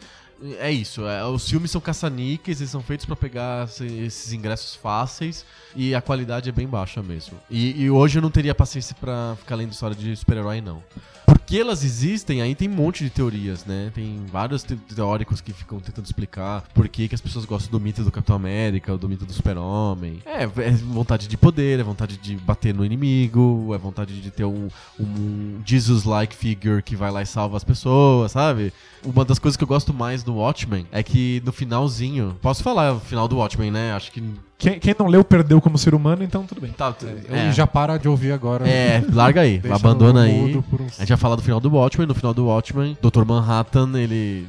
B: É isso, é, os filmes são caça-níqueis, eles são feitos pra pegar esse- esses ingressos fáceis e a qualidade é bem baixa mesmo. E, e hoje eu não teria paciência pra ficar lendo história de super-herói, não. Porque elas existem, aí tem um monte de teorias, né? Tem vários te- teóricos que ficam tentando explicar por que, que as pessoas gostam do mito do Capitão América, do mito do Super-Homem. É, é vontade de poder, é vontade de bater no inimigo, é vontade de ter um, um Jesus-like figure que vai lá e salva as pessoas, sabe? Uma das coisas que eu gosto mais do Watchmen é que no finalzinho. Posso falar o final do Watchmen, né? Acho que.
A: Quem, quem não leu perdeu como ser humano, então tudo bem.
B: Tá,
D: E já para de ouvir agora.
B: É, larga aí, abandona aí.
D: uns-
B: A gente vai falar do final do Watchmen. No final do Watchmen, Dr. Manhattan, ele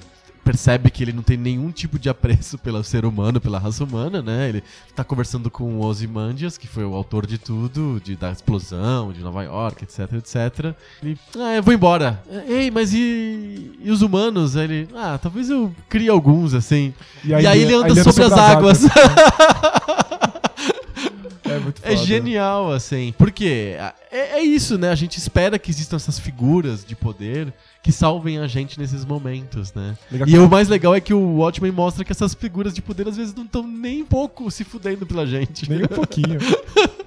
B: percebe que ele não tem nenhum tipo de apreço pelo ser humano, pela raça humana, né? Ele tá conversando com o Ozymandias, que foi o autor de tudo, de, da explosão, de Nova York, etc, etc. Ele, ah, eu vou embora. Ei, mas e, e os humanos? Aí ele, ah, talvez eu crie alguns, assim. E aí, ele anda sobre, as águas.
A: É muito
B: É
A: foda.
B: genial, assim. Porque é, é isso, né? A gente espera que existam essas figuras de poder que salvem a gente nesses momentos, né?
A: Legal
B: E o mais legal é que o Watchmen mostra que essas figuras de poder às vezes não estão nem um pouco se fudendo pela gente.
A: Nem um pouquinho.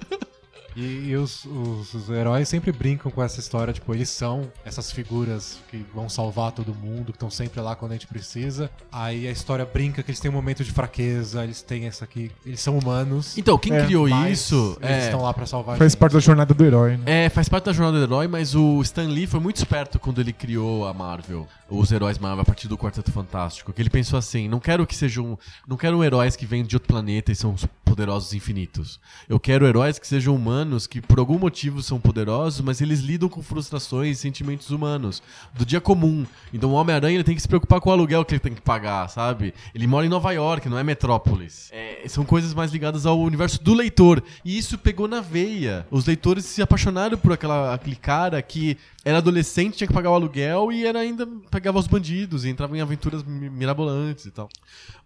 D: E, e os, os- os heróis sempre brincam com essa história, tipo, eles são essas figuras que vão salvar todo mundo, que estão sempre lá quando a gente precisa. Aí a história brinca que eles têm um momento de fraqueza, eles têm essa aqui, eles são humanos.
B: Então, quem
A: É,
B: criou isso
D: Eles
B: é,
D: estão lá pra salvar a
A: Faz
D: gente.
A: parte da jornada do herói, né?
B: É, faz parte da jornada do herói, mas o Stan Lee foi muito esperto quando ele criou a Marvel, os heróis Marvel a partir do Quarteto Fantástico, que ele pensou assim, não quero que sejam, não quero heróis que vêm de outro planeta e são poderosos infinitos. Eu quero heróis que sejam humanos, que por algum motivo são poderosos, mas eles lidam com frustrações e sentimentos humanos, do dia comum. Então o Homem-Aranha ele tem que se preocupar com o aluguel que ele tem que pagar, sabe? Ele mora em Nova York, não é Metrópolis. É, são coisas mais ligadas ao universo do leitor. E isso pegou na veia. Os leitores se apaixonaram por aquela, aquele cara que era adolescente, tinha que pagar o aluguel e era ainda pegava os bandidos e entrava em aventuras mi- mirabolantes e tal.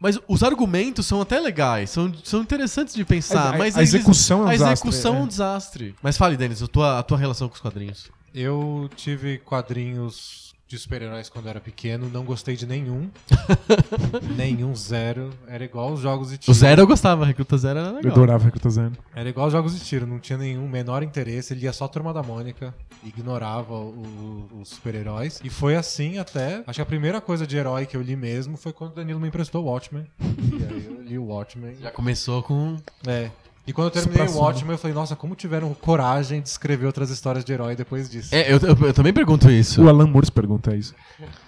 B: Mas os argumentos são até legais, são, são interessantes de pensar,
A: A- a-
B: mas
A: a
B: eles-
A: execução é um
B: a
A: desastre,
B: execução é
A: é.
B: um desastre. Mas fale, Denis, a tua, a tua relação com os quadrinhos.
D: Eu tive quadrinhos de super-heróis quando eu era pequeno, não gostei de nenhum. nenhum, zero. Era igual os jogos de tiro.
B: O Zero eu gostava, Recruta Zero era
A: Eu
B: legal.
A: adorava eu tô dizendo.
D: Era igual os jogos de tiro, não tinha nenhum menor interesse. Ele ia só a Turma da Mônica, ignorava o- o- os super-heróis. E foi assim até. Acho que a primeira coisa de herói que eu li mesmo foi quando o Danilo me emprestou o Watchmen. e aí eu li o Watchmen.
B: Já começou com...
D: É. E quando eu terminei o. Watchmen, eu falei, nossa, como tiveram coragem de escrever outras histórias de herói depois disso.
B: É, eu, eu- eu também pergunto isso.
A: O Alan Moore se pergunta isso.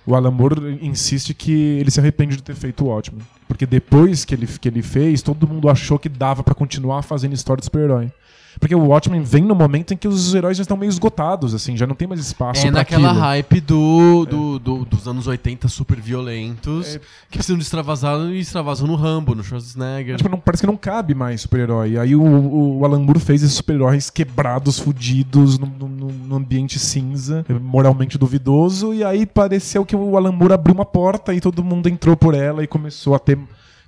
A: O Alan Moore insiste que ele se arrepende de ter feito o Watchmen. Porque depois que ele, que ele fez, todo mundo achou que dava pra continuar fazendo história de super-herói. Porque o Watchmen vem no momento em que os heróis já estão meio esgotados, assim, já não tem mais espaço
B: É naquela
A: aquilo.
B: hype do, do, do- dos anos 80 super violentos que precisam de extravasar e extravasam no Rambo, no Schwarzenegger.
A: Tipo, não- parece que não cabe mais super-herói. Aí o, o, o Alan Moore fez esses super-heróis quebrados, fudidos, num, num- num ambiente cinza, moralmente duvidoso. E aí pareceu que o Alan Moore abriu uma porta e todo mundo entrou por ela e começou a ter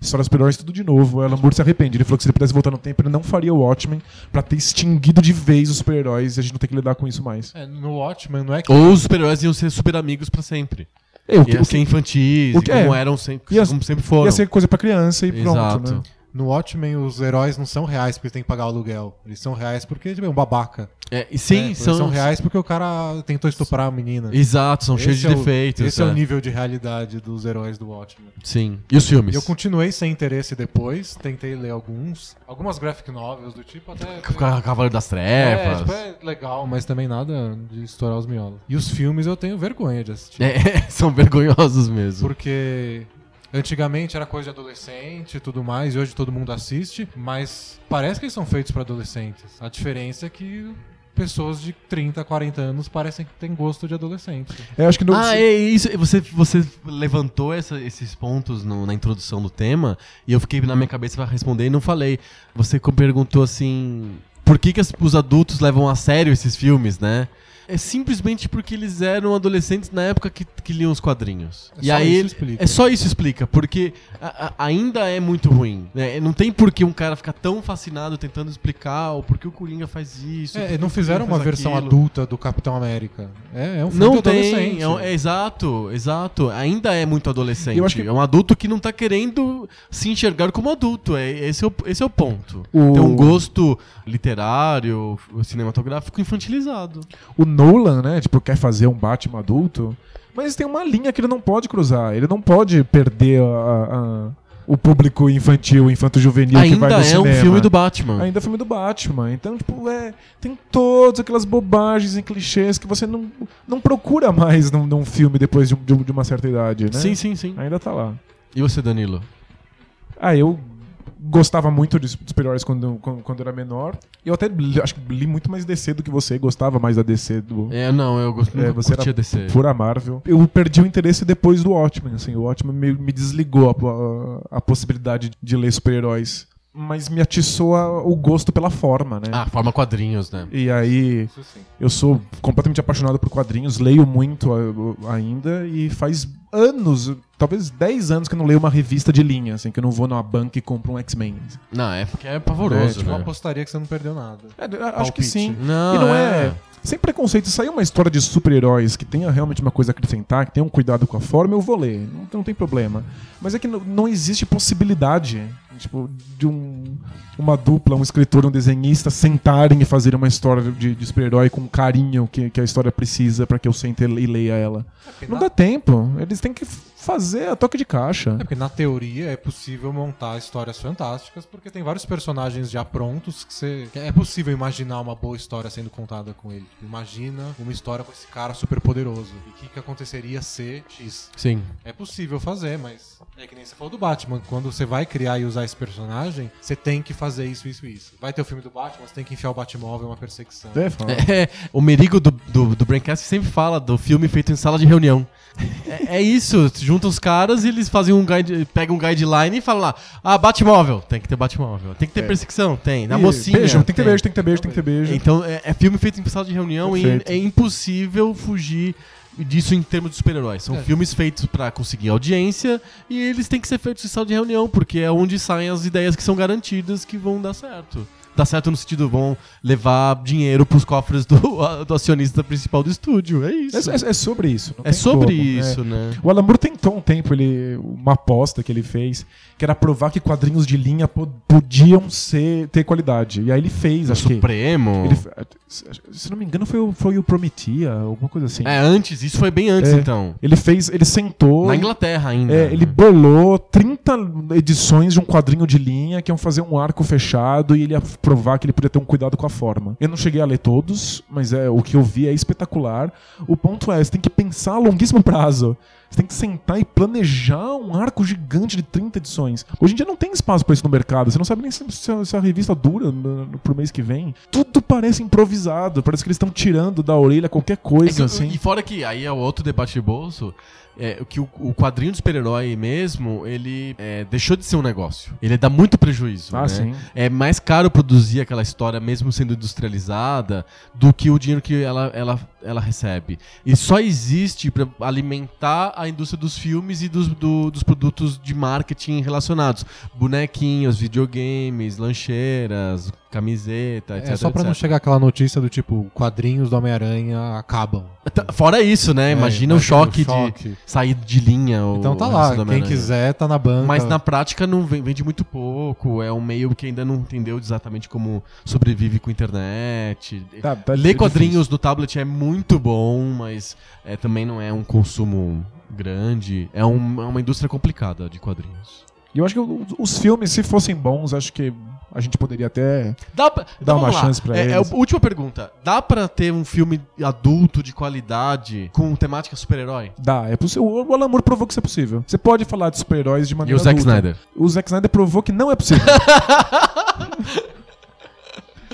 A: histórias super-heróis tudo de novo. O Alan Moore se arrepende. Ele falou que se ele pudesse voltar no tempo, ele não faria o Watchmen pra ter extinguido de vez os super-heróis e a gente não ter que lidar com isso mais.
D: É, no Watchmen não é que.
B: Ou os super-heróis iam ser super amigos pra sempre.
A: Eu,
B: Ia ser infantis,
A: o que-
B: como
A: é.
B: eram sempre,
A: Ia-
B: como sempre foram.
A: ia ser coisa pra criança e pronto,
B: Exato.
A: né?
D: No Watchmen, os heróis não são reais porque tem que pagar o aluguel. Eles são reais porque tipo, é um babaca.
B: É, e sim,
D: né? Eles
B: são,
D: são reais porque o cara tentou estuprar a menina.
B: Exato, são cheios
D: Esse
B: de
D: é o-
B: defeitos.
D: Esse é.
B: é.
D: o nível de realidade dos heróis do Watchmen.
B: Sim. E os filmes?
D: Eu continuei sem interesse depois, tentei ler alguns. Algumas graphic novels do tipo até.
B: Ca- Cavaleiro das
D: É,
B: Trevas.
D: tipo, é legal, mas também nada de estourar os miolos. E os filmes eu tenho vergonha de assistir.
B: É, são vergonhosos mesmo.
D: Porque antigamente era coisa de adolescente e tudo mais, e hoje todo mundo assiste, mas parece que eles são feitos pra adolescentes. A diferença é que pessoas de 30, 40 anos parecem que têm gosto de adolescente.
A: Eu acho que no,
B: Ah, é isso. Você, você levantou essa- esses pontos no- na introdução do tema e eu fiquei na minha cabeça pra responder e não falei. Você perguntou assim: por que, que os adultos levam a sério esses filmes, né? É simplesmente porque eles eram adolescentes na época que, que liam os quadrinhos.
D: É
B: e
D: só
B: aí
D: isso
B: ele-
D: explica.
B: é só isso explica, porque a- a- ainda é muito ruim. né? Não tem por que um cara ficar tão fascinado tentando explicar o porquê o Coringa faz isso.
D: É, não fizeram uma versão
B: aquilo.
D: adulta do Capitão América. É, é um filme
B: Não
D: de
B: tem,
D: adolescente.
B: é, é exato, exato. Ainda é muito adolescente.
A: Que-
B: É um adulto que não tá querendo se enxergar como adulto. É, esse, é o, esse é o ponto.
A: O-
B: Tem um gosto literário, cinematográfico infantilizado.
A: o Nolan, né, tipo, quer fazer um Batman adulto, mas tem uma linha que ele não pode cruzar. Ele não pode perder a- a- o público infantil, infanto-juvenil que vai
B: Ainda
A: no
B: é um
A: cinema.
B: filme do Batman.
A: Ainda é filme do Batman. Então, tipo, é, tem todas aquelas bobagens e clichês que você não, não procura mais num, num filme depois de, um- um- de uma certa idade, né?
B: Sim, sim, sim.
A: Ainda tá lá.
B: E você, Danilo?
A: Ah, eu gostava muito de super-heróis quando, quando, quando era menor. Eu até acho que li muito mais DC do que você, gostava mais da DC do,
B: É, não, eu gosto
A: É, você era
B: DC.
A: pura Marvel. Eu perdi o interesse depois do Watchmen, assim. O Watchmen me, me desligou a, a- a possibilidade de ler super-heróis. Mas me atiçou o gosto pela forma, né?
B: Ah, forma quadrinhos, né?
A: E aí,
D: Isso sim.
A: eu sou completamente apaixonado por quadrinhos, leio muito ainda e faz anos, talvez 10 anos que eu não leio uma revista de linha, assim, que eu não vou numa banca e compro um X-Men.
B: Não, é porque é
A: É,
B: pavoroso,
A: tipo,
D: Eu
B: né?
D: apostaria que você não perdeu nada.
A: É, acho que
D: Palpite.
A: sim.
B: Não,
A: e não é... Sem preconceito, se sair uma história de super-heróis que tenha realmente uma coisa a acrescentar, que tenha um cuidado com a forma, eu vou ler. Não, não tem problema. Mas é que não, não existe possibilidade, tipo, de um, uma dupla, um escritor e um desenhista sentarem e fazerem uma história de, de super-herói com o carinho que, que a história precisa pra que eu sente e leia ela. Não dá tempo. Eles têm que fazer a toque de caixa.
D: É porque na teoria é possível montar histórias fantásticas, porque tem vários personagens já prontos que você. É possível imaginar uma boa história sendo contada com ele. Imagina uma história com esse cara super poderoso. E o que, que aconteceria se X?
B: Sim.
D: É possível fazer, mas é que nem você falou do Batman. Quando você vai criar e usar esse personagem, você tem que fazer isso, isso e isso. Vai ter o filme do Batman, você tem que enfiar o Batmóvel em uma perseguição.
A: É.
B: É, o Merigo do, do, do Braincast sempre fala do filme feito em sala de reunião. É, é isso, junta os caras e eles fazem um guide, pegam um guideline e falam lá: Ah, Batmóvel, tem que ter Batmóvel. Tem que ter perseguição, tem. Na
A: E
B: mocinha.
A: Beijo, tem que ter beijo, tem que ter beijo, tem que ter beijo.
B: Então é, é filme feito em sala de reunião e
A: Perfeito.
B: é impossível fugir disso em termos de super-heróis. São
D: É.
B: filmes feitos pra conseguir audiência e eles têm que ser feitos em sala de reunião, porque é onde saem as ideias que são garantidas que vão dar certo. Dar certo no sentido, vão levar dinheiro pros cofres do, do acionista principal do estúdio. É isso.
A: É, é- é sobre isso.
B: É sobre
A: como, é.
B: isso, né?
A: O Alan Moore tentou um tempo, ele, uma aposta que ele fez, que era provar que quadrinhos de linha po- podiam ser, ter qualidade. E aí ele fez,
B: O
A: acho que.
B: Supremo.
A: ele- se não me engano, foi, o- foi o Prometia, alguma coisa assim.
B: É, antes, isso foi bem antes,
A: É.
B: então.
A: Ele fez, ele sentou.
B: Na Inglaterra ainda.
A: É, ele bolou 30 edições de um quadrinho de linha que iam fazer um arco fechado e ele ia provar que ele podia ter um cuidado com a forma. Eu não cheguei a ler todos, mas é o que eu vi é espetacular. O ponto é, você tem que pensar a longuíssimo prazo. Você tem que sentar e planejar um arco gigante de 30 edições. Hoje em dia não tem espaço pra isso no mercado. Você não sabe nem se, se a, revista dura no, no- pro mês que vem. Tudo parece improvisado. Parece que eles estão tirando da orelha qualquer
B: É
A: coisa,
B: que-
A: assim.
B: E fora que aí é o outro debate de bolso. É, que o, o quadrinho de super-herói mesmo, ele é, deixou de ser um negócio. Ele dá muito prejuízo.
A: Ah,
B: né?
A: sim.
B: É mais caro produzir aquela história, mesmo sendo industrializada, do que o dinheiro que ela, ela, ela recebe. E só existe para alimentar a indústria dos filmes e dos, do- dos produtos de marketing relacionados. Bonequinhos, videogames, lancheiras, camiseta, etc.
D: É só pra não chegar aquela notícia do tipo, quadrinhos do Homem-Aranha acabam.
B: Tá- Fora isso, né?
D: É,
B: imagina o
D: imagina
B: choque,
D: o choque.
B: de sair de linha. o-
D: Então tá
B: o
D: lá, quem quiser tá na banca.
B: Mas na prática não ven- vende muito pouco. É um meio que ainda não entendeu exatamente como sobrevive com internet.
A: Tá- tá
B: Ler
A: difícil.
B: quadrinhos no tablet é muito bom, mas é, também não é um consumo grande. É, um- é uma indústria complicada de quadrinhos.
A: E eu acho que o- os filmes, se fossem bons, acho que a gente poderia até.
B: Dá, pra,
A: Dá
B: vamos
A: uma chance pra
B: é, é,
A: eles.
B: a última pergunta. Dá pra ter um filme adulto de qualidade com temática super-herói?
A: Dar. É possível. O Alan Moore provou que isso é possível. Você pode falar de super-heróis de
B: E
A: maneira
B: o Zack
A: adulta.
B: Snyder?
A: O Zack Snyder provou que não é possível.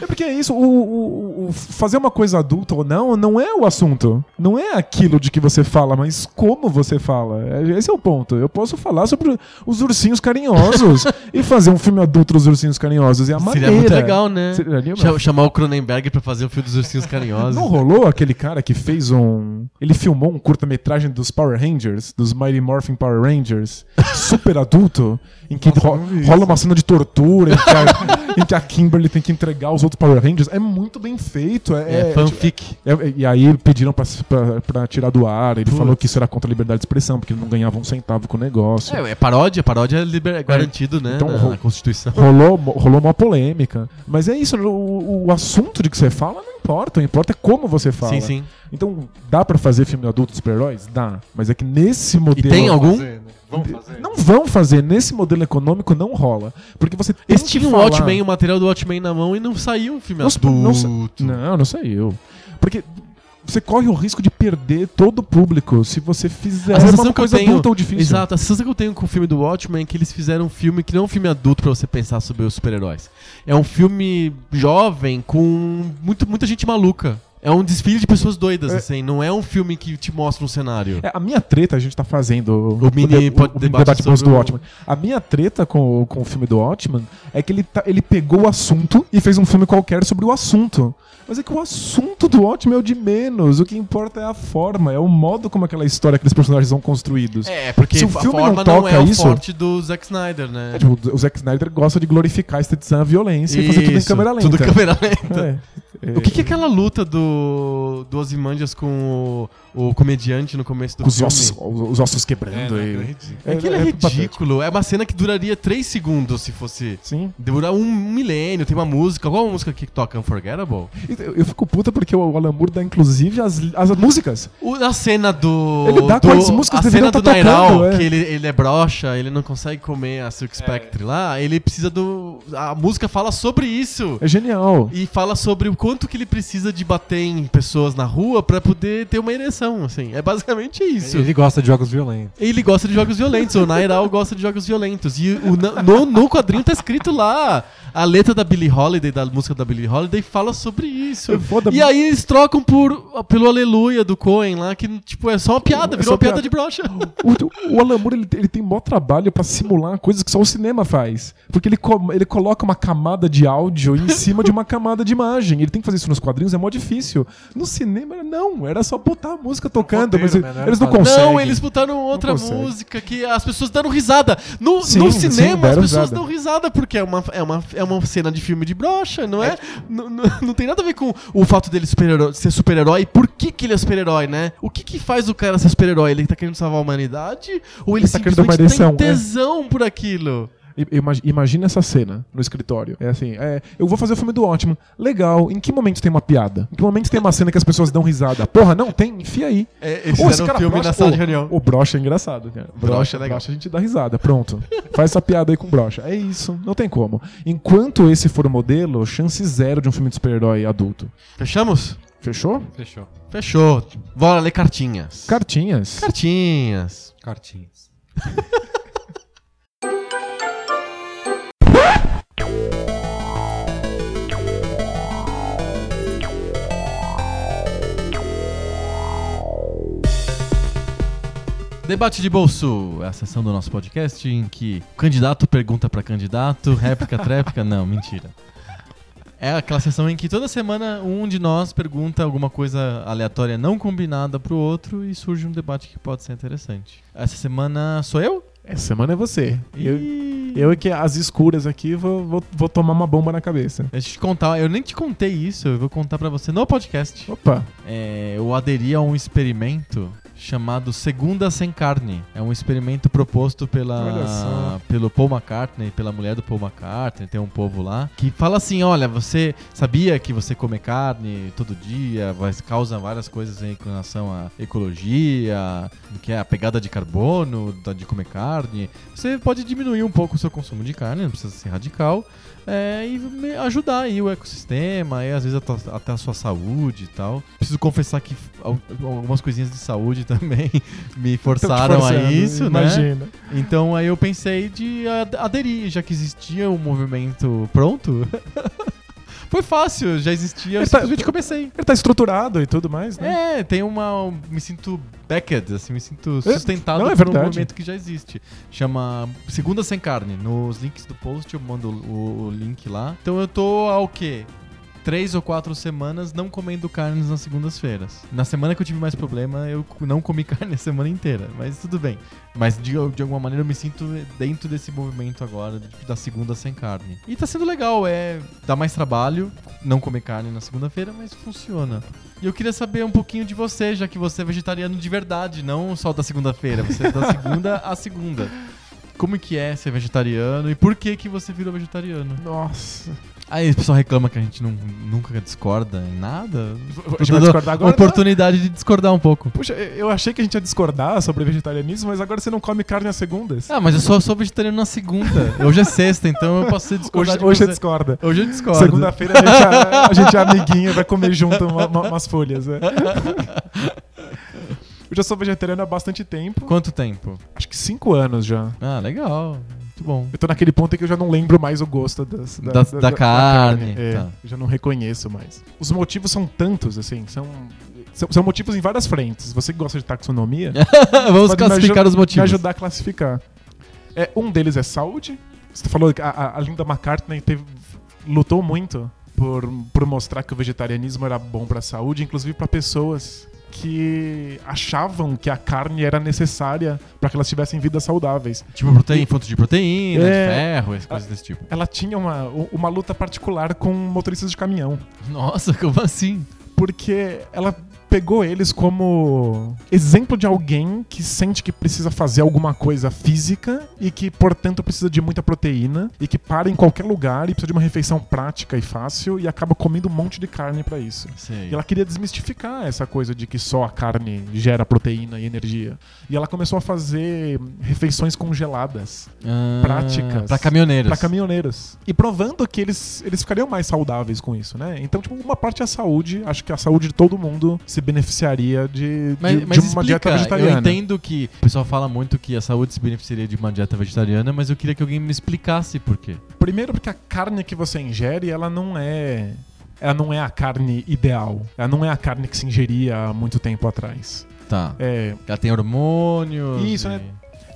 A: É porque é isso, o, o- o- fazer uma coisa adulta ou não, não é o assunto. Não é aquilo de que você fala, mas como você fala. É- Esse é o ponto. Eu posso falar sobre os ursinhos carinhosos e fazer um filme adulto dos ursinhos carinhosos. É a maneira.
B: Seria muito legal, né?
A: Seria-
B: Cha- Chamar o Cronenberg pra fazer o filme dos ursinhos carinhosos.
A: Não rolou aquele cara que fez um. Ele filmou um curta-metragem dos Power Rangers, dos Mighty Morphin Power Rangers, super adulto, em que ro- rola uma cena de tortura, em que, a, em que a Kimberly tem que entregar os outros Power Rangers. É muito bem feito. É,
B: É, fanfic.
A: é- e aí pediram pra, pra, pra tirar do ar. Ele falou que isso era contra a liberdade de expressão, porque ele não ganhava um centavo com o negócio.
B: É, é paródia, paródia é liber- é garantido, né?
A: Então,
B: na,
A: ro-
B: na Constituição.
A: Rolou, rolou uma polêmica. Mas é isso, o, o assunto de que você fala não importa. O que importa é como você fala.
B: Sim, sim.
A: Então, dá pra fazer filme adulto de super-heróis? Dá. Mas é que nesse
B: E
A: modelo.
B: tem algum?
D: Fazer, né? Vamos fazer.
A: Não vão fazer. Nesse modelo econômico não rola. Porque você tem
B: Eles
A: que
B: tinham o
A: falar...
B: Watchmen, o material do Watchmen na mão e não saiu um filme
A: Não,
B: adulto.
A: não, sa- não, não saiu. Porque você corre o risco de perder todo o público se você fizer
B: A sensação
A: uma
B: que eu
A: coisa
B: tenho-
A: adulta ou difícil.
B: Exato, a sensação que eu tenho com o filme do Watchmen é que eles fizeram um filme que não é um filme adulto pra você pensar sobre os super-heróis. É um filme jovem com muito, muita gente maluca.
E: É um desfile de pessoas doidas, assim. Não é um filme que te mostra um cenário.
A: É, a minha treta, a gente tá fazendo
E: O mini
A: de-
E: pod- debate
A: debate
E: sobre
A: do
E: o-
A: Watchmen. A minha treta com, o- com o filme do Watchmen é que ele, tá- ele pegou o assunto e fez um filme qualquer sobre o assunto. Mas é que o assunto do Watchmen é o de menos. O que importa é a forma, é o modo como aquela história, aqueles personagens são construídos.
E: É, porque
A: Se o
E: a
A: filme não
E: não,
A: toca
E: é o
A: isso-
E: forte do Zack Snyder, né?
A: É, tipo, o Zack Snyder gosta de glorificar, estetizar a violência e fazer tudo em
E: Isso,
A: câmera lenta.
E: Tudo em câmera lenta.
A: É, é,
E: O que, que é aquela luta do, do Ozymandias com o, o comediante no começo do
A: os
E: filme?
A: ossos, os ossos
D: É,
A: quebrando.
D: não,
A: e-
D: aquilo é ridículo.
A: É,
E: Aquilo é,
A: é patético.
E: ridículo. É uma cena que duraria 3 segundos se fosse.
A: Sim.
E: Demorar um milênio. Tem uma música. Qual a música que toca Unforgettable?
A: Eu, eu fico puta porque o Alan Moore dá inclusive as, as músicas.
E: O, a cena do.
A: Ele dá
E: do,
A: quais músicas
E: A cena do
A: tá
E: Nairal,
A: tocando, é.
E: que ele, ele é broxa, ele não consegue comer a Silk Spectre lá. Ele precisa do. A música fala sobre isso.
A: É genial.
E: E fala sobre o quanto que ele precisa de bater em pessoas na rua pra poder ter uma ereção, assim. É basicamente isso.
D: Ele gosta de jogos violentos.
E: Ele gosta de jogos violentos, o Nairal gosta de jogos violentos. E o, no, no quadrinho tá escrito lá. A letra da Billie Holiday, da música da Billie Holiday, fala sobre isso.
A: É foda-
E: E aí eles trocam por, pelo Aleluia do Cohen lá, que tipo, é só uma piada,
A: É
E: virou
A: só
E: uma piada,
A: piada.
E: de brocha.
A: O, o Alan Moore ele, ele tem maior trabalho pra simular coisas que só o cinema faz. Porque ele, co- ele coloca uma camada de áudio em cima de uma camada de imagem. Ele tem que fazer isso nos quadrinhos, é mó difícil. No cinema, não, era só botar a música tocando,
D: roteiro,
A: mas
D: né? Não
A: eles não
D: fazer.
A: conseguem.
E: Não, eles botaram outra música que as pessoas deram risada. No,
A: Sim,
E: no
A: sim,
E: cinema, as
A: deram
E: pessoas
A: risada.
E: dão risada porque é uma, é, uma, é uma cena de filme de brocha, não é? Não, não, não tem nada a ver com o fato dele super ser super-herói. Por que, que ele é super-herói, né? O que, que faz o cara ser super-herói? Ele tá querendo salvar a humanidade? Ou ele,
A: Ele tá querendo uma
E: simplesmente tem
A: é.
E: tesão por aquilo?
A: Imagina essa cena no escritório. É assim, é, eu vou fazer o filme do ótimo. Legal. Em que momento tem uma piada? Em que momento tem uma cena que as pessoas dão risada? Porra, não, tem, enfia aí.
E: É, eles fizeram um
A: cara
E: filme
A: brocha-
E: na sala de reunião.
A: O brocha é engraçado, cara.
E: Brocha é legal.
A: Brocha a gente dá risada, pronto. Faz essa piada aí com brocha. É isso, não tem como. Enquanto esse for o modelo, chance zero de um filme de super-herói adulto.
E: Fechamos?
A: Fechou?
D: Fechou.
E: Fechou. Bora ler cartinhas.
A: Cartinhas.
E: Cartinhas.
D: Cartinhas.
B: Debate de bolso, é a sessão do nosso podcast em que o candidato pergunta pra candidato, réplica, tréplica, não, mentira. É aquela sessão em que toda semana um de nós pergunta alguma coisa aleatória não combinada pro outro e surge um debate que pode ser interessante. Essa semana sou eu?
A: Essa semana é você. Eu,
B: Ih,
A: eu é que as escuras aqui vou, vou, vou tomar uma bomba na cabeça.
B: Deixa eu te contar, eu nem te contei isso, eu vou contar pra você no podcast.
A: Opa.
B: É, eu aderi a um experimento chamado Segunda Sem Carne. É um experimento proposto pela, pelo Paul McCartney, pela mulher do Paul McCartney, tem um povo lá, que fala assim, olha, você sabia que você comer carne todo dia vai, causa várias coisas em relação à ecologia, que é a pegada de carbono de comer carne. Você pode diminuir um pouco o seu consumo de carne, não precisa ser radical, é, e ajudar aí o ecossistema, e às vezes até, até a sua saúde e tal. Preciso confessar que al- algumas coisinhas de saúde também me forçaram a
A: forçando,
B: isso, né?
A: Imagina.
B: Então aí eu pensei de ad- aderir, já que existia um movimento pronto. Foi fácil, já existia, eu
A: Ele tá-
B: simplesmente comecei.
A: Ele tá estruturado e tudo mais, né?
B: É, tem uma. Me sinto backed, assim, me sinto sustentado
A: não, é
B: por um movimento que já existe. Chama Segunda Sem Carne. Nos links do post eu mando o, o link lá. Então eu tô há o quê? Três ou quatro semanas não comendo carnes nas segundas-feiras. Na semana que eu tive mais problema, eu não comi carne a semana inteira. Mas tudo bem. Mas de, de alguma maneira eu me sinto dentro desse movimento agora, de- da segunda sem carne. E tá sendo legal, é. Dá mais trabalho não comer carne na segunda-feira, mas funciona. E eu queria saber um pouquinho de você, já que você é vegetariano de verdade, não só da segunda-feira, você é da segunda a segunda. Como que é ser vegetariano e por que que você virou vegetariano?
A: Nossa.
B: Aí o pessoal reclama que a gente não, nunca discorda em nada.
A: A gente vai discordar agora?
B: oportunidade de discordar um pouco.
A: Puxa, eu achei que a gente ia discordar sobre vegetarianismo, mas agora você não come carne às segundas.
B: Ah, mas eu só sou vegetariano na segunda. Hoje é sexta, então eu posso ser discordar
A: hoje
B: de
A: hoje você
B: você.
A: discorda.
B: Hoje eu discordo.
A: Segunda-feira a, gente é- a gente é amiguinho, vai comer junto uma- uma- umas folhas. né? Eu já sou vegetariano há bastante tempo.
B: Quanto tempo?
A: Acho que cinco anos já.
B: Ah, legal. Muito bom.
A: Eu tô naquele ponto em que eu já não lembro mais o gosto das-
B: Da- da carne,
A: É,
B: tá.
A: Eu já não reconheço mais. Os motivos são tantos, assim, são, são, são motivos em várias frentes. Você que gosta de taxonomia,
B: Vamos
A: me
B: classificar os
A: me
B: motivos.
A: ajudar a classificar. É, um deles é saúde. Você falou que a, a- a Linda McCartney teve- lutou muito por, por mostrar que o vegetarianismo era bom pra saúde, inclusive pra pessoas que achavam que a carne era necessária pra que elas tivessem vidas saudáveis.
B: Tipo proteína, fonte de proteína,
A: É.
B: de ferro, essas coisas desse tipo.
A: Ela tinha uma, uma luta particular com motoristas de caminhão.
B: Nossa, como assim?
A: porque ela pegou eles como exemplo de alguém que sente que precisa fazer alguma coisa física e que, portanto, precisa de muita proteína e que para em qualquer lugar e precisa de uma refeição prática e fácil e acaba comendo um monte de carne pra isso.
B: Sei.
A: E ela queria desmistificar essa coisa de que só a carne gera proteína e energia. E ela começou a fazer refeições congeladas
B: Ah,
A: práticas.
B: Pra caminhoneiros.
A: para caminhoneiros. E provando que eles, eles ficariam mais saudáveis com isso, né? Então, tipo, uma parte é a saúde. Acho que a saúde de todo mundo se beneficiaria de, de,
B: Mas,
A: de
B: mas
A: uma
B: explica,
A: dieta vegetariana.
B: eu entendo que o pessoal fala muito que a saúde se beneficiaria de uma dieta vegetariana, mas eu queria que alguém me explicasse por quê.
A: Primeiro porque a carne que você ingere, ela não é... Ela não é a carne ideal. Ela não é a carne que se ingeria há muito tempo atrás.
B: Tá.
A: É,
B: Ela tem hormônios.
A: Isso,
B: e-
A: né?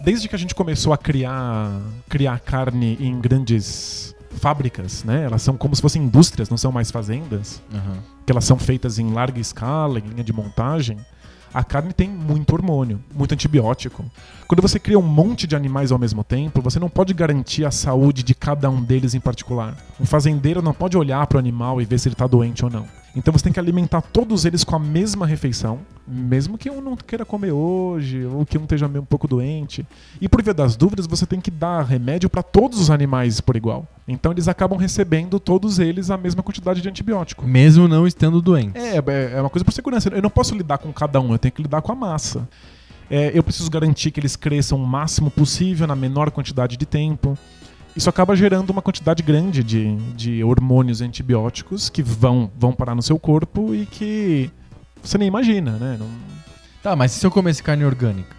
A: desde que a gente começou a criar, criar carne em grandes fábricas, né? Elas são como se fossem indústrias, não são mais fazendas.
B: Aham.
A: que elas são feitas em larga escala, em linha de montagem, a carne tem muito hormônio, muito antibiótico. Quando você cria um monte de animais ao mesmo tempo, você não pode garantir a saúde de cada um deles em particular. Um fazendeiro não pode olhar para o animal e ver se ele está doente ou não. Então você tem que alimentar todos eles com a mesma refeição, mesmo que um não queira comer hoje, ou que um esteja meio um pouco doente. E por via das dúvidas, você tem que dar remédio para todos os animais por igual. Então eles acabam recebendo todos eles a mesma quantidade de antibiótico.
B: Mesmo não estando doente.
A: É, é uma coisa por segurança. Eu não posso lidar com cada um, eu tenho que lidar com a massa. É, eu preciso garantir que eles cresçam o máximo possível na menor quantidade de tempo. Isso acaba gerando uma quantidade grande de, de hormônios e antibióticos que vão, vão parar no seu corpo e que você nem imagina, né? Não-
B: Tá, mas e se eu comesse carne orgânica?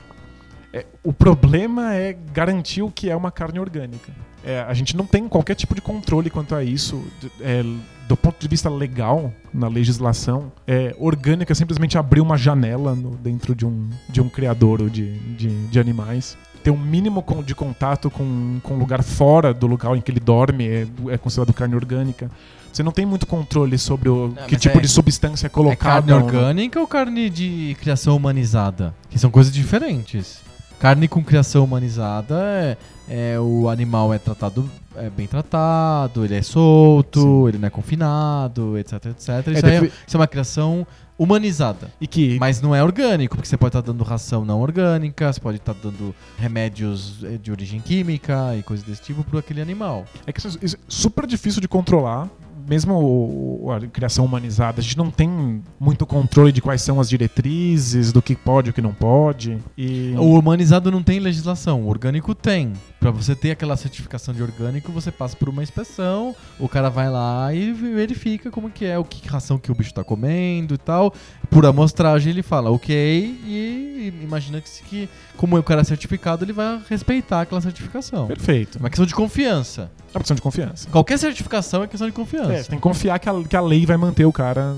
A: é, o problema é garantir o que é uma carne orgânica. É, a gente não tem qualquer tipo de controle quanto a isso. é, do ponto de vista legal, na legislação, é, orgânica é simplesmente abrir uma janela no- dentro de um, de um criador de, de, de animais. Ter um mínimo de contato com, com um lugar fora do local em que ele dorme é, é considerado carne orgânica. Você não tem muito controle sobre o,
B: Não,
A: que tipo
B: é-
A: de substância é
B: É
A: colocada.
B: carne
A: ou não.
B: orgânica ou carne de criação humanizada? Que são coisas diferentes. Carne com criação humanizada é, é o animal é tratado é bem tratado, ele é solto, ele não é confinado, etc, etc.
A: É,
B: Isso, aí é,
A: defi-
B: isso é uma criação humanizada.
A: E que
B: Mas não é orgânico, porque você pode estar dando ração não orgânica, você pode estar dando remédios eh, de origem química e coisas desse tipo para aquele animal.
A: É que isso é super difícil de controlar. Mesmo a criação humanizada, a gente não tem muito controle de quais são as diretrizes, do que pode e o que não pode. E
B: O humanizado não tem legislação, o orgânico tem. Pra você ter aquela certificação de orgânico, você passa por uma inspeção, o cara vai lá e verifica como que é, o que ração que o bicho tá comendo e tal. Por amostragem ele fala ok e imagina que, que como o cara é certificado, ele vai respeitar aquela certificação.
A: perfeito.
B: É uma questão de confiança.
A: É uma questão de confiança.
B: Qualquer certificação é questão de
A: É,
B: confiança.
A: você tem que confiar que a, que a lei vai manter o cara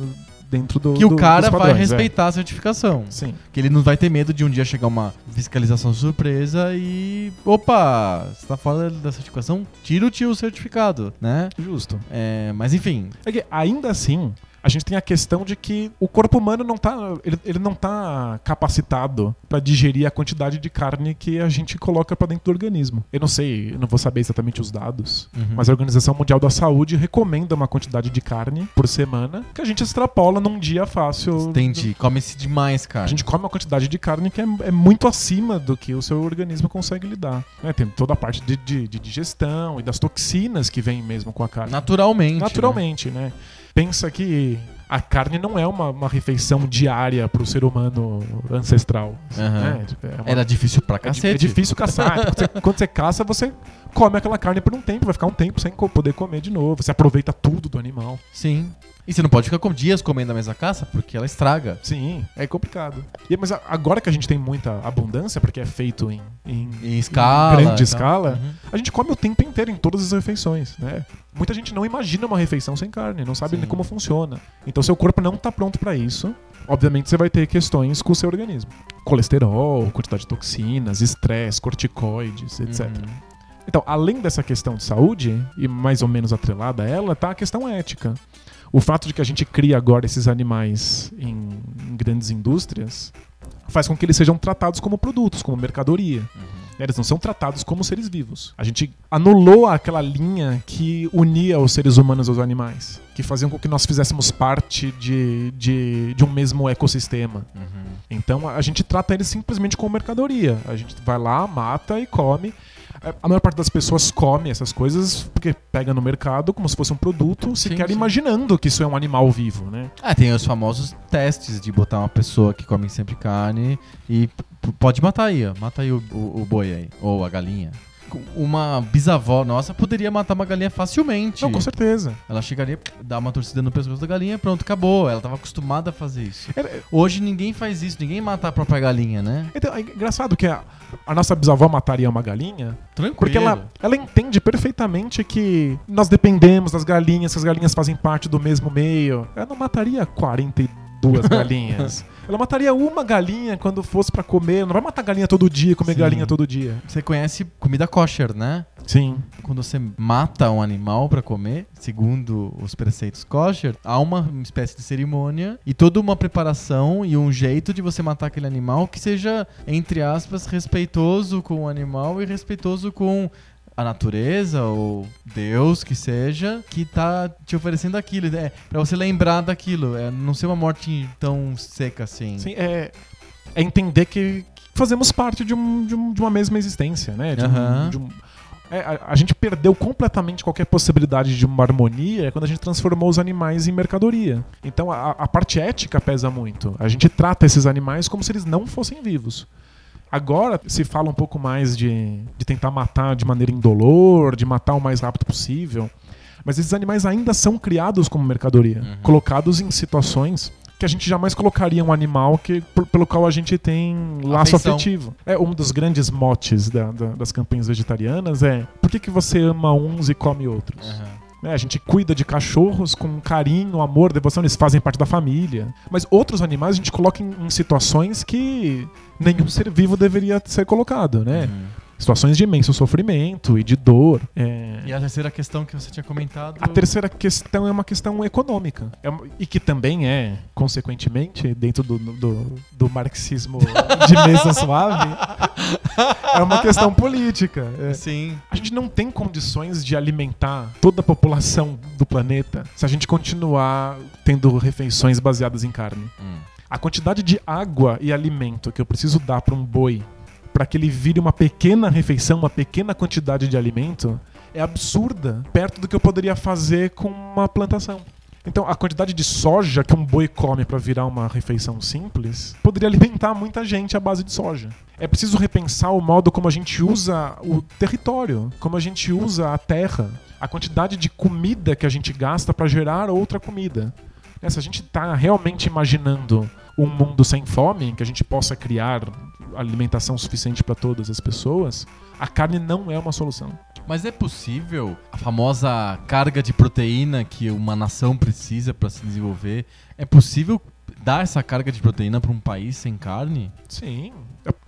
A: dentro do.
B: que o
A: do-
B: cara
A: dos
B: vai
A: padrões, é.
B: respeitar a certificação.
A: Sim.
B: Que ele não vai ter medo de um dia chegar uma fiscalização surpresa e. Opa! Você tá fora da certificação? Tira o tio certificado, né?
A: Justo.
B: É, mas enfim.
A: É que, ainda assim, a gente tem a questão de que o corpo humano não tá. Ele, ele não tá capacitado pra digerir a quantidade de carne que a gente coloca pra dentro do organismo. Eu não sei, eu não vou saber exatamente os dados.
B: Uhum.
A: Mas a Organização Mundial da Saúde recomenda uma quantidade de carne por semana que a gente extrapola num dia fácil.
B: Entendi. Come-se demais, cara.
A: A gente come uma quantidade de carne que é, é muito acima do que o seu organismo consegue lidar. né? Tem toda a parte de, de- de digestão e das toxinas que vêm mesmo com a carne.
B: Naturalmente.
A: Naturalmente, né? Pensa que a carne não é uma, uma refeição diária pro ser humano ancestral.
B: Aham.
A: né? Tipo, é uma-?
B: Era difícil pra
A: é di-
B: cacete.
A: É difícil caçar. quando, você, quando você caça, você come aquela carne por um tempo, vai ficar um tempo sem poder comer de novo. Você aproveita tudo do animal.
B: Sim. E você não pode ficar com dias comendo a mesma caça porque ela estraga.
A: Sim, é complicado. E, mas agora que a gente tem muita abundância, porque é feito em, em,
B: Em escala,
A: grande
B: e tal.
A: escala,
B: Uhum.
A: a gente come o tempo inteiro em todas as refeições, né? Muita gente não imagina uma refeição sem carne, não sabe
B: Sim.
A: nem como funciona. Então seu corpo não tá pronto para isso. Obviamente você vai ter questões com o seu organismo. Colesterol, quantidade de toxinas, estresse, corticoides, etc.
B: Uhum.
A: Então, além dessa questão de saúde, e mais ou menos atrelada a ela, tá a questão ética. O fato de que a gente cria agora esses animais em, em grandes indústrias faz com que eles sejam tratados como produtos, como mercadoria. Eles não são tratados como seres vivos. A gente anulou aquela linha que unia os seres humanos aos animais, que faziam com que nós fizéssemos parte de, de, de um mesmo ecossistema. Então a gente trata eles simplesmente como mercadoria. A gente vai lá, mata e come. A maior parte das pessoas come essas coisas porque pega no mercado como se fosse um produto, sequer
B: sim.
A: imaginando que isso é um animal vivo, né?
B: Ah, tem os famosos testes de botar uma pessoa que come sempre carne e pode matar aí, ó. Mata aí o, o- o boi aí, ou a galinha. Uma bisavó nossa poderia matar uma galinha facilmente.
A: Não, com certeza.
B: Ela chegaria, dar uma torcida no pescoço da galinha, pronto, acabou. Ela tava acostumada a fazer isso.
A: É-
B: Hoje ninguém faz isso, ninguém mata a própria galinha, né?
A: Então, é engraçado que a, a nossa bisavó mataria uma galinha
B: Tranquilo.
A: Porque ela, ela entende perfeitamente que nós dependemos das galinhas, que as galinhas fazem parte do mesmo meio. Ela não mataria 42 galinhas. Ela mataria uma galinha quando fosse pra comer. Não vai matar galinha todo dia, comer
B: Sim.
A: galinha todo dia.
B: Você conhece comida kosher, né?
A: Sim.
B: Quando você mata um animal pra comer, segundo os preceitos kosher, há uma espécie de cerimônia e toda uma preparação e um jeito de você matar aquele animal que seja, entre aspas, respeitoso com o animal e respeitoso com a natureza ou Deus que seja que tá te oferecendo aquilo. É para você lembrar daquilo, é não ser uma morte tão seca assim.
A: Sim, é, é entender que fazemos parte de, um, de, um- de uma mesma existência, né? De um-
B: Aham.
A: de um- é, a, a gente perdeu completamente qualquer possibilidade de uma harmonia quando a gente transformou os animais em mercadoria. Então a, a parte ética pesa muito. A gente trata esses animais como se eles não fossem vivos. Agora se fala um pouco mais de, de tentar matar de maneira indolor, de matar o mais rápido possível. Mas esses animais ainda são criados como mercadoria, colocados em situações que a gente jamais colocaria um animal que, pelo qual a gente tem laço
B: Afeição.
A: afetivo. É um dos grandes motes da- da- das campanhas vegetarianas é por que, que você ama uns e come outros?
B: Aham.
A: né? A gente cuida de cachorros com carinho, amor, devoção, eles fazem parte da família. Mas outros animais a gente coloca em, em situações que nenhum ser vivo deveria ser colocado, né?
B: Uhum.
A: Situações de imenso sofrimento e de dor. é.
B: E a terceira questão que você tinha comentado.
A: A terceira questão é uma questão econômica. É uma- e que também é, consequentemente, dentro do, do, do marxismo de mesa suave, é uma questão política. É,
B: Sim.
A: a gente não tem condições de alimentar toda a população do planeta se a gente continuar tendo refeições baseadas em carne.
B: Hum.
A: A quantidade de água e alimento que eu preciso dar para um boi para que ele vire uma pequena refeição, uma pequena quantidade de alimento, é absurda perto do que eu poderia fazer com uma plantação. Então, a quantidade de soja que um boi come para virar uma refeição simples poderia alimentar muita gente à base de soja. É preciso repensar o modo como a gente usa o território, como a gente usa a terra, a quantidade de comida que a gente gasta para gerar outra comida. Né, Se a gente está realmente imaginando um mundo sem fome, em que a gente possa criar alimentação suficiente para todas as pessoas, a carne não é uma solução.
B: Mas é possível a famosa carga de proteína que uma nação precisa para se desenvolver? É possível dar essa carga de proteína para um país sem carne?
A: Sim.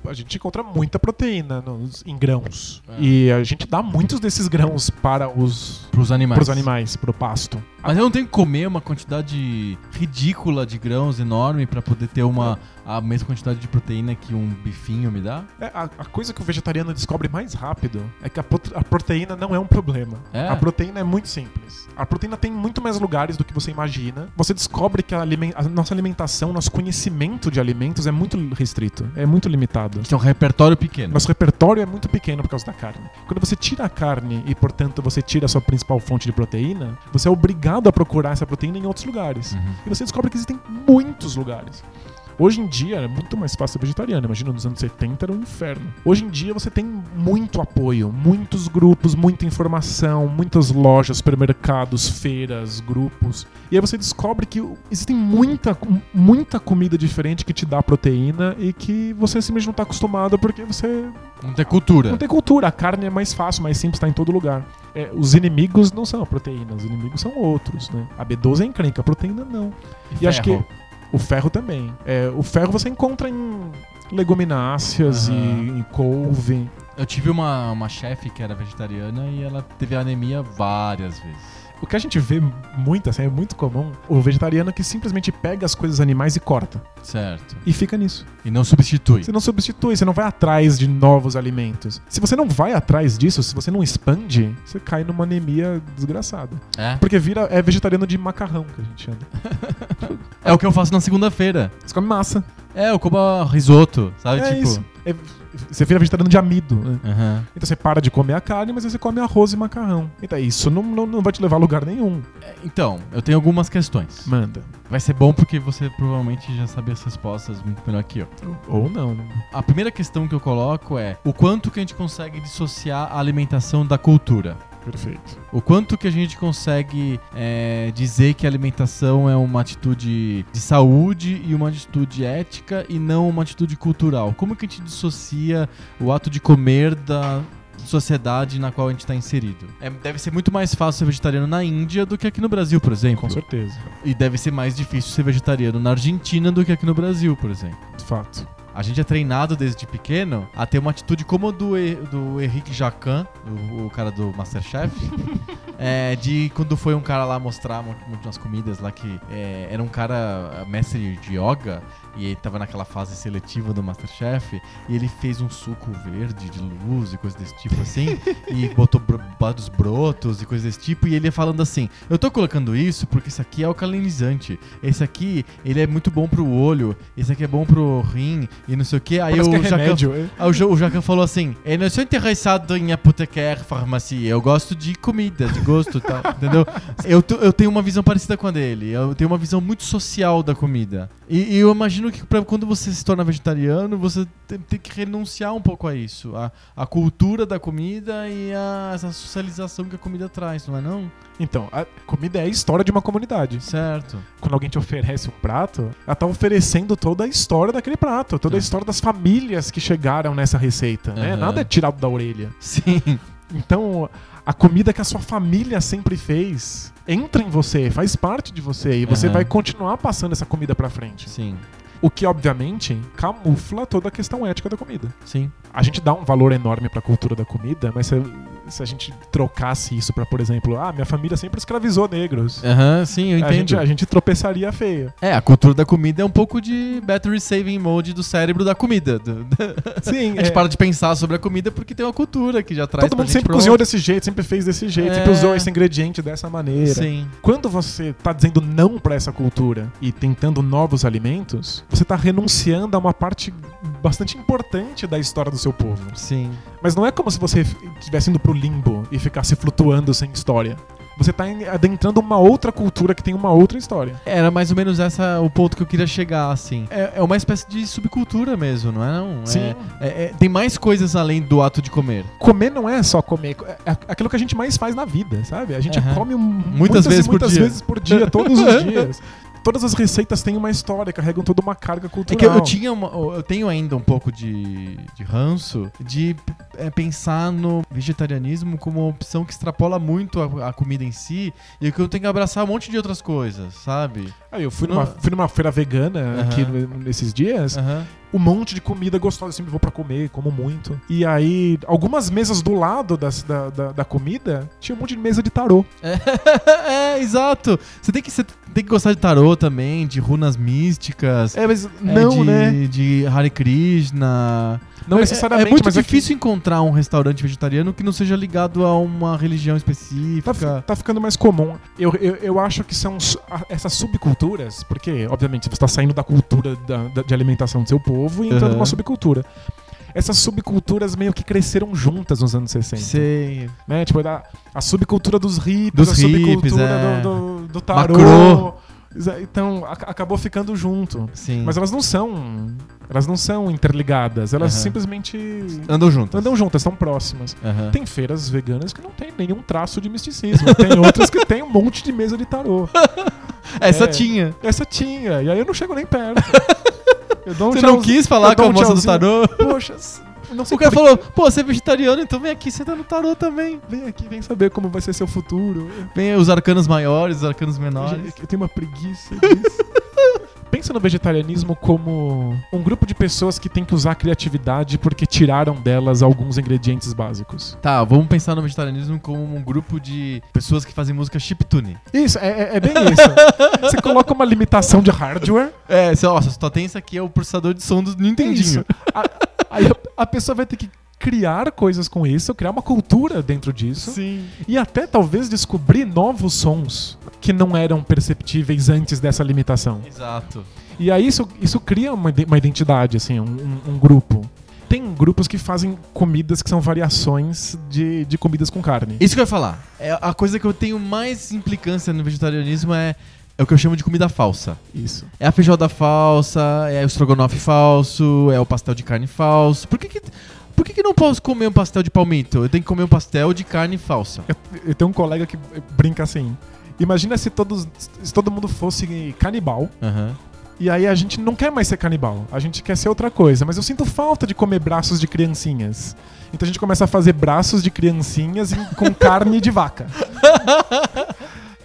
A: A gente encontra muita proteína nos, em grãos.
B: É.
A: E a gente dá muitos desses grãos para os,
B: Para os animais?
A: para animais, para o pasto.
B: Mas eu não tenho que comer uma quantidade ridícula de grãos enorme para poder ter uma a mesma quantidade de proteína que um bifinho me dá?
A: É, a, a coisa que o vegetariano descobre mais rápido é que a, a proteína não é um problema.
B: É?
A: A proteína é muito simples. A proteína tem muito mais lugares do que você imagina. Você descobre que a, alimen- a nossa alimentação, nosso conhecimento de alimentos é muito restrito, é muito limitado.
B: Que é um repertório pequeno.
A: Nosso repertório é muito pequeno por causa da carne. Quando você tira a carne e, portanto, você tira a sua principal fonte de proteína, você é obrigado a procurar essa proteína em outros lugares.
B: Uhum.
A: E você descobre que existem muitos lugares. Hoje em dia é muito mais fácil ser vegetariano. Imagina, nos anos 70 era um inferno. Hoje em dia você tem muito apoio, muitos grupos, muita informação, muitas lojas, supermercados, feiras, grupos. E aí você descobre que existem muita, muita comida diferente que te dá proteína e que você simplesmente não está acostumado porque você
F: Não tem cultura.
A: não tem cultura. A carne é mais fácil, mais simples, está em todo lugar. É, os inimigos não são a proteína, os inimigos são outros, né? A B12 é encrenca, a proteína não. E, acho que? O ferro também. É, o ferro você encontra em legumináceas
B: Aham.
A: e em couve.
B: Eu tive uma, uma chefe que era vegetariana e ela teve anemia várias vezes.
A: O que a gente vê muito, assim, é muito comum, o vegetariano que simplesmente pega as coisas animais e corta.
B: Certo.
A: E fica nisso.
B: E não substitui.
A: Você não substitui, você não vai atrás de novos alimentos. Se você não vai atrás disso, se você não expande, você cai numa anemia desgraçada.
B: É?
A: Porque vira é vegetariano de macarrão que a gente chama.
B: É o que eu faço na segunda-feira.
A: Você come massa.
B: É, eu como risoto, sabe?
A: é
B: tipo.
A: isso. É- você vira vegetariano de amido, né?
B: Aham.
A: Então você para de comer a carne, mas você come arroz e macarrão. Então isso não, não, não vai te levar a lugar nenhum.
B: É, Então, eu tenho algumas questões.
A: Manda.
B: Vai ser bom porque você provavelmente já sabe as respostas muito melhor que eu.
A: Ou não, né?
B: A primeira questão que eu coloco é o quanto que a gente consegue dissociar a alimentação da cultura.
A: Perfeito.
B: O quanto que a gente consegue é, dizer que a alimentação é uma atitude de saúde e uma atitude ética e não uma atitude cultural? Como que a gente dissocia o ato de comer da sociedade na qual a gente está inserido? É, deve ser muito mais fácil ser vegetariano na Índia do que aqui no Brasil, por exemplo.
A: Com certeza.
B: E deve ser mais difícil ser vegetariano na Argentina do que aqui no Brasil, por exemplo.
A: De fato.
B: A gente é treinado desde pequeno a ter uma atitude como a do, do Henrique Jacan, o, o cara do Masterchef, é, de quando foi um cara lá mostrar uma- umas comidas lá que é, era um cara mestre de yoga e ele tava naquela fase seletiva do Masterchef e ele fez um suco verde de luz e coisa desse tipo assim e botou vários brotos e coisas desse tipo e ele ia falando assim, eu tô colocando isso porque isso aqui é alcalinizante, esse aqui ele é muito bom pro olho, esse aqui é bom pro rim e não sei o que. Aí
A: Parece
B: o
A: que é
B: Jacan
A: remédio. é?
B: Aí o, Ja- o Jacan falou assim: Eu não sou interessado em apotecar, farmácia, eu gosto de comida, de gosto e tal, entendeu? Eu, eu tenho uma visão parecida com a dele, eu tenho uma visão muito social da comida. E, e eu imagino que pra, quando você se torna vegetariano, você tem, tem que renunciar um pouco a isso, a, a cultura da comida e a essa socialização que a comida traz, não é não?
A: Então, a comida é a história de uma comunidade.
B: Certo.
A: Quando alguém te oferece um prato, ela tá oferecendo toda a história daquele prato, toda a
B: É.
A: história das famílias que chegaram nessa receita, né? Nada é tirado da orelha.
B: Sim.
A: Então, a comida que a sua família sempre fez entra em você, faz parte de você e você
B: Aham.
A: vai continuar passando essa comida pra frente.
B: Sim.
A: O que, obviamente, camufla toda a questão ética da comida.
B: Sim.
A: A gente dá um valor enorme pra cultura da comida, mas se, se a gente trocasse isso pra, por exemplo, ah, minha família sempre escravizou negros.
B: Aham, sim, eu
A: A
B: entendo.
A: gente, a gente tropeçaria feio.
B: É, a cultura da comida é um pouco de battery saving mode do cérebro da comida.
A: Sim,
B: a gente
A: é.
B: para de pensar sobre a comida porque tem uma cultura que já traz
A: Todo mundo sempre cozinhou desse jeito, sempre fez desse jeito,
B: É.
A: sempre usou esse ingrediente dessa maneira.
B: Sim.
A: Quando você tá dizendo não pra essa cultura e tentando novos alimentos, você tá renunciando a uma parte bastante importante da história do seu povo.
B: Sim.
A: Mas não é como se você estivesse indo pro limbo e ficasse flutuando sem história. Você tá adentrando uma outra cultura que tem uma outra história.
B: Era mais ou menos essa o ponto que eu queria chegar, assim. É, é uma espécie de subcultura mesmo, não é? Não? É-
A: Sim.
B: é- é- tem mais coisas além do ato de comer.
A: Comer não é só comer, é é aquilo que a gente mais faz na vida, sabe? A gente
B: Aham.
A: come um- muitas,
B: vezes por
A: muitas
B: dia.
A: vezes por dia, todos os dias. Todas as receitas têm uma história, carregam toda uma carga
B: É
A: cultural.
B: que eu, eu tinha uma- eu tenho ainda um pouco de, de ranço de é, pensar no vegetarianismo como uma opção que extrapola muito a, a comida em si e que eu tenho que abraçar um monte de outras coisas, sabe?
A: Aí eu fui numa, fui numa feira vegana
B: Aham.
A: aqui nesses dias,
B: Aham.
A: um monte de comida gostosa, eu sempre vou pra comer, como muito. E aí, algumas mesas do lado das- da, da, da comida, tinha um monte de mesa de tarô.
B: é, exato. Você tem que, você tem que gostar de tarô também, de runas místicas.
A: É, mas
B: é,
A: não,
B: de,
A: né?
B: De Hare Krishna.
A: Não
B: É-
A: necessariamente,
B: É, muito
A: mas é que
B: difícil encontrar um restaurante vegetariano que não seja ligado a uma religião
A: Tá,
B: específica.
A: fi- tá ficando mais comum. Eu, eu, eu acho que são essas subculturas, porque, obviamente, você está saindo da cultura da- da- de alimentação do seu povo e entrando
B: Aham.
A: numa subcultura. Essas subculturas meio que cresceram juntas nos anos 60.
B: Sei.
A: Né? Tipo, a, a subcultura dos hippies,
B: Dos
A: a subcultura
B: é.
A: do, do, do tarô.
B: Macro.
A: Então a- acabou ficando junto.
B: Sim.
A: Mas elas não são. Elas não são interligadas. Elas
B: Aham.
A: simplesmente
B: andam juntos.
A: andam juntas, são próximas.
B: Aham.
A: Tem feiras veganas que não tem nenhum traço de misticismo. Tem outras que tem um monte de mesa de tarô.
B: Essa
A: É.
B: tinha.
A: Essa tinha, e aí eu não chego nem perto. Um
B: Você não quis falar com a
A: um
B: moça do tarô?
A: Poxa, não sei
B: O cara falou, pô, você é vegetariano, então vem aqui, senta no tarô também.
A: Vem aqui, vem saber como vai ser seu futuro.
B: Vem os arcanos maiores, os arcanos menores.
A: Eu tenho uma preguiça disso. Pensa no vegetarianismo como um grupo de pessoas que tem que usar a criatividade porque tiraram delas alguns ingredientes básicos.
B: Tá, vamos pensar no vegetarianismo como um grupo de pessoas que fazem música chiptune.
A: Isso, é, é- é bem isso. Você coloca uma limitação de hardware.
B: É, você, ó, só tem isso aqui, é o processador de som do Nintendinho.
A: Isso. A- Aí a, a pessoa vai ter que criar coisas com isso, criar uma cultura dentro disso.
B: Sim.
A: E até talvez descobrir novos sons que não eram perceptíveis antes dessa limitação.
B: Exato.
A: E aí isso, isso cria uma, uma identidade, assim, um, um- um grupo. Tem grupos que fazem comidas que são variações de, de comidas com carne.
B: Isso que eu ia falar. É a coisa que eu tenho mais implicância no vegetarianismo é, é o que eu chamo de comida falsa.
A: Isso.
B: É a feijoada falsa, é o estrogonofe falso, é o pastel de carne falso. Por que que, por que, que não posso comer um pastel de palmito? Eu tenho que comer um pastel de carne falsa.
A: Eu, eu tenho um colega que brinca assim. Imagina se, todos, se todo mundo fosse canibal.
B: Aham.
A: E aí a gente não quer mais ser canibal, a gente quer ser outra coisa. Mas eu sinto falta de comer braços de criancinhas. Então a gente começa a fazer braços de criancinhas com carne de vaca.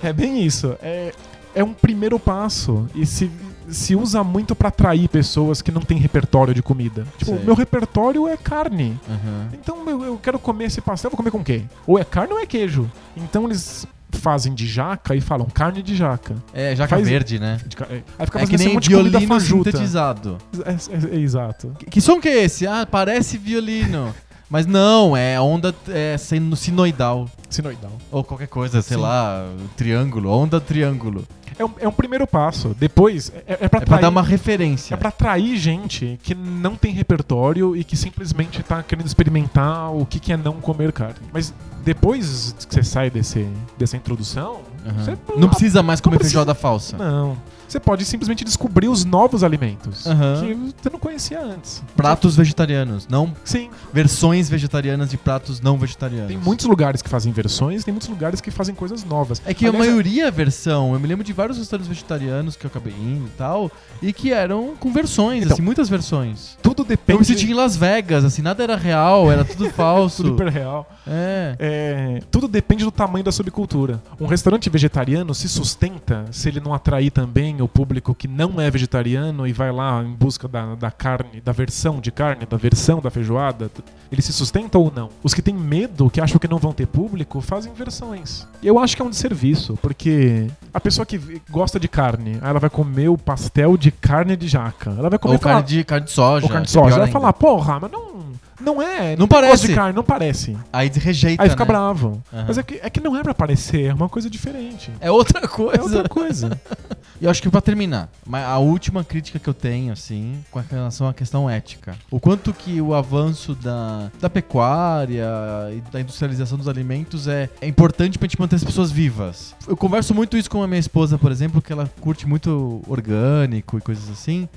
A: É bem isso. É, é um primeiro passo. E se, se usa muito pra atrair pessoas que não têm repertório de comida. Tipo,
B: Sei.
A: meu repertório é carne.
B: Aham.
A: Então eu, eu quero comer esse pastel, vou comer com quê? Ou é carne ou é queijo. Então eles fazem de jaca e falam carne de jaca.
B: É, jaca
A: Faz-
B: verde, né?
A: De é, Aí fica
B: É que nem
A: comida
B: violino sintetizado.
A: É, é- é exato.
B: Que, que som que é esse? Ah, parece violino. Mas não, é onda é, sino- sinoidal.
A: Sinoidal.
B: Ou qualquer coisa, sei
A: Sim.
B: lá, triângulo, onda triângulo.
A: É um, é um primeiro passo. Depois, é, é pra
B: É pra dar uma referência.
A: É pra atrair gente que não tem repertório e que simplesmente tá querendo experimentar o que, que é não comer carne. Mas depois que você sai desse, dessa introdução,
B: Aham.
A: você
B: Não precisa mais comer
A: precisa-
B: feijoada falsa.
A: Não. Você pode simplesmente descobrir os novos alimentos
B: Aham.
A: que você não conhecia antes.
B: Pratos vegetarianos, não
A: Sim.
B: versões vegetarianas de pratos não vegetarianos.
A: Tem muitos lugares que fazem versões, tem muitos lugares que fazem coisas novas.
B: É que a
A: Aliás,
B: maioria é versão. Eu me lembro de vários restaurantes vegetarianos que eu acabei indo e tal, e que eram com versões,
A: Então,
B: assim, muitas versões.
A: Tudo
B: Eu
A: depende.
B: me senti em Las Vegas, assim, nada era real, era tudo falso.
A: tudo hiper real.
B: É.
A: É, tudo depende do tamanho da subcultura. Um restaurante vegetariano se sustenta se ele não atrair também o público que não é vegetariano e vai lá em busca da, da carne, da versão de carne, da versão da feijoada. Ele se sustenta ou não? Os que têm medo, que acham que não vão ter público, fazem versões. Eu acho que é um desserviço, porque a pessoa que gosta de carne, aí ela vai comer o pastel de carne de jaca. Ela vai comer
B: Ou
A: falar-
B: carne de, carne de soja.
A: ou carne de
B: é
A: soja. Ela vai
B: ainda.
A: falar, porra, mas não, não é.
B: Não parece.
A: de carne, não parece.
B: Aí rejeita,
A: Aí fica
B: né?
A: bravo.
B: Aham.
A: Mas é que, é que não é pra parecer, é uma coisa diferente.
B: É outra coisa.
A: É outra coisa.
B: E acho que pra terminar, a última crítica que eu tenho, assim, com relação à questão ética. O quanto que o avanço da, da pecuária e da industrialização dos alimentos é, é importante pra gente manter as pessoas vivas. Eu converso muito isso com a minha esposa, por exemplo, que ela curte muito orgânico e coisas assim.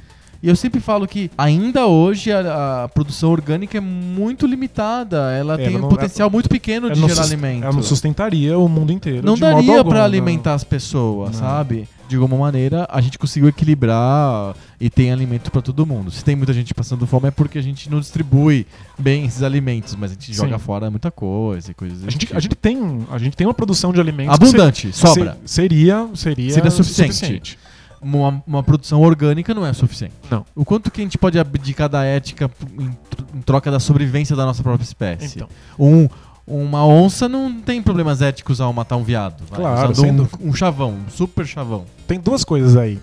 B: E eu sempre falo que ainda hoje a, a produção orgânica é muito limitada. Ela
A: É,
B: tem
A: ela
B: um
A: não-
B: potencial muito pequeno de
A: Ela
B: gerar alimento.
A: Ela não sustentaria o mundo inteiro.
B: Não daria pra
A: não.
B: alimentar as pessoas,
A: Não.
B: sabe? De alguma maneira, a gente conseguiu equilibrar e tem alimento pra todo mundo. Se tem muita gente passando fome é porque a gente não distribui bem esses alimentos, mas a gente
A: Sim.
B: joga fora muita coisa e coisas
A: A gente,
B: tipo.
A: a, gente tem, a gente tem uma produção de alimentos.
B: abundante,
A: se-
B: sobra.
A: se- seria, seria,
B: Seria suficiente. Uma, uma produção orgânica não é suficiente.
A: Não.
B: O quanto que a gente pode abdicar da ética em, em troca da sobrevivência da nossa própria espécie?
A: Então,
B: Um, uma onça não tem problemas éticos ao matar um viado. vai,
A: Claro,
B: um, um chavão, um super chavão.
A: tem duas coisas aí.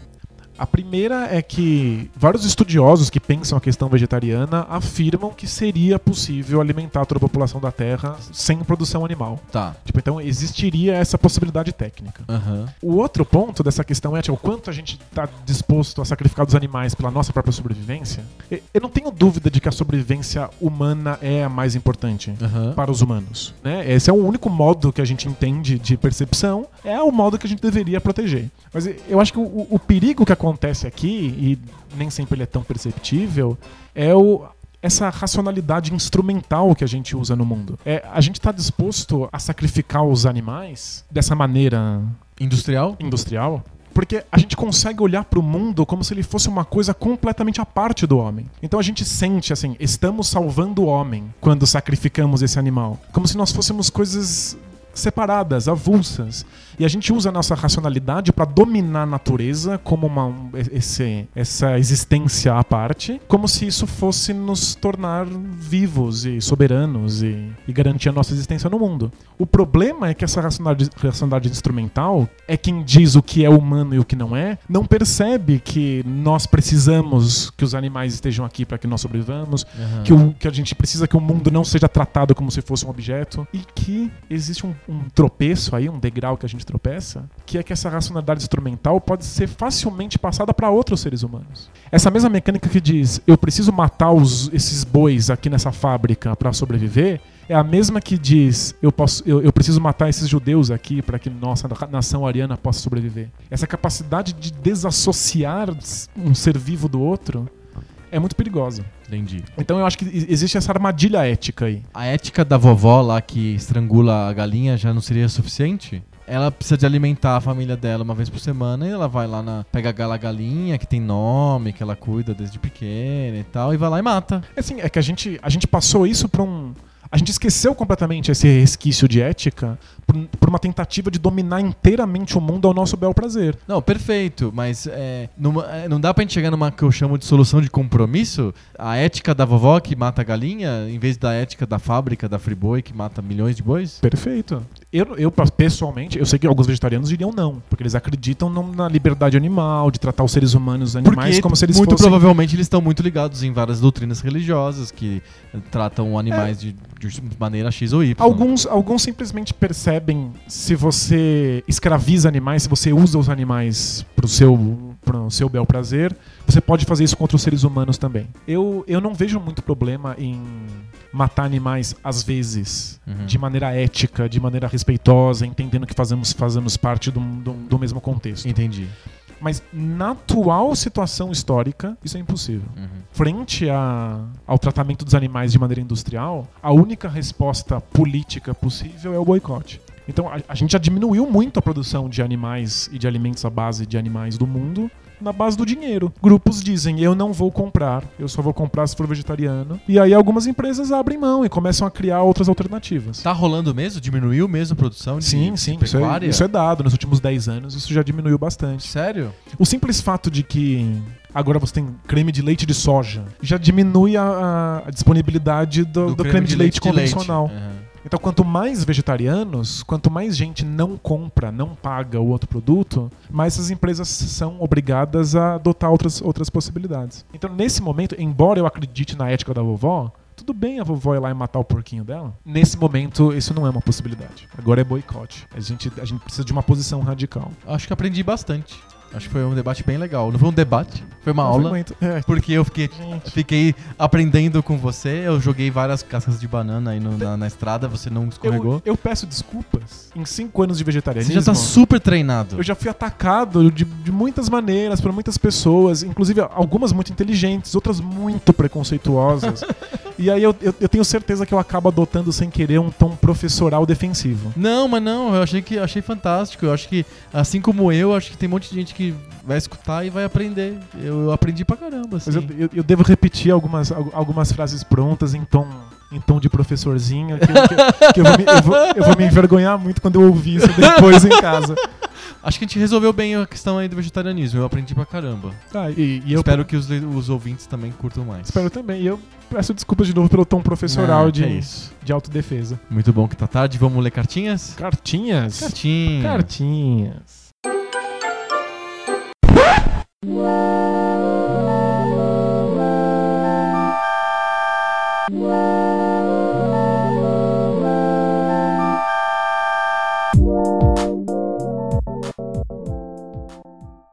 A: A primeira é que vários estudiosos que pensam a questão vegetariana afirmam que seria possível alimentar toda a população da Terra sem produção animal.
B: Tá.
A: Tipo, então existiria essa possibilidade técnica.
B: Aham.
A: O outro ponto dessa questão é tipo, o quanto a gente está disposto a sacrificar os animais pela nossa própria sobrevivência. Eu não tenho dúvida de que a sobrevivência humana é a mais importante
B: Aham.
A: para os humanos. Né? Esse é o único modo que a gente entende de percepção, é o modo que a gente deveria proteger. Mas eu acho que o, o perigo que acontece aqui, e nem sempre ele é tão perceptível, é o, essa racionalidade instrumental que a gente usa no mundo. É, a gente está disposto a sacrificar os animais dessa maneira
B: Industrial?
A: industrial. Porque a gente consegue olhar para o mundo como se ele fosse uma coisa completamente à parte do homem. Então a gente sente assim, estamos salvando o homem quando sacrificamos esse animal. Como se nós fôssemos coisas separadas, avulsas. E a gente usa a nossa racionalidade para dominar a natureza como uma, um- esse, essa existência à parte, como se isso fosse nos tornar vivos e soberanos e, e garantir a nossa existência no mundo. O problema é que essa racionalidade, racionalidade instrumental é quem diz o que é humano e o que não é, não percebe que nós precisamos que os animais estejam aqui para que nós sobrevivamos,
B: Aham.
A: que, o, que a gente precisa que o mundo não seja tratado como se fosse um objeto e que existe um, um tropeço aí, um degrau que a gente tropeça, que é que essa racionalidade instrumental pode ser facilmente passada para outros seres humanos. Essa mesma mecânica que diz eu preciso matar os- esses bois aqui nessa fábrica para sobreviver é a mesma que diz eu, posso, eu, eu preciso matar esses judeus aqui para que nossa nação ariana possa sobreviver. Essa capacidade de desassociar um ser vivo do outro é muito perigosa.
B: Entendi.
A: Então eu acho que existe essa armadilha ética aí.
B: A ética da vovó lá que estrangula a galinha já não seria suficiente? Ela precisa de alimentar a família dela uma vez por semana e ela vai lá na. pega a gala galinha, que tem nome, que ela cuida desde pequena e tal, e vai lá e mata.
A: Assim, é que a gente, a gente passou isso pra um. A gente esqueceu completamente esse resquício de ética por, por uma tentativa de dominar inteiramente o mundo ao nosso bel prazer.
B: Não, perfeito, mas é, numa- é, não dá pra gente chegar numa que eu chamo de solução de compromisso? A ética da vovó que mata a galinha, em vez da ética da fábrica da Friboi que mata milhões de bois?
A: Perfeito. Eu, eu, pessoalmente, eu sei que alguns vegetarianos diriam não, porque eles acreditam na liberdade animal, de tratar os seres humanos e os animais
B: Porque
A: como se eles
B: muito
A: fossem.
B: provavelmente eles estão muito ligados em várias doutrinas religiosas que eh, tratam animais de, de maneira X ou Y.
A: Alguns, alguns simplesmente percebem se você escraviza animais, se você usa os animais pro seu, pro seu bel prazer, você pode fazer isso contra os seres humanos também. Eu, eu não vejo muito problema em matar animais às vezes,
B: Uhum.
A: de maneira ética, de maneira respeitosa, entendendo que fazemos, fazemos parte do, do, do mesmo contexto.
B: Entendi.
A: Mas na atual situação histórica, isso é impossível
B: Uhum.
A: frente a- ao tratamento dos animais de maneira industrial, a única resposta política possível é o boicote. Então a, a gente já diminuiu muito a produção de animais e de alimentos à base de animais do mundo na base do dinheiro. Grupos dizem eu não vou comprar, eu só vou comprar se for vegetariano. E aí algumas empresas abrem mão e começam a criar outras alternativas.
B: Tá rolando mesmo? Diminuiu mesmo a produção de,
A: Sim,
B: de
A: sim, isso é, isso é dado. Nos últimos 10 anos isso já diminuiu bastante.
B: Sério?
A: O simples fato de que agora você tem creme de leite de soja já diminui a, a- disponibilidade do, do creme, de, leite, convencional.
B: Uhum.
A: Então, quanto mais vegetarianos, quanto mais gente não compra, não paga o outro produto, mais essas empresas são obrigadas a adotar outras, outras possibilidades. Então, nesse momento, embora eu acredite na ética da vovó, tudo bem a vovó ir lá e matar o porquinho dela. Nesse momento, isso não é uma possibilidade. Agora é boicote. A gente, a gente precisa de uma posição radical.
B: Acho que aprendi bastante. Acho que foi um debate bem legal. Não foi um debate, foi uma
A: Não
B: aula.
A: foi muito- é,
B: Porque eu fiquei,
A: gente.
B: fiquei aprendendo com você. Eu joguei várias cascas de banana aí no- na, na estrada, você não escorregou.
A: Eu, eu peço desculpas. Em cinco anos de
B: Você
A: vegetarianismo.
B: já tá super treinado.
A: Eu já fui atacado de, de muitas maneiras por muitas pessoas, inclusive algumas muito inteligentes, outras muito preconceituosas. e aí eu, eu, eu tenho certeza que eu acabo adotando sem querer um tom professoral defensivo.
B: Não, mas não, eu achei que achei fantástico. Eu acho que, assim como eu, acho que tem um monte de gente que vai escutar e vai aprender. Eu, eu aprendi pra caramba, assim.
A: Mas eu, eu, devo repetir algumas, al- algumas frases prontas em tom, em tom de professorzinho, que, que- que eu, vou me, eu, vou, eu vou me envergonhar muito quando eu ouvir isso depois em casa.
B: Acho que a gente resolveu bem a questão aí do vegetarianismo. Eu aprendi pra caramba.
A: Ah, e, e eu
B: Espero que os, os ouvintes também curtam mais.
A: espero também. E eu peço desculpas de novo pelo tom professoral
B: Não,
A: de,
B: que é isso.
A: de autodefesa.
B: Muito bom que tá tarde. Vamos ler cartinhas?
A: Cartinhas?
B: Cartinhas.
A: Cartinhas.